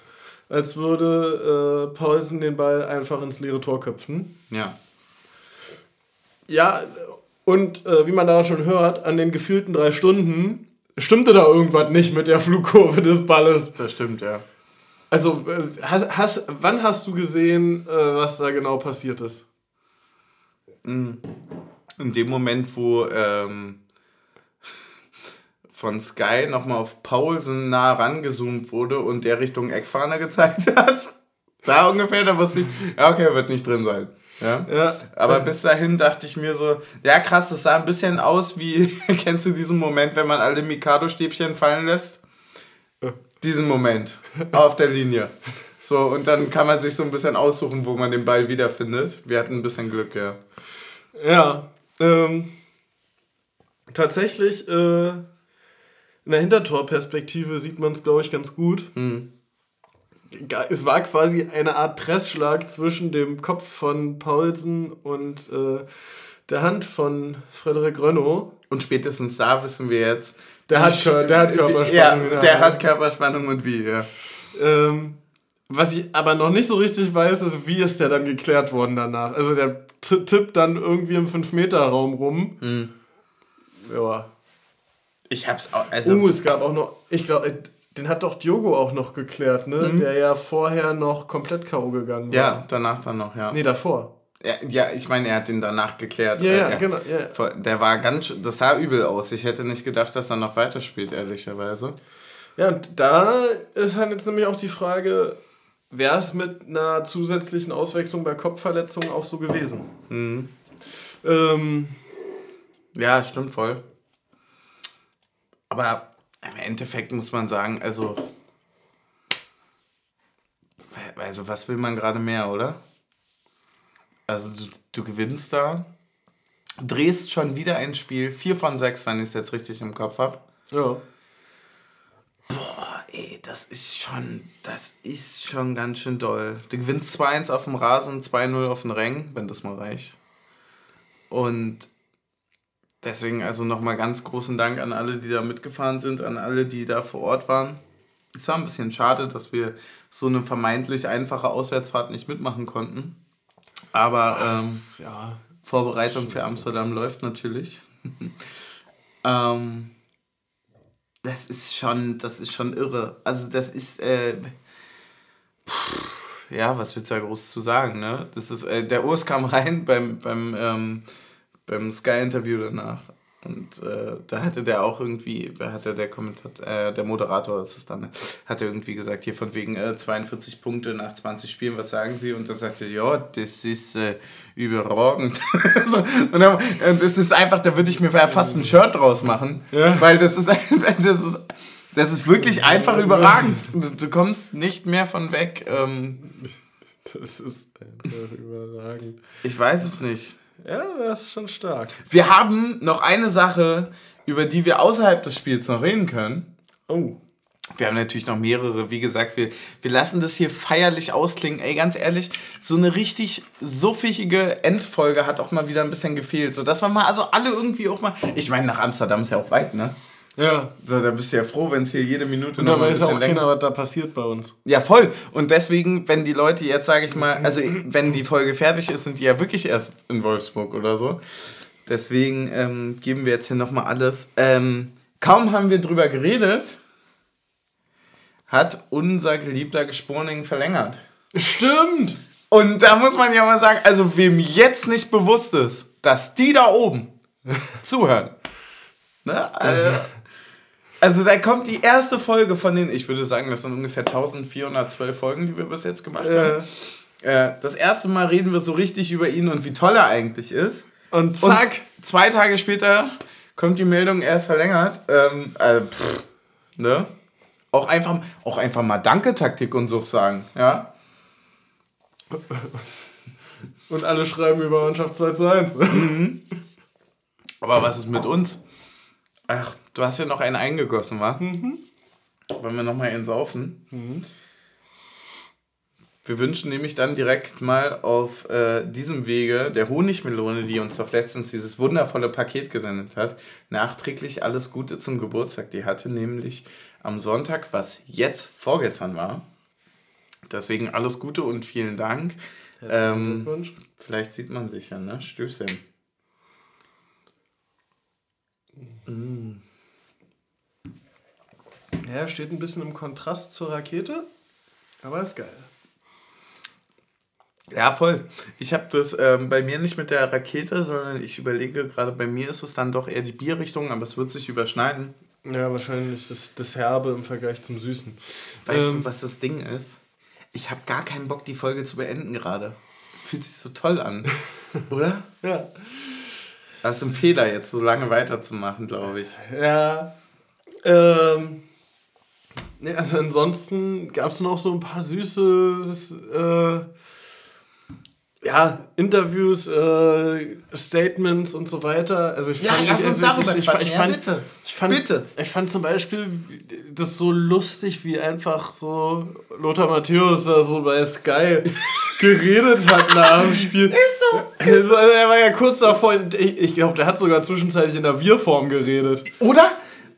[SPEAKER 2] als würde äh, Paulsen den Ball einfach ins leere Tor köpfen. Ja. Ja, und äh, wie man da schon hört, an den gefühlten drei Stunden stimmte da irgendwas nicht mit der Flugkurve des Balles.
[SPEAKER 1] Das stimmt, ja.
[SPEAKER 2] Also, äh, hast, hast, wann hast du gesehen, äh, was da genau passiert ist?
[SPEAKER 1] In dem Moment, wo ähm, von Sky nochmal auf Paulsen nah rangezoomt wurde und der Richtung Eckfahne gezeigt (laughs) hat. Da ungefähr, da wusste ich, ja, okay, wird nicht drin sein. Ja? ja. Aber bis dahin dachte ich mir so, ja krass, das sah ein bisschen aus wie, (laughs) kennst du diesen Moment, wenn man alle Mikado-Stäbchen fallen lässt? Diesen Moment auf der Linie. So, und dann kann man sich so ein bisschen aussuchen, wo man den Ball wiederfindet. Wir hatten ein bisschen Glück, ja.
[SPEAKER 2] Ja, ähm, tatsächlich äh, in der Hintertorperspektive sieht man es, glaube ich, ganz gut. Mhm. Es war quasi eine Art Pressschlag zwischen dem Kopf von Paulsen und äh, der Hand von Frederik Renault.
[SPEAKER 1] Und spätestens da wissen wir jetzt. Der hat, der hat Körperspannung. Ja, der hat Körperspannung und wie, ja.
[SPEAKER 2] Ähm, was ich aber noch nicht so richtig weiß, ist, wie ist der dann geklärt worden danach. Also der tippt dann irgendwie im 5-Meter-Raum rum. Mhm.
[SPEAKER 1] Ja. Ich hab's auch. Also
[SPEAKER 2] uh, es gab auch noch. Ich glaube, äh, den hat doch Diogo auch noch geklärt, ne? Mhm. Der ja vorher noch komplett K.O. gegangen
[SPEAKER 1] war. Ja, danach dann noch, ja.
[SPEAKER 2] Nee, davor.
[SPEAKER 1] Ja, ja, ich meine, er hat den danach geklärt. Ja, ja, äh, genau. Ja. Der war ganz. Das sah übel aus. Ich hätte nicht gedacht, dass er noch weiterspielt, ehrlicherweise.
[SPEAKER 2] Ja, und da ist halt jetzt nämlich auch die Frage, wäre es mit einer zusätzlichen Auswechslung bei Kopfverletzungen auch so gewesen? Mhm.
[SPEAKER 1] Ähm, ja, stimmt voll. Aber im Endeffekt muss man sagen, also. Also, was will man gerade mehr, oder? Also, du, du gewinnst da, drehst schon wieder ein Spiel, 4 von 6, wenn ich es jetzt richtig im Kopf habe. Ja. Boah, ey, das ist schon, das ist schon ganz schön doll. Du gewinnst 2-1 auf dem Rasen, 2-0 auf dem Rängen, wenn das mal reicht. Und Deswegen also nochmal ganz großen Dank an alle, die da mitgefahren sind, an alle, die da vor Ort waren. Es war ein bisschen schade, dass wir so eine vermeintlich einfache Auswärtsfahrt nicht mitmachen konnten. Aber ähm, ja, Vorbereitung für Amsterdam läuft natürlich. (laughs) ähm, das ist schon, das ist schon irre. Also das ist, äh, pff, ja, was willst du da groß zu sagen, ne? Das ist, äh, der Urs kam rein beim, beim ähm, beim Sky-Interview danach. Und äh, da hatte der auch irgendwie, wer hatte der Kommentator, äh, der Moderator ist es dann, hatte irgendwie gesagt, hier von wegen äh, 42 Punkte nach 20 Spielen, was sagen Sie? Und da sagte ja, das ist äh, überragend. (laughs) so, und, dann, und das ist einfach, da würde ich mir fast ein Shirt draus machen, ja. weil das ist, (laughs) das ist, das ist wirklich einfach überragend. Du, du kommst nicht mehr von weg. Ähm, das ist einfach überragend. Ich weiß es nicht.
[SPEAKER 2] Ja, das ist schon stark.
[SPEAKER 1] Wir haben noch eine Sache, über die wir außerhalb des Spiels noch reden können. Oh. Wir haben natürlich noch mehrere. Wie gesagt, wir, wir lassen das hier feierlich ausklingen. Ey, ganz ehrlich, so eine richtig suffige Endfolge hat auch mal wieder ein bisschen gefehlt. So, dass wir mal, also alle irgendwie auch mal. Ich meine, nach Amsterdam ist ja auch weit, ne?
[SPEAKER 2] Ja.
[SPEAKER 1] So, da bist du ja froh, wenn es hier jede Minute
[SPEAKER 2] Und
[SPEAKER 1] noch
[SPEAKER 2] da
[SPEAKER 1] ein bisschen
[SPEAKER 2] auch
[SPEAKER 1] länger-
[SPEAKER 2] keiner, was da passiert bei uns.
[SPEAKER 1] Ja, voll. Und deswegen, wenn die Leute jetzt, sage ich mal, also wenn die Folge fertig ist, sind die ja wirklich erst in Wolfsburg oder so. Deswegen ähm, geben wir jetzt hier nochmal alles. Ähm, kaum haben wir drüber geredet, hat unser geliebter Gesporning verlängert.
[SPEAKER 2] Stimmt!
[SPEAKER 1] Und da muss man ja mal sagen, also wem jetzt nicht bewusst ist, dass die da oben (laughs) zuhören. Ne? Also, also da kommt die erste Folge von den, ich würde sagen, das sind ungefähr 1412 Folgen, die wir bis jetzt gemacht haben. Äh, das erste Mal reden wir so richtig über ihn und wie toll er eigentlich ist.
[SPEAKER 2] Und zack!
[SPEAKER 1] Und zwei Tage später kommt die Meldung, er ist verlängert. Ähm, also, pff, ne? Auch einfach, auch einfach mal Danke-Taktik und so sagen, ja. (laughs)
[SPEAKER 2] Und alle schreiben über Mannschaft 2 zu 1.
[SPEAKER 1] Aber was ist mit uns? Ach, du hast ja noch einen eingegossen, wa? Wollen wir noch mal einen saufen? Wir wünschen nämlich dann direkt mal auf äh, diesem Wege der Honigmelone, die uns doch letztens dieses wundervolle Paket gesendet hat, nachträglich alles Gute zum Geburtstag. Die hatte nämlich am Sonntag, was jetzt vorgestern war. Deswegen alles Gute und vielen Dank.
[SPEAKER 2] Herzlichen
[SPEAKER 1] Ähm,
[SPEAKER 2] Glückwunsch.
[SPEAKER 1] Vielleicht sieht man sich ja, ne? Stößchen.
[SPEAKER 2] Ja, steht ein bisschen im Kontrast zur Rakete, aber ist geil.
[SPEAKER 1] Ja, voll. Ich habe das ähm, bei mir nicht mit der Rakete, sondern ich überlege gerade, bei mir ist es dann doch eher die Bierrichtung, aber es wird sich überschneiden.
[SPEAKER 2] Ja, wahrscheinlich das, das Herbe im Vergleich zum Süßen.
[SPEAKER 1] Weißt
[SPEAKER 2] Ähm,
[SPEAKER 1] du, was das Ding ist? Ich habe gar keinen Bock, die Folge zu beenden gerade. Es fühlt sich so toll an, (laughs) oder?
[SPEAKER 2] Ja.
[SPEAKER 1] Das ist ein Fehler, jetzt so lange weiterzumachen, glaube ich.
[SPEAKER 2] Ja. Ähm. Nee, also ansonsten gab es noch so ein paar süße äh, ja, Interviews, äh, Statements und so weiter. Also ich
[SPEAKER 1] Ja,
[SPEAKER 2] fand,
[SPEAKER 1] lass uns
[SPEAKER 2] also
[SPEAKER 1] darüber
[SPEAKER 2] ich, ich, ich
[SPEAKER 1] Ja,
[SPEAKER 2] fand,
[SPEAKER 1] bitte.
[SPEAKER 2] Ich fand,
[SPEAKER 1] Bitte.
[SPEAKER 2] Ich fand zum Beispiel das so lustig, wie einfach so Lothar Matthäus da so bei Sky (laughs) geredet hat nach dem Spiel. Ist so. Also, er war ja kurz davor, ich, ich glaube, der hat sogar zwischenzeitlich in der Wir-Form geredet.
[SPEAKER 1] Oder?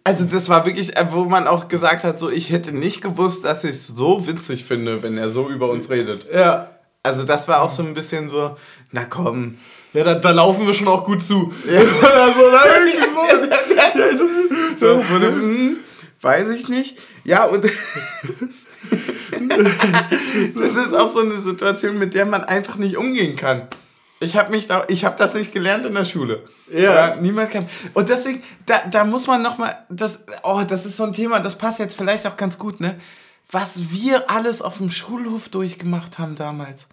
[SPEAKER 1] Also das war wirklich, äh, wo man auch gesagt hat, so ich hätte nicht gewusst, dass ich es so witzig finde, wenn er so über uns redet.
[SPEAKER 2] Ja.
[SPEAKER 1] Also das war auch so ein bisschen so, na komm.
[SPEAKER 2] Ja, da, da laufen wir schon auch gut zu. (laughs) Oder so, oder irgendwie so.
[SPEAKER 1] So, wurde, hm, weiß ich nicht. Ja, und (laughs) das ist auch so eine Situation, mit der man einfach nicht umgehen kann. Ich habe mich da, ich habe das nicht gelernt in der Schule.
[SPEAKER 2] Ja.
[SPEAKER 1] niemand kann. Und deswegen, da, da muss man noch mal, das, oh, das ist so ein Thema, das passt jetzt vielleicht auch ganz gut, ne? Was wir alles auf dem Schulhof durchgemacht haben damals.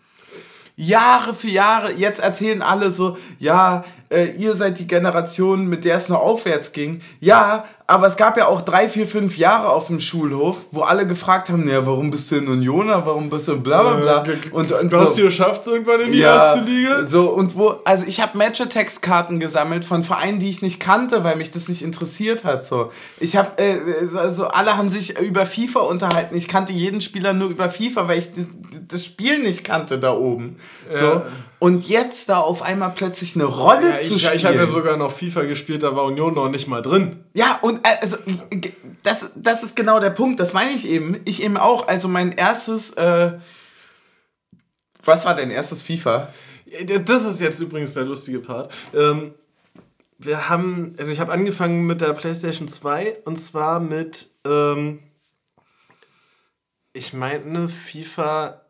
[SPEAKER 1] Jahre für Jahre, jetzt erzählen alle so, ja, äh, ihr seid die Generation, mit der es nur aufwärts ging. Ja, aber es gab ja auch drei, vier, fünf Jahre auf dem Schulhof, wo alle gefragt haben, ja, warum bist du in Unioner, warum bist du in bla bla bla. Und, und
[SPEAKER 2] Glaubst
[SPEAKER 1] so.
[SPEAKER 2] du, ihr schafft irgendwann in die
[SPEAKER 1] Ja,
[SPEAKER 2] erste Liga?
[SPEAKER 1] So, und wo, also ich habe Match-Text-Karten gesammelt von Vereinen, die ich nicht kannte, weil mich das nicht interessiert hat. So. Ich habe, äh, also alle haben sich über FIFA unterhalten. Ich kannte jeden Spieler nur über FIFA, weil ich das Spiel nicht kannte da oben. So.
[SPEAKER 2] Ja.
[SPEAKER 1] Und jetzt da auf einmal plötzlich eine Rolle
[SPEAKER 2] Ja,
[SPEAKER 1] zu
[SPEAKER 2] ich
[SPEAKER 1] spielen.
[SPEAKER 2] ich habe ja sogar noch FIFA gespielt, da war Union noch nicht mal drin.
[SPEAKER 1] Ja, und äh, also das, das ist genau der Punkt, das meine ich eben. Ich eben auch. Also mein erstes, äh, was war dein erstes FIFA?
[SPEAKER 2] Das ist jetzt übrigens der lustige Part. Ähm, wir haben, also ich habe angefangen mit der PlayStation 2 und zwar mit, ähm, ich meine, FIFA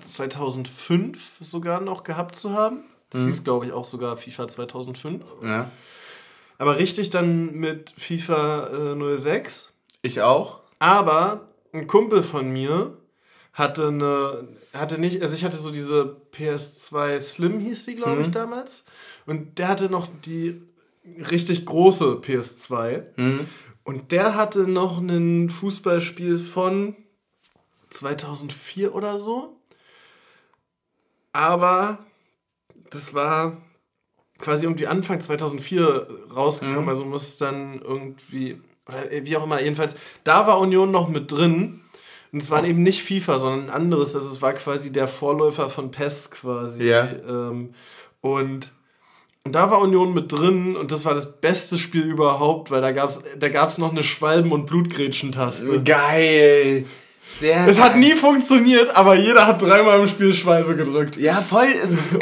[SPEAKER 2] 2005 sogar noch gehabt zu haben. Das hieß, glaube ich, auch sogar FIFA 2005.
[SPEAKER 1] Ja.
[SPEAKER 2] Aber richtig dann mit FIFA äh, 06.
[SPEAKER 1] Ich auch.
[SPEAKER 2] Aber ein Kumpel von mir hatte eine, hatte nicht, also ich hatte so diese PS2 Slim hieß die, glaube ich, damals. Und der hatte noch die richtig große PS2. Und der hatte noch ein Fußballspiel von 2004 oder so. Aber das war quasi irgendwie Anfang 2004 rausgekommen, also muss dann irgendwie oder wie auch immer, jedenfalls, da war Union noch mit drin. Und es war eben nicht FIFA, sondern ein anderes. Also es war quasi der Vorläufer von PES quasi.
[SPEAKER 1] Ja.
[SPEAKER 2] Ähm, und, und da war Union mit drin und das war das beste Spiel überhaupt, weil da gab es da gab's noch eine Schwalben- und Blutgrätschentaste.
[SPEAKER 1] Geil. Sehr
[SPEAKER 2] Es hat
[SPEAKER 1] geil.
[SPEAKER 2] nie funktioniert, aber jeder hat dreimal im Spiel Schwalbe gedrückt.
[SPEAKER 1] Ja, voll.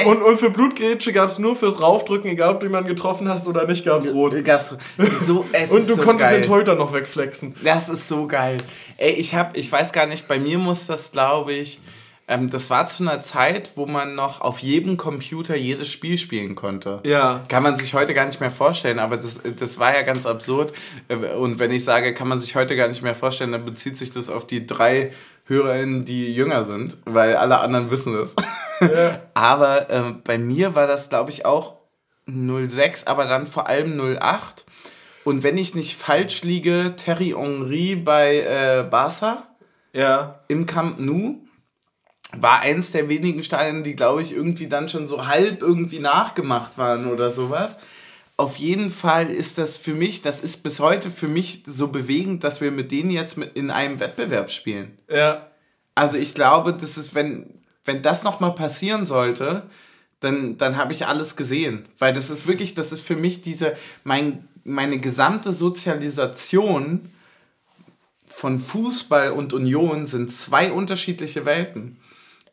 [SPEAKER 2] Und, und für Blutgrätsche gab es nur fürs Raufdrücken, egal ob du jemanden getroffen hast oder nicht, gab es rot.
[SPEAKER 1] Gab's so, es (laughs)
[SPEAKER 2] Und du
[SPEAKER 1] so
[SPEAKER 2] konntest
[SPEAKER 1] geil.
[SPEAKER 2] den Torhüter noch wegflexen.
[SPEAKER 1] Das ist so geil. Ey, ich hab, ich weiß gar nicht, bei mir muss das, glaube ich, ähm, das war zu einer Zeit, wo man noch auf jedem Computer jedes Spiel spielen konnte.
[SPEAKER 2] Ja.
[SPEAKER 1] Kann man sich heute gar nicht mehr vorstellen, aber das, das war ja ganz absurd. Äh, Und wenn ich sage, kann man sich heute gar nicht mehr vorstellen, dann bezieht sich das auf die drei HörerInnen, die jünger sind, weil alle anderen wissen das. (laughs) aber ähm, bei mir war das, glaube ich, auch 06, aber dann vor allem 08. Und wenn ich nicht falsch liege, Terry Henry bei äh, Barca
[SPEAKER 2] Ja.
[SPEAKER 1] im Camp Nou war eins der wenigen Stadien, die, glaube ich, irgendwie dann schon so halb irgendwie nachgemacht waren oder sowas. Auf jeden Fall ist das für mich, das ist bis heute für mich so bewegend, dass wir mit denen jetzt mit in einem Wettbewerb spielen.
[SPEAKER 2] Ja.
[SPEAKER 1] Also ich glaube, das ist, wenn, wenn das nochmal passieren sollte, dann, dann habe ich alles gesehen. Weil das ist wirklich, das ist für mich diese, mein, meine gesamte Sozialisation von Fußball und Union sind zwei unterschiedliche Welten.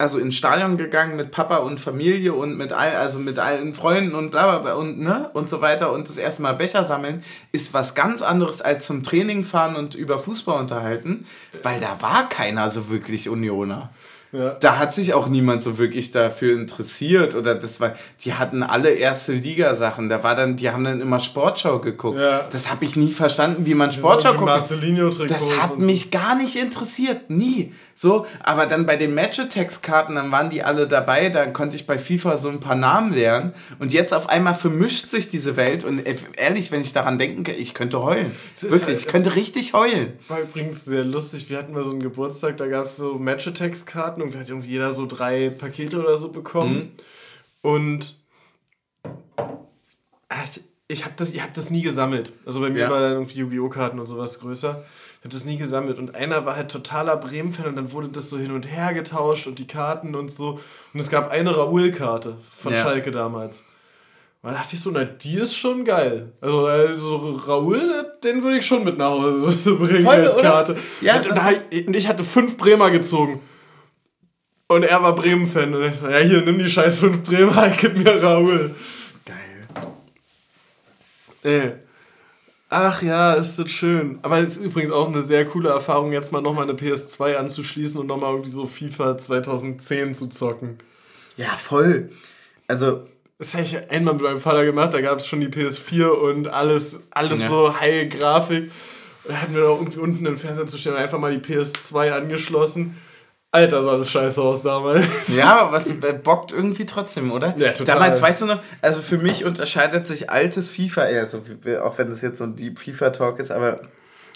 [SPEAKER 1] Also ins Stadion gegangen mit Papa und Familie und mit all, also mit allen Freunden und bla bla bla und ne und so weiter und das erste Mal Becher sammeln ist was ganz anderes als zum Training fahren und über Fußball unterhalten, weil da war keiner so wirklich Unioner.
[SPEAKER 2] Ja.
[SPEAKER 1] Da hat sich auch niemand so wirklich dafür interessiert oder das war, die hatten alle erste Liga-Sachen. Da war dann, die haben dann immer Sportschau geguckt.
[SPEAKER 2] Ja.
[SPEAKER 1] Das habe ich nie verstanden, wie man Sportschau guckt. Das hat mich gar nicht interessiert, nie. So, aber dann bei den Match-Attacks-Karten, dann waren die alle dabei, da konnte ich bei FIFA so ein paar Namen lernen. Und jetzt auf einmal vermischt sich diese Welt und äh, ehrlich, wenn ich daran denke, ich könnte heulen. Wirklich,
[SPEAKER 2] halt-
[SPEAKER 1] ich könnte richtig heulen.
[SPEAKER 2] War übrigens sehr lustig. Wir hatten mal so einen Geburtstag, da gab es so Match-Attacks-Karten und wir hat irgendwie jeder so drei Pakete oder so bekommen. Und Ah, ich, ich habe das, ich hab das nie gesammelt. Also bei mir
[SPEAKER 1] Ja.
[SPEAKER 2] war irgendwie Yu-Gi-Oh! Karten und sowas größer. Ich habe das nie gesammelt. Und einer war halt totaler Bremen-Fan und dann wurde das so hin und her getauscht und die Karten und so. Und es gab eine Raoul-Karte von
[SPEAKER 1] Ja.
[SPEAKER 2] Schalke damals. Und da dachte ich so, na, die ist schon geil. Also, äh, so Raoul, den würde ich schon mit nach Hause (laughs) bringen
[SPEAKER 1] Voll,
[SPEAKER 2] als? Karte.
[SPEAKER 1] Ja,
[SPEAKER 2] und,
[SPEAKER 1] das-
[SPEAKER 2] da, und ich hatte fünf Bremer gezogen. Und er war Bremen-Fan. Und ich so, ja, hier, nimm die scheiß fünf Bremer, (laughs) gib mir Raoul.
[SPEAKER 1] Geil.
[SPEAKER 2] Äh. Ach ja, ist das schön. Aber es ist übrigens auch eine sehr coole Erfahrung, jetzt mal nochmal eine PS2 anzuschließen und nochmal irgendwie so FIFA 2010 zu zocken.
[SPEAKER 1] Ja, voll. Also,
[SPEAKER 2] Das habe ich einmal mit meinem Vater gemacht, da gab es schon die PS4 und alles, alles
[SPEAKER 1] Ja.
[SPEAKER 2] so high Grafik. Und da hatten wir auch irgendwie unten im Fernseher zu stehen und einfach mal die PS2 angeschlossen. Alter, sah das scheiße aus damals. (laughs)
[SPEAKER 1] Ja, was äh, bockt irgendwie trotzdem, oder?
[SPEAKER 2] Ja, total.
[SPEAKER 1] Damals, weißt du noch, also für mich unterscheidet sich altes FIFA eher, so, auch wenn das jetzt so ein Deep FIFA-Talk ist, aber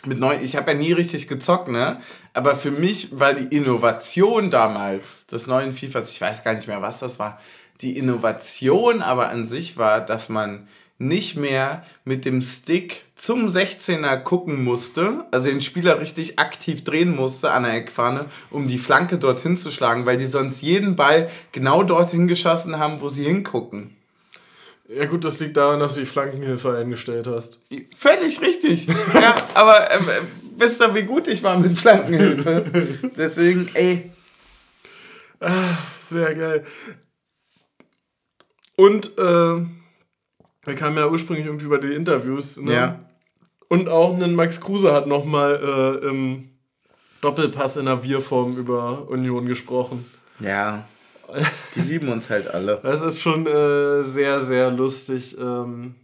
[SPEAKER 1] mit neu, ich habe ja nie richtig gezockt, ne? Aber für mich war die Innovation damals des neuen FIFAs, ich weiß gar nicht mehr, was das war, die Innovation aber an sich war, dass man nicht mehr mit dem Stick zum 16er gucken musste, also den Spieler richtig aktiv drehen musste an der Eckfahne, um die Flanke dorthin zu schlagen, weil die sonst jeden Ball genau dorthin geschossen haben, wo sie hingucken.
[SPEAKER 2] Ja gut, das liegt daran, dass du die Flankenhilfe eingestellt hast.
[SPEAKER 1] Völlig richtig. (laughs) ja, aber äh, wisst ihr, wie gut ich war mit Flankenhilfe? Deswegen, ey,
[SPEAKER 2] Sehr geil. Und äh, wir kamen ja ursprünglich irgendwie über die Interviews. Ne?
[SPEAKER 1] Ja.
[SPEAKER 2] Und auch ein Max Kruse hat nochmal äh, im Doppelpass in der Wir-Form über Union gesprochen.
[SPEAKER 1] ja, die (laughs) lieben uns halt alle.
[SPEAKER 2] Das ist schon äh, sehr, sehr lustig, ähm,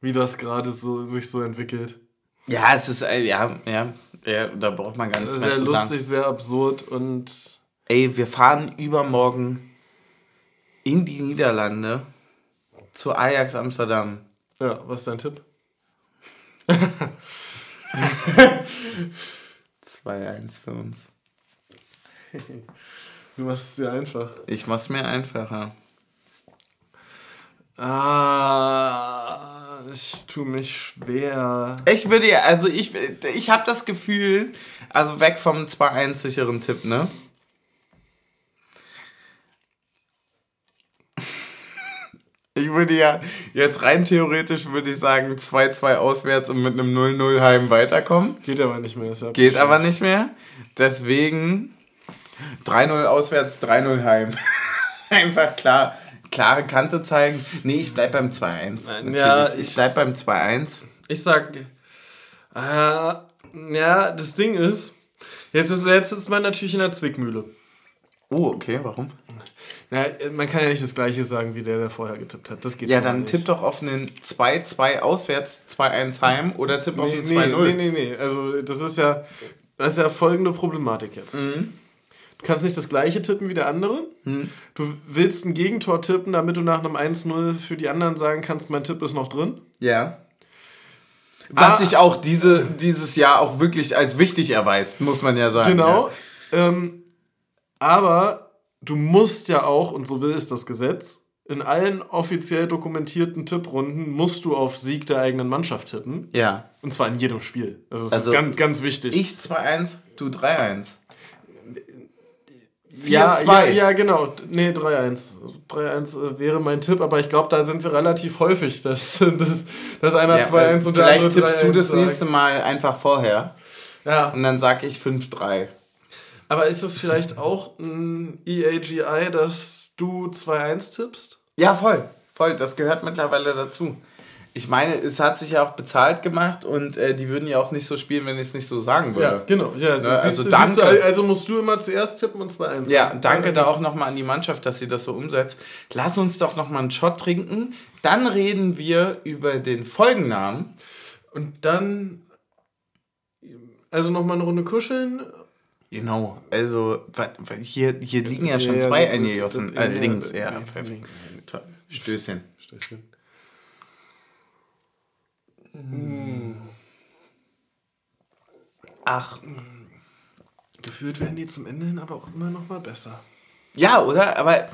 [SPEAKER 2] wie das gerade so, sich so entwickelt.
[SPEAKER 1] Ja, es ist, äh, ja, ja, ja, da braucht man gar nichts mehr
[SPEAKER 2] Sehr
[SPEAKER 1] zu
[SPEAKER 2] lustig,
[SPEAKER 1] sagen.
[SPEAKER 2] sehr absurd und
[SPEAKER 1] Ey, wir fahren übermorgen in die Niederlande zu Ajax Amsterdam.
[SPEAKER 2] ja, was ist dein Tipp?
[SPEAKER 1] 2-1 für uns.
[SPEAKER 2] Du machst es dir einfach.
[SPEAKER 1] Ich mach's mir einfacher.
[SPEAKER 2] Ah, ich tue mich schwer.
[SPEAKER 1] Ich würde ja, also ich, ich habe das Gefühl, also weg vom 2-1 sicheren Tipp, ne? Ich würde ja jetzt rein theoretisch würde ich sagen 2-2 auswärts und mit einem 0-0 heim weiterkommen.
[SPEAKER 2] Geht aber nicht mehr. Ist
[SPEAKER 1] Geht aber nicht mehr. Deswegen 3-0 auswärts, 3-0 heim. (laughs) Einfach klar, klare Kante zeigen. Nee, ich bleib beim 2-1. Natürlich.
[SPEAKER 2] Ja,
[SPEAKER 1] ich,
[SPEAKER 2] ich-
[SPEAKER 1] bleib beim 2-1.
[SPEAKER 2] Ich sag, äh, ja, das Ding ist, jetzt ist, jetzt ist man natürlich in der Zwickmühle.
[SPEAKER 1] Oh, okay, warum?
[SPEAKER 2] Na, man kann ja nicht das gleiche sagen, wie der, der vorher getippt hat. Das geht
[SPEAKER 1] Ja, dann
[SPEAKER 2] nicht.
[SPEAKER 1] tipp doch auf einen 2-2 auswärts, 2-1 heim oder tipp auf
[SPEAKER 2] Nee,
[SPEAKER 1] einen
[SPEAKER 2] nee,
[SPEAKER 1] 2-0.
[SPEAKER 2] nee, nee, nee. Also, das ist ja, das ist ja folgende Problematik jetzt.
[SPEAKER 1] Mhm.
[SPEAKER 2] Du kannst nicht das gleiche tippen wie der andere.
[SPEAKER 1] Mhm.
[SPEAKER 2] Du willst ein Gegentor tippen, damit du nach einem 1-0 für die anderen sagen kannst, mein Tipp ist noch drin.
[SPEAKER 1] Ja. Was sich auch diese, dieses Jahr auch wirklich als wichtig erweist, muss man ja sagen.
[SPEAKER 2] Genau. Ähm, aber du musst ja auch, und so will es das Gesetz, in allen offiziell dokumentierten Tipprunden musst du auf Sieg der eigenen Mannschaft tippen.
[SPEAKER 1] Ja.
[SPEAKER 2] Und zwar in jedem Spiel. Also das
[SPEAKER 1] Also,
[SPEAKER 2] ist ganz, ganz wichtig.
[SPEAKER 1] Ich 2-1, du 3-1.
[SPEAKER 2] ja,
[SPEAKER 1] 4-2.
[SPEAKER 2] ja, ja, genau. Nee, 3-1. 3-1 äh, wäre mein Tipp, aber ich glaube, da sind wir relativ häufig, dass, (laughs) dass, dass einer
[SPEAKER 1] Ja,
[SPEAKER 2] 2-1 und der
[SPEAKER 1] Vielleicht
[SPEAKER 2] andere
[SPEAKER 1] tippst du
[SPEAKER 2] 3-1
[SPEAKER 1] das nächste Mal einfach vorher
[SPEAKER 2] Ja,
[SPEAKER 1] und dann sag ich 5-3.
[SPEAKER 2] Aber ist das vielleicht auch ein EAGI, dass du 2-1 tippst?
[SPEAKER 1] Ja, voll. Voll, das gehört mittlerweile dazu. Ich meine, es hat sich ja auch bezahlt gemacht und äh, die würden ja auch nicht so spielen, wenn ich es nicht so sagen würde.
[SPEAKER 2] Ja, genau. Ja, also, siehst,
[SPEAKER 1] also
[SPEAKER 2] du,
[SPEAKER 1] danke.
[SPEAKER 2] Siehst du, also musst du immer zuerst tippen und 2-1
[SPEAKER 1] Ja, danke da auch nochmal an die Mannschaft, dass sie das so umsetzt. Lass uns doch nochmal einen Shot trinken. Dann reden wir über den Folgennamen.
[SPEAKER 2] Und dann, also nochmal eine Runde kuscheln.
[SPEAKER 1] Genau, also hier, hier liegen ja schon
[SPEAKER 2] Ja,
[SPEAKER 1] zwei eingejossen.
[SPEAKER 2] das-
[SPEAKER 1] Äh,
[SPEAKER 2] ja,
[SPEAKER 1] links,
[SPEAKER 2] ja,
[SPEAKER 1] ja.
[SPEAKER 2] ja,
[SPEAKER 1] perfekt. Stößchen.
[SPEAKER 2] Stößchen.
[SPEAKER 1] Ach,
[SPEAKER 2] Gefühlt werden die zum Ende hin aber auch immer noch mal besser.
[SPEAKER 1] Ja, oder? Aber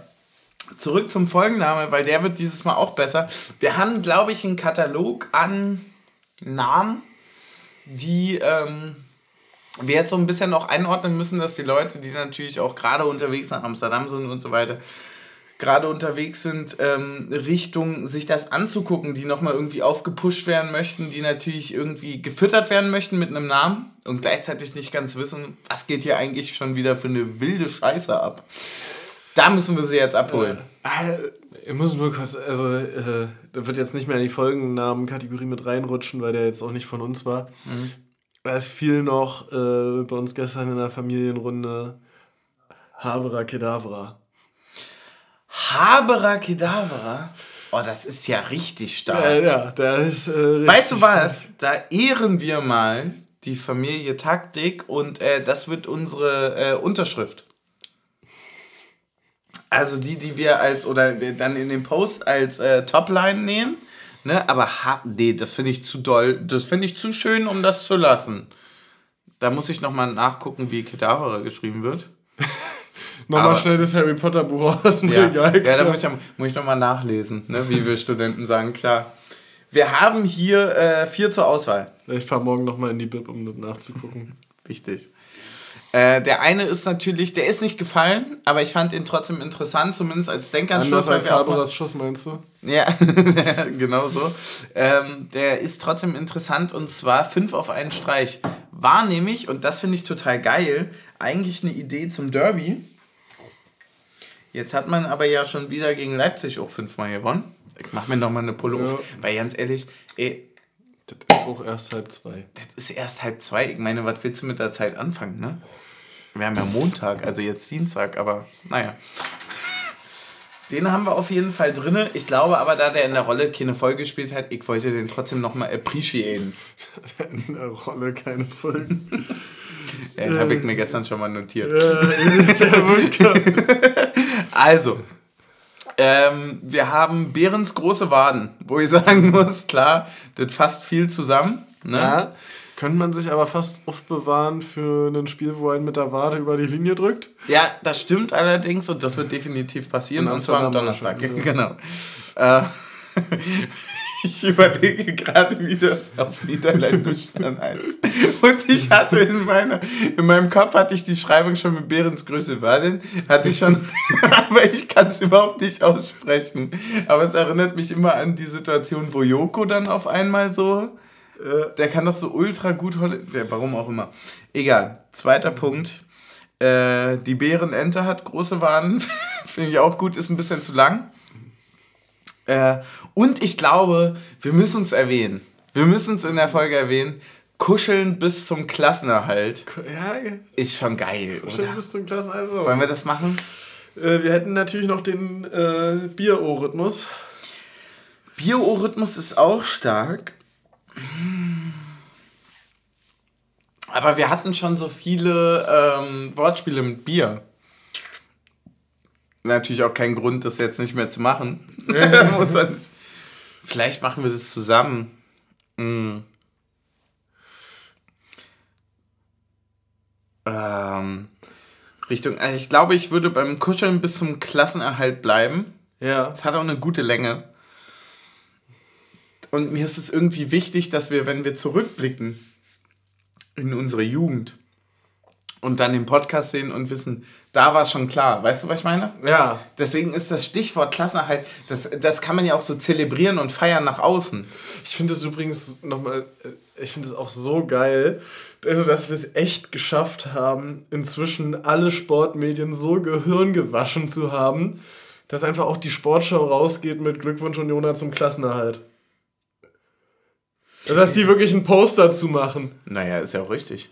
[SPEAKER 1] zurück zum Folgenname, weil der wird dieses Mal auch besser. Wir haben, glaube ich, einen Katalog an Namen, die ähm, wir jetzt so ein bisschen noch einordnen müssen, dass die Leute, die natürlich auch gerade unterwegs nach Amsterdam sind und so weiter, gerade unterwegs sind, ähm, Richtung sich das anzugucken, die nochmal irgendwie aufgepusht werden möchten, die natürlich irgendwie gefüttert werden möchten mit einem Namen und gleichzeitig nicht ganz wissen, was geht hier eigentlich schon wieder für eine wilde Scheiße ab. Da müssen wir sie jetzt abholen.
[SPEAKER 2] Äh, ich muss nur kurz, also äh, da wird jetzt nicht mehr in die Folgennamen-Kategorie mit reinrutschen, weil der jetzt auch nicht von uns war. Da ist viel noch äh, bei uns gestern in der Familienrunde Habera Kedavra.
[SPEAKER 1] Habera Kedavra. Oh, das ist ja richtig stark.
[SPEAKER 2] Ja, ja, der ist. Äh,
[SPEAKER 1] Weißt du was? Da ehren wir mal die Familie Taktik und äh, das wird unsere äh, Unterschrift. Also die, die wir als, oder wir dann in den Post als äh, Topline nehmen. Ne? Aber ha nee, das finde ich zu doll. Das finde ich zu schön, um das zu lassen. Da muss ich nochmal nachgucken, wie Kedavra geschrieben wird. (laughs)
[SPEAKER 2] Nochmal schnell das Harry Potter Buch aus dem
[SPEAKER 1] Ja,
[SPEAKER 2] Regal.
[SPEAKER 1] ja da muss ich, muss ich nochmal nachlesen, ne? wie wir Studenten sagen, klar. Wir haben hier äh, vier zur Auswahl.
[SPEAKER 2] Ich fahre morgen nochmal in die Bib, um das nachzugucken.
[SPEAKER 1] Wichtig. Äh, der eine ist natürlich, der ist nicht gefallen, aber ich fand ihn trotzdem interessant, zumindest als Denkanstoß.
[SPEAKER 2] Anders als Haberas Schuss, meinst du?
[SPEAKER 1] Ja, (laughs) genau so. Ähm, der ist trotzdem interessant und zwar fünf auf einen Streich. War nämlich, und das finde ich total geil, eigentlich eine Idee zum Derby. Jetzt hat man aber ja schon wieder gegen Leipzig auch fünfmal gewonnen. Ich mach mir nochmal eine Pulle
[SPEAKER 2] Ja.
[SPEAKER 1] auf. Weil ganz ehrlich, ey,
[SPEAKER 2] Das ist auch erst halb zwei.
[SPEAKER 1] das ist erst halb zwei. Ich meine, was willst du mit der Zeit anfangen, ne? Wir haben ja Montag, also jetzt Dienstag, aber naja. Den haben wir auf jeden Fall drin. Ich glaube aber, da der in der Rolle keine Folge gespielt hat, ich wollte den trotzdem nochmal appreciaten.
[SPEAKER 2] In der Rolle keine Folgen.
[SPEAKER 1] Ja, Den habe ich mir gestern schon mal notiert. (laughs) Also, ähm, wir haben Behrens große Waden, wo ich (laughs) sagen muss, klar, das fasst viel zusammen. Ne?
[SPEAKER 2] Ja, könnte man sich aber fast aufbewahren für ein Spiel, wo ein mit der Wade über die Linie drückt.
[SPEAKER 1] Ja, das stimmt allerdings und das wird definitiv passieren. Und zwar am Donnerstag.
[SPEAKER 2] schon, (laughs)
[SPEAKER 1] Genau. Äh, (laughs) Ich überlege gerade, wie das auf Niederländisch dann heißt. Und ich hatte in, meiner, in meinem Kopf hatte ich die Schreibung schon mit Behrens Größe Waden, hatte ich schon, (laughs) aber ich kann es überhaupt nicht aussprechen. Aber es erinnert mich immer an die Situation, wo Joko dann auf einmal so, äh, der kann doch so ultra gut Holländisch, warum auch immer. Egal, zweiter Punkt. Äh, die Bärenente hat große Waden, (laughs) finde ich auch gut, ist ein bisschen zu lang. Äh, und ich glaube, wir müssen es erwähnen. Wir müssen es in der Folge erwähnen. Kuscheln bis zum Klassenerhalt. Ja, ist schon geil. Kuscheln oder? bis zum Klassenerhalt. Wollen wir das machen?
[SPEAKER 2] Äh, wir hätten natürlich noch den äh, Bier-O-Rhythmus.
[SPEAKER 1] Bier-O-Rhythmus ist auch stark. Aber wir hatten schon so viele ähm, Wortspiele mit Bier. Natürlich auch kein Grund, das jetzt nicht mehr zu machen. (laughs) Vielleicht machen wir das zusammen. Mhm. Ähm, Richtung, also ich glaube, ich würde beim Kuscheln bis zum Klassenerhalt bleiben. Ja. Es hat auch eine gute Länge. Und mir ist es irgendwie wichtig, dass wir, wenn wir zurückblicken in unsere Jugend und dann den Podcast sehen und wissen, da war schon klar. Weißt du, was ich meine? Ja. Deswegen ist das Stichwort Klassenerhalt, das, das kann man ja auch so zelebrieren und feiern nach außen.
[SPEAKER 2] Ich finde es übrigens nochmal, äh, ich finde es auch so geil, also, dass wir es echt geschafft haben, inzwischen alle Sportmedien so gehirngewaschen zu haben, dass einfach auch die Sportschau rausgeht mit Glückwunsch Union zum Klassenerhalt. Das heißt, die wirklich ein Poster zu machen.
[SPEAKER 1] Naja, ist ja auch richtig.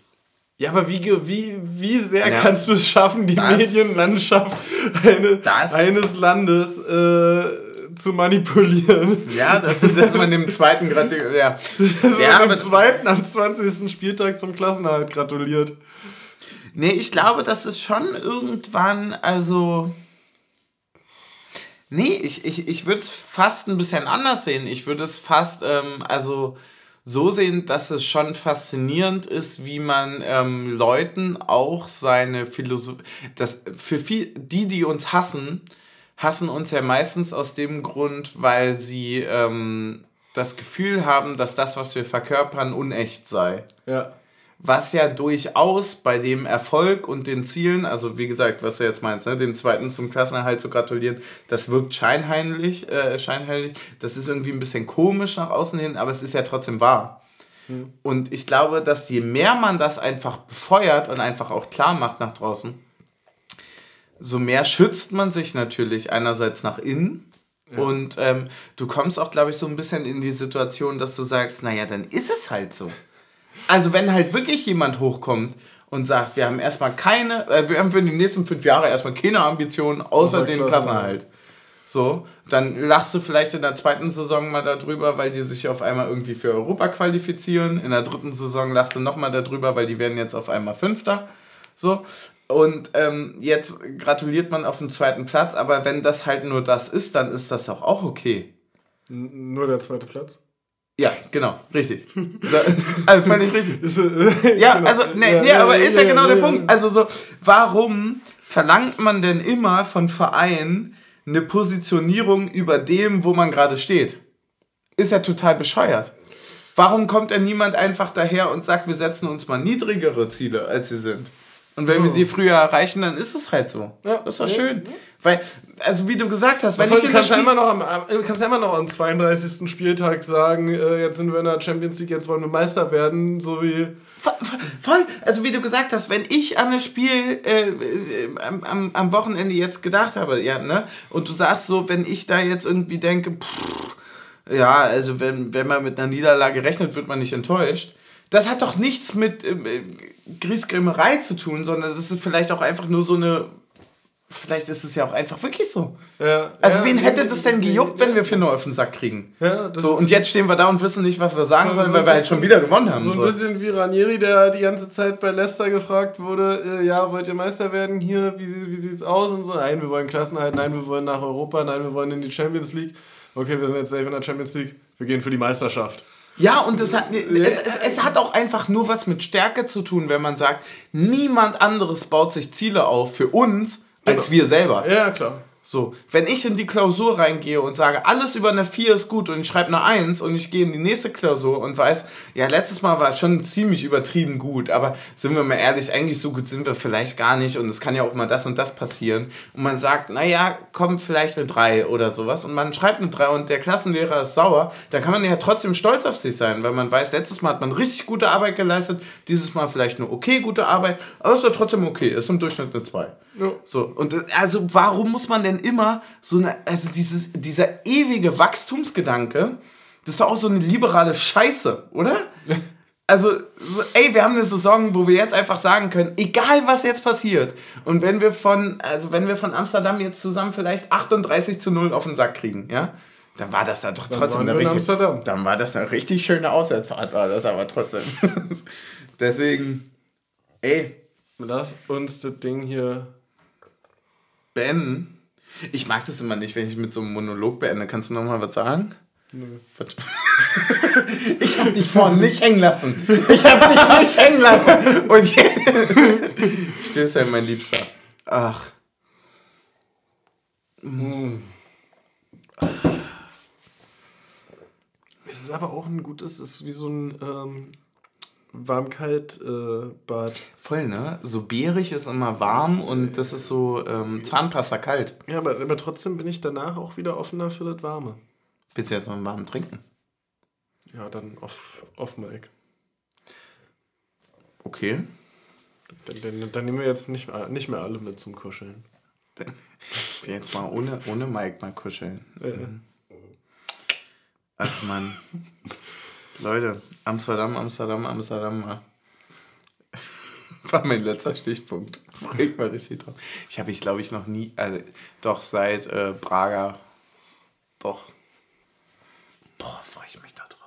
[SPEAKER 2] Ja, aber wie, wie, wie sehr ja. kannst du es schaffen, die das, Medienlandschaft eine, eines Landes äh, zu manipulieren? Ja, dass, dass man dem zweiten gratuliert. Ja, (laughs) dass ja man dem zweiten am 20. Spieltag zum Klassenerhalt gratuliert.
[SPEAKER 1] Nee, ich glaube, das ist schon irgendwann, also. Nee, ich, ich, ich würde es fast ein bisschen anders sehen. Ich würde es fast, ähm, also so sehen, dass es schon faszinierend ist, wie man ähm, Leuten auch seine Philosophie, das für viel, die, die uns hassen, hassen uns ja meistens aus dem Grund, weil sie ähm, das Gefühl haben, dass das, was wir verkörpern, unecht sei. Ja was ja durchaus bei dem Erfolg und den Zielen, also wie gesagt, was du jetzt meinst, ne, dem zweiten zum Klassenerhalt zu gratulieren, das wirkt scheinheilig, äh, scheinheilig, das ist irgendwie ein bisschen komisch nach außen hin, aber es ist ja trotzdem wahr. Mhm. Und ich glaube, dass je mehr man das einfach befeuert und einfach auch klar macht nach draußen, so mehr schützt man sich natürlich einerseits nach innen, ja. Und ähm, du kommst auch, glaube ich, so ein bisschen in die Situation, dass du sagst, naja, dann ist es halt so. Also wenn halt wirklich jemand hochkommt und sagt, wir haben erstmal keine, äh, wir haben für die nächsten fünf Jahre erstmal keine Ambitionen außer den Klassenerhalt. So, dann lachst du vielleicht in der zweiten Saison mal darüber, weil die sich auf einmal irgendwie für Europa qualifizieren. In der dritten Saison lachst du nochmal darüber, weil die werden jetzt auf einmal Fünfter. So. Und ähm, jetzt gratuliert man auf dem zweiten Platz, aber wenn das halt nur das ist, dann ist das doch auch okay.
[SPEAKER 2] N nur der zweite Platz?
[SPEAKER 1] Ja, genau, richtig. also völlig richtig. (laughs) ja, genau. also, nee, nee, aber ist ja genau der Punkt. Also so, warum verlangt man denn immer von Vereinen eine Positionierung über dem, wo man gerade steht? Ist ja total bescheuert. Warum kommt denn niemand einfach daher und sagt, wir setzen uns mal niedrigere Ziele, als sie sind? Und wenn oh. wir die früher erreichen, dann ist es halt so. Ja. Das ist doch schön. Ja. Weil, also wie du gesagt hast, wenn
[SPEAKER 2] ich in kannst, ja immer noch am, kannst ja immer noch am 32. Spieltag sagen, äh, jetzt sind wir in der Champions League, jetzt wollen wir Meister werden, so wie...
[SPEAKER 1] Voll, also wie du gesagt hast, wenn ich an das Spiel äh, äh, am, am Wochenende jetzt gedacht habe, ja, ne, und du sagst so, wenn ich da jetzt irgendwie denke, pff, ja, also wenn, wenn man mit einer Niederlage rechnet, wird man nicht enttäuscht. Das hat doch nichts mit äh, Griesgrämerei zu tun, sondern das ist vielleicht auch einfach nur so eine. Vielleicht ist es ja auch einfach wirklich so. Ja, also, ja, wen hätte das denn gejuckt, wenn wir für nur auf den Sack kriegen? Ja, so, und jetzt stehen wir da und wissen nicht, was wir sagen sollen, so weil wir halt schon wieder gewonnen haben.
[SPEAKER 2] So ein so. bisschen wie Ranieri, der die ganze Zeit bei Leicester gefragt wurde: äh, Ja, wollt ihr Meister werden hier? Wie, wie sieht's aus? Und so: Nein, wir wollen Klassenheit, nein, wir wollen nach Europa, nein, wir wollen in die Champions League. Okay, wir sind jetzt safe in der Champions League, wir gehen für die Meisterschaft.
[SPEAKER 1] Ja, und es hat, es, es hat auch einfach nur was mit Stärke zu tun, wenn man sagt, niemand anderes baut sich Ziele auf für uns als genau. wir selber.
[SPEAKER 2] Ja, klar.
[SPEAKER 1] So, wenn ich in die Klausur reingehe und sage, alles über eine 4 ist gut und ich schreibe eine 1 und ich gehe in die nächste Klausur und weiß, ja, letztes Mal war es schon ziemlich übertrieben gut, aber sind wir mal ehrlich, eigentlich so gut sind wir vielleicht gar nicht und es kann ja auch mal das und das passieren. Und man sagt, naja, kommt vielleicht eine 3 oder sowas und man schreibt eine 3 und der Klassenlehrer ist sauer, dann kann man ja trotzdem stolz auf sich sein, weil man weiß, letztes Mal hat man richtig gute Arbeit geleistet, dieses Mal vielleicht nur okay gute Arbeit, aber es ist ja trotzdem okay, ist im Durchschnitt eine 2. Ja. So, und also warum muss man denn immer so eine, also dieses, dieser ewige Wachstumsgedanke, das ist doch auch so eine liberale Scheiße, oder? (laughs) Also, so, ey, wir haben eine Saison, wo wir jetzt einfach sagen können, egal was jetzt passiert, und wenn wir von, also wenn wir von Amsterdam jetzt zusammen vielleicht 38 zu 0 auf den Sack kriegen, ja, dann war das dann doch dann trotzdem eine richtig, Amsterdam. dann war das eine richtig schöne Auswärtsfahrt, war das aber trotzdem. (laughs) Deswegen, ey.
[SPEAKER 2] Lass uns das Ding hier
[SPEAKER 1] beenden. Ich mag das immer nicht, wenn ich mit so einem Monolog beende. Kannst du noch mal was sagen? Nö. (laughs) ich hab dich vorhin nicht hängen lassen. Ich hab dich nicht hängen lassen. Und Stößchen, mein Liebster. Ach.
[SPEAKER 2] Mm. Es ist aber auch ein gutes, es ist wie so ein ähm, Warm-Kalt-Bad. Äh,
[SPEAKER 1] Voll, ne? So bärig ist immer warm und das ist so ähm, Zahnpasta kalt.
[SPEAKER 2] Ja, aber, aber trotzdem bin ich danach auch wieder offener für das Warme.
[SPEAKER 1] Willst du jetzt mal einen warmen trinken?
[SPEAKER 2] Ja, dann auf, auf Mike.
[SPEAKER 1] Okay.
[SPEAKER 2] Dann, dann, dann, nehmen wir jetzt nicht, nicht mehr alle mit zum Kuscheln.
[SPEAKER 1] Dann, (laughs) jetzt mal ohne, ohne Mike mal kuscheln. Ja. Ach man. (laughs) Leute, Amsterdam, Amsterdam, Amsterdam. (laughs) War mein letzter Stichpunkt. Freue ich mal richtig drauf. Ich habe ich, glaube ich, noch nie, also doch seit äh, Prager, doch. Boah, freue ich mich da drauf.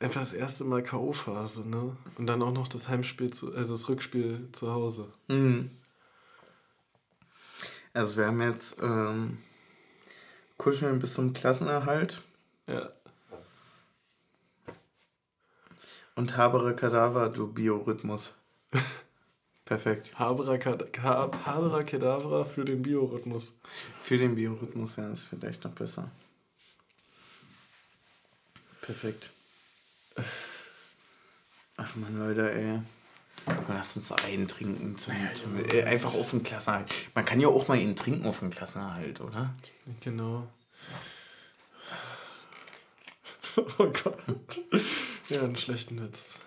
[SPEAKER 2] Einfach das erste Mal K.O.-Phase, ne? Und dann auch noch das Heimspiel, zu, also das Rückspiel zu Hause. Mhm.
[SPEAKER 1] Also wir haben jetzt ähm, Kuscheln bis zum Klassenerhalt. Ja. Und Habere Kadaver, du Biorhythmus. (laughs) Perfekt.
[SPEAKER 2] Habera Kedavra für den Biorhythmus.
[SPEAKER 1] Für den Biorhythmus, ja, ist vielleicht noch besser. Perfekt. Ach man, Leute, ey. Lass uns einen trinken. Zum, zum, äh, einfach auf dem Klassenerhalt. Man kann ja auch mal ihn trinken auf dem Klassenerhalt, oder?
[SPEAKER 2] Genau. (laughs) Oh Gott. Ja, einen schlechten Witz.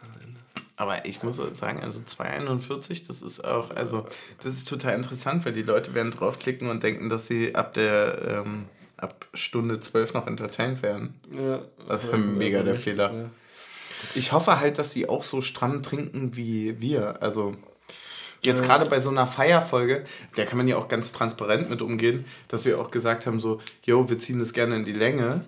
[SPEAKER 1] Aber ich muss sagen, also 2,41, das ist auch, also das ist total interessant, weil die Leute werden draufklicken und denken, dass sie ab der ähm, ab Stunde 12 noch entertained werden. Ja. Das ist mega der Fehler. Mehr. Ich hoffe halt, dass sie auch so stramm trinken wie wir. Also jetzt ja. gerade bei so einer Feierfolge, da kann man ja auch ganz transparent mit umgehen, dass wir auch gesagt haben, so, yo, wir ziehen das gerne in die Länge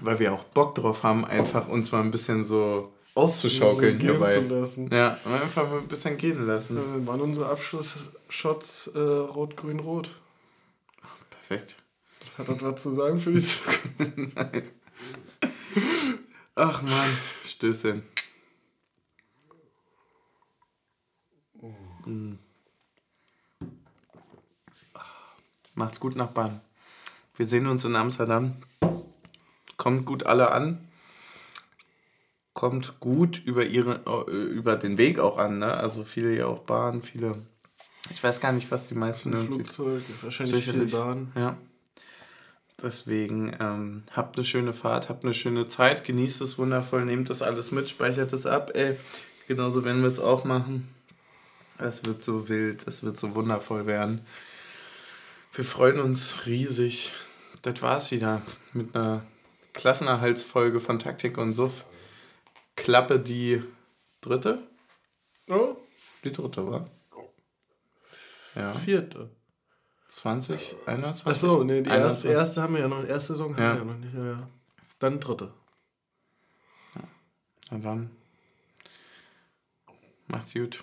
[SPEAKER 1] weil wir auch Bock drauf haben, einfach uns mal ein bisschen so auszuschaukeln so hierbei. Ja, einfach mal ein bisschen gehen lassen.
[SPEAKER 2] Ja, waren unsere Abschlussshots äh, rot-grün-rot.
[SPEAKER 1] Perfekt.
[SPEAKER 2] Hat das was zu sagen für die Zukunft? (laughs)
[SPEAKER 1] Nein. Ach man, Stößchen. Mhm. Macht's gut, Nachbarn. Wir sehen uns in Amsterdam kommt gut alle an. Kommt gut über, ihre, äh, über den Weg auch an. Ne? Also viele ja auch Bahn, viele. Ich weiß gar nicht, was die meisten. Flugzeug, wahrscheinlich viele Bahn. Ja. Deswegen ähm, habt eine schöne Fahrt, habt eine schöne Zeit, genießt es wundervoll, nehmt das alles mit, speichert es ab. Ey, genauso werden wir es auch machen. Es wird so wild, es wird so wundervoll werden. Wir freuen uns riesig. Das war's wieder mit einer Klassenerhaltsfolge von Taktik und Suff. Klappe die dritte? Oh. Die dritte, war?
[SPEAKER 2] Ja. Vierte.
[SPEAKER 1] 20, 21?
[SPEAKER 2] Achso, nee, die erste, erste haben wir ja noch, erste Saison haben ja. wir ja noch nicht. Ja, ja. Dann dritte.
[SPEAKER 1] Ja. Na dann. Macht's gut.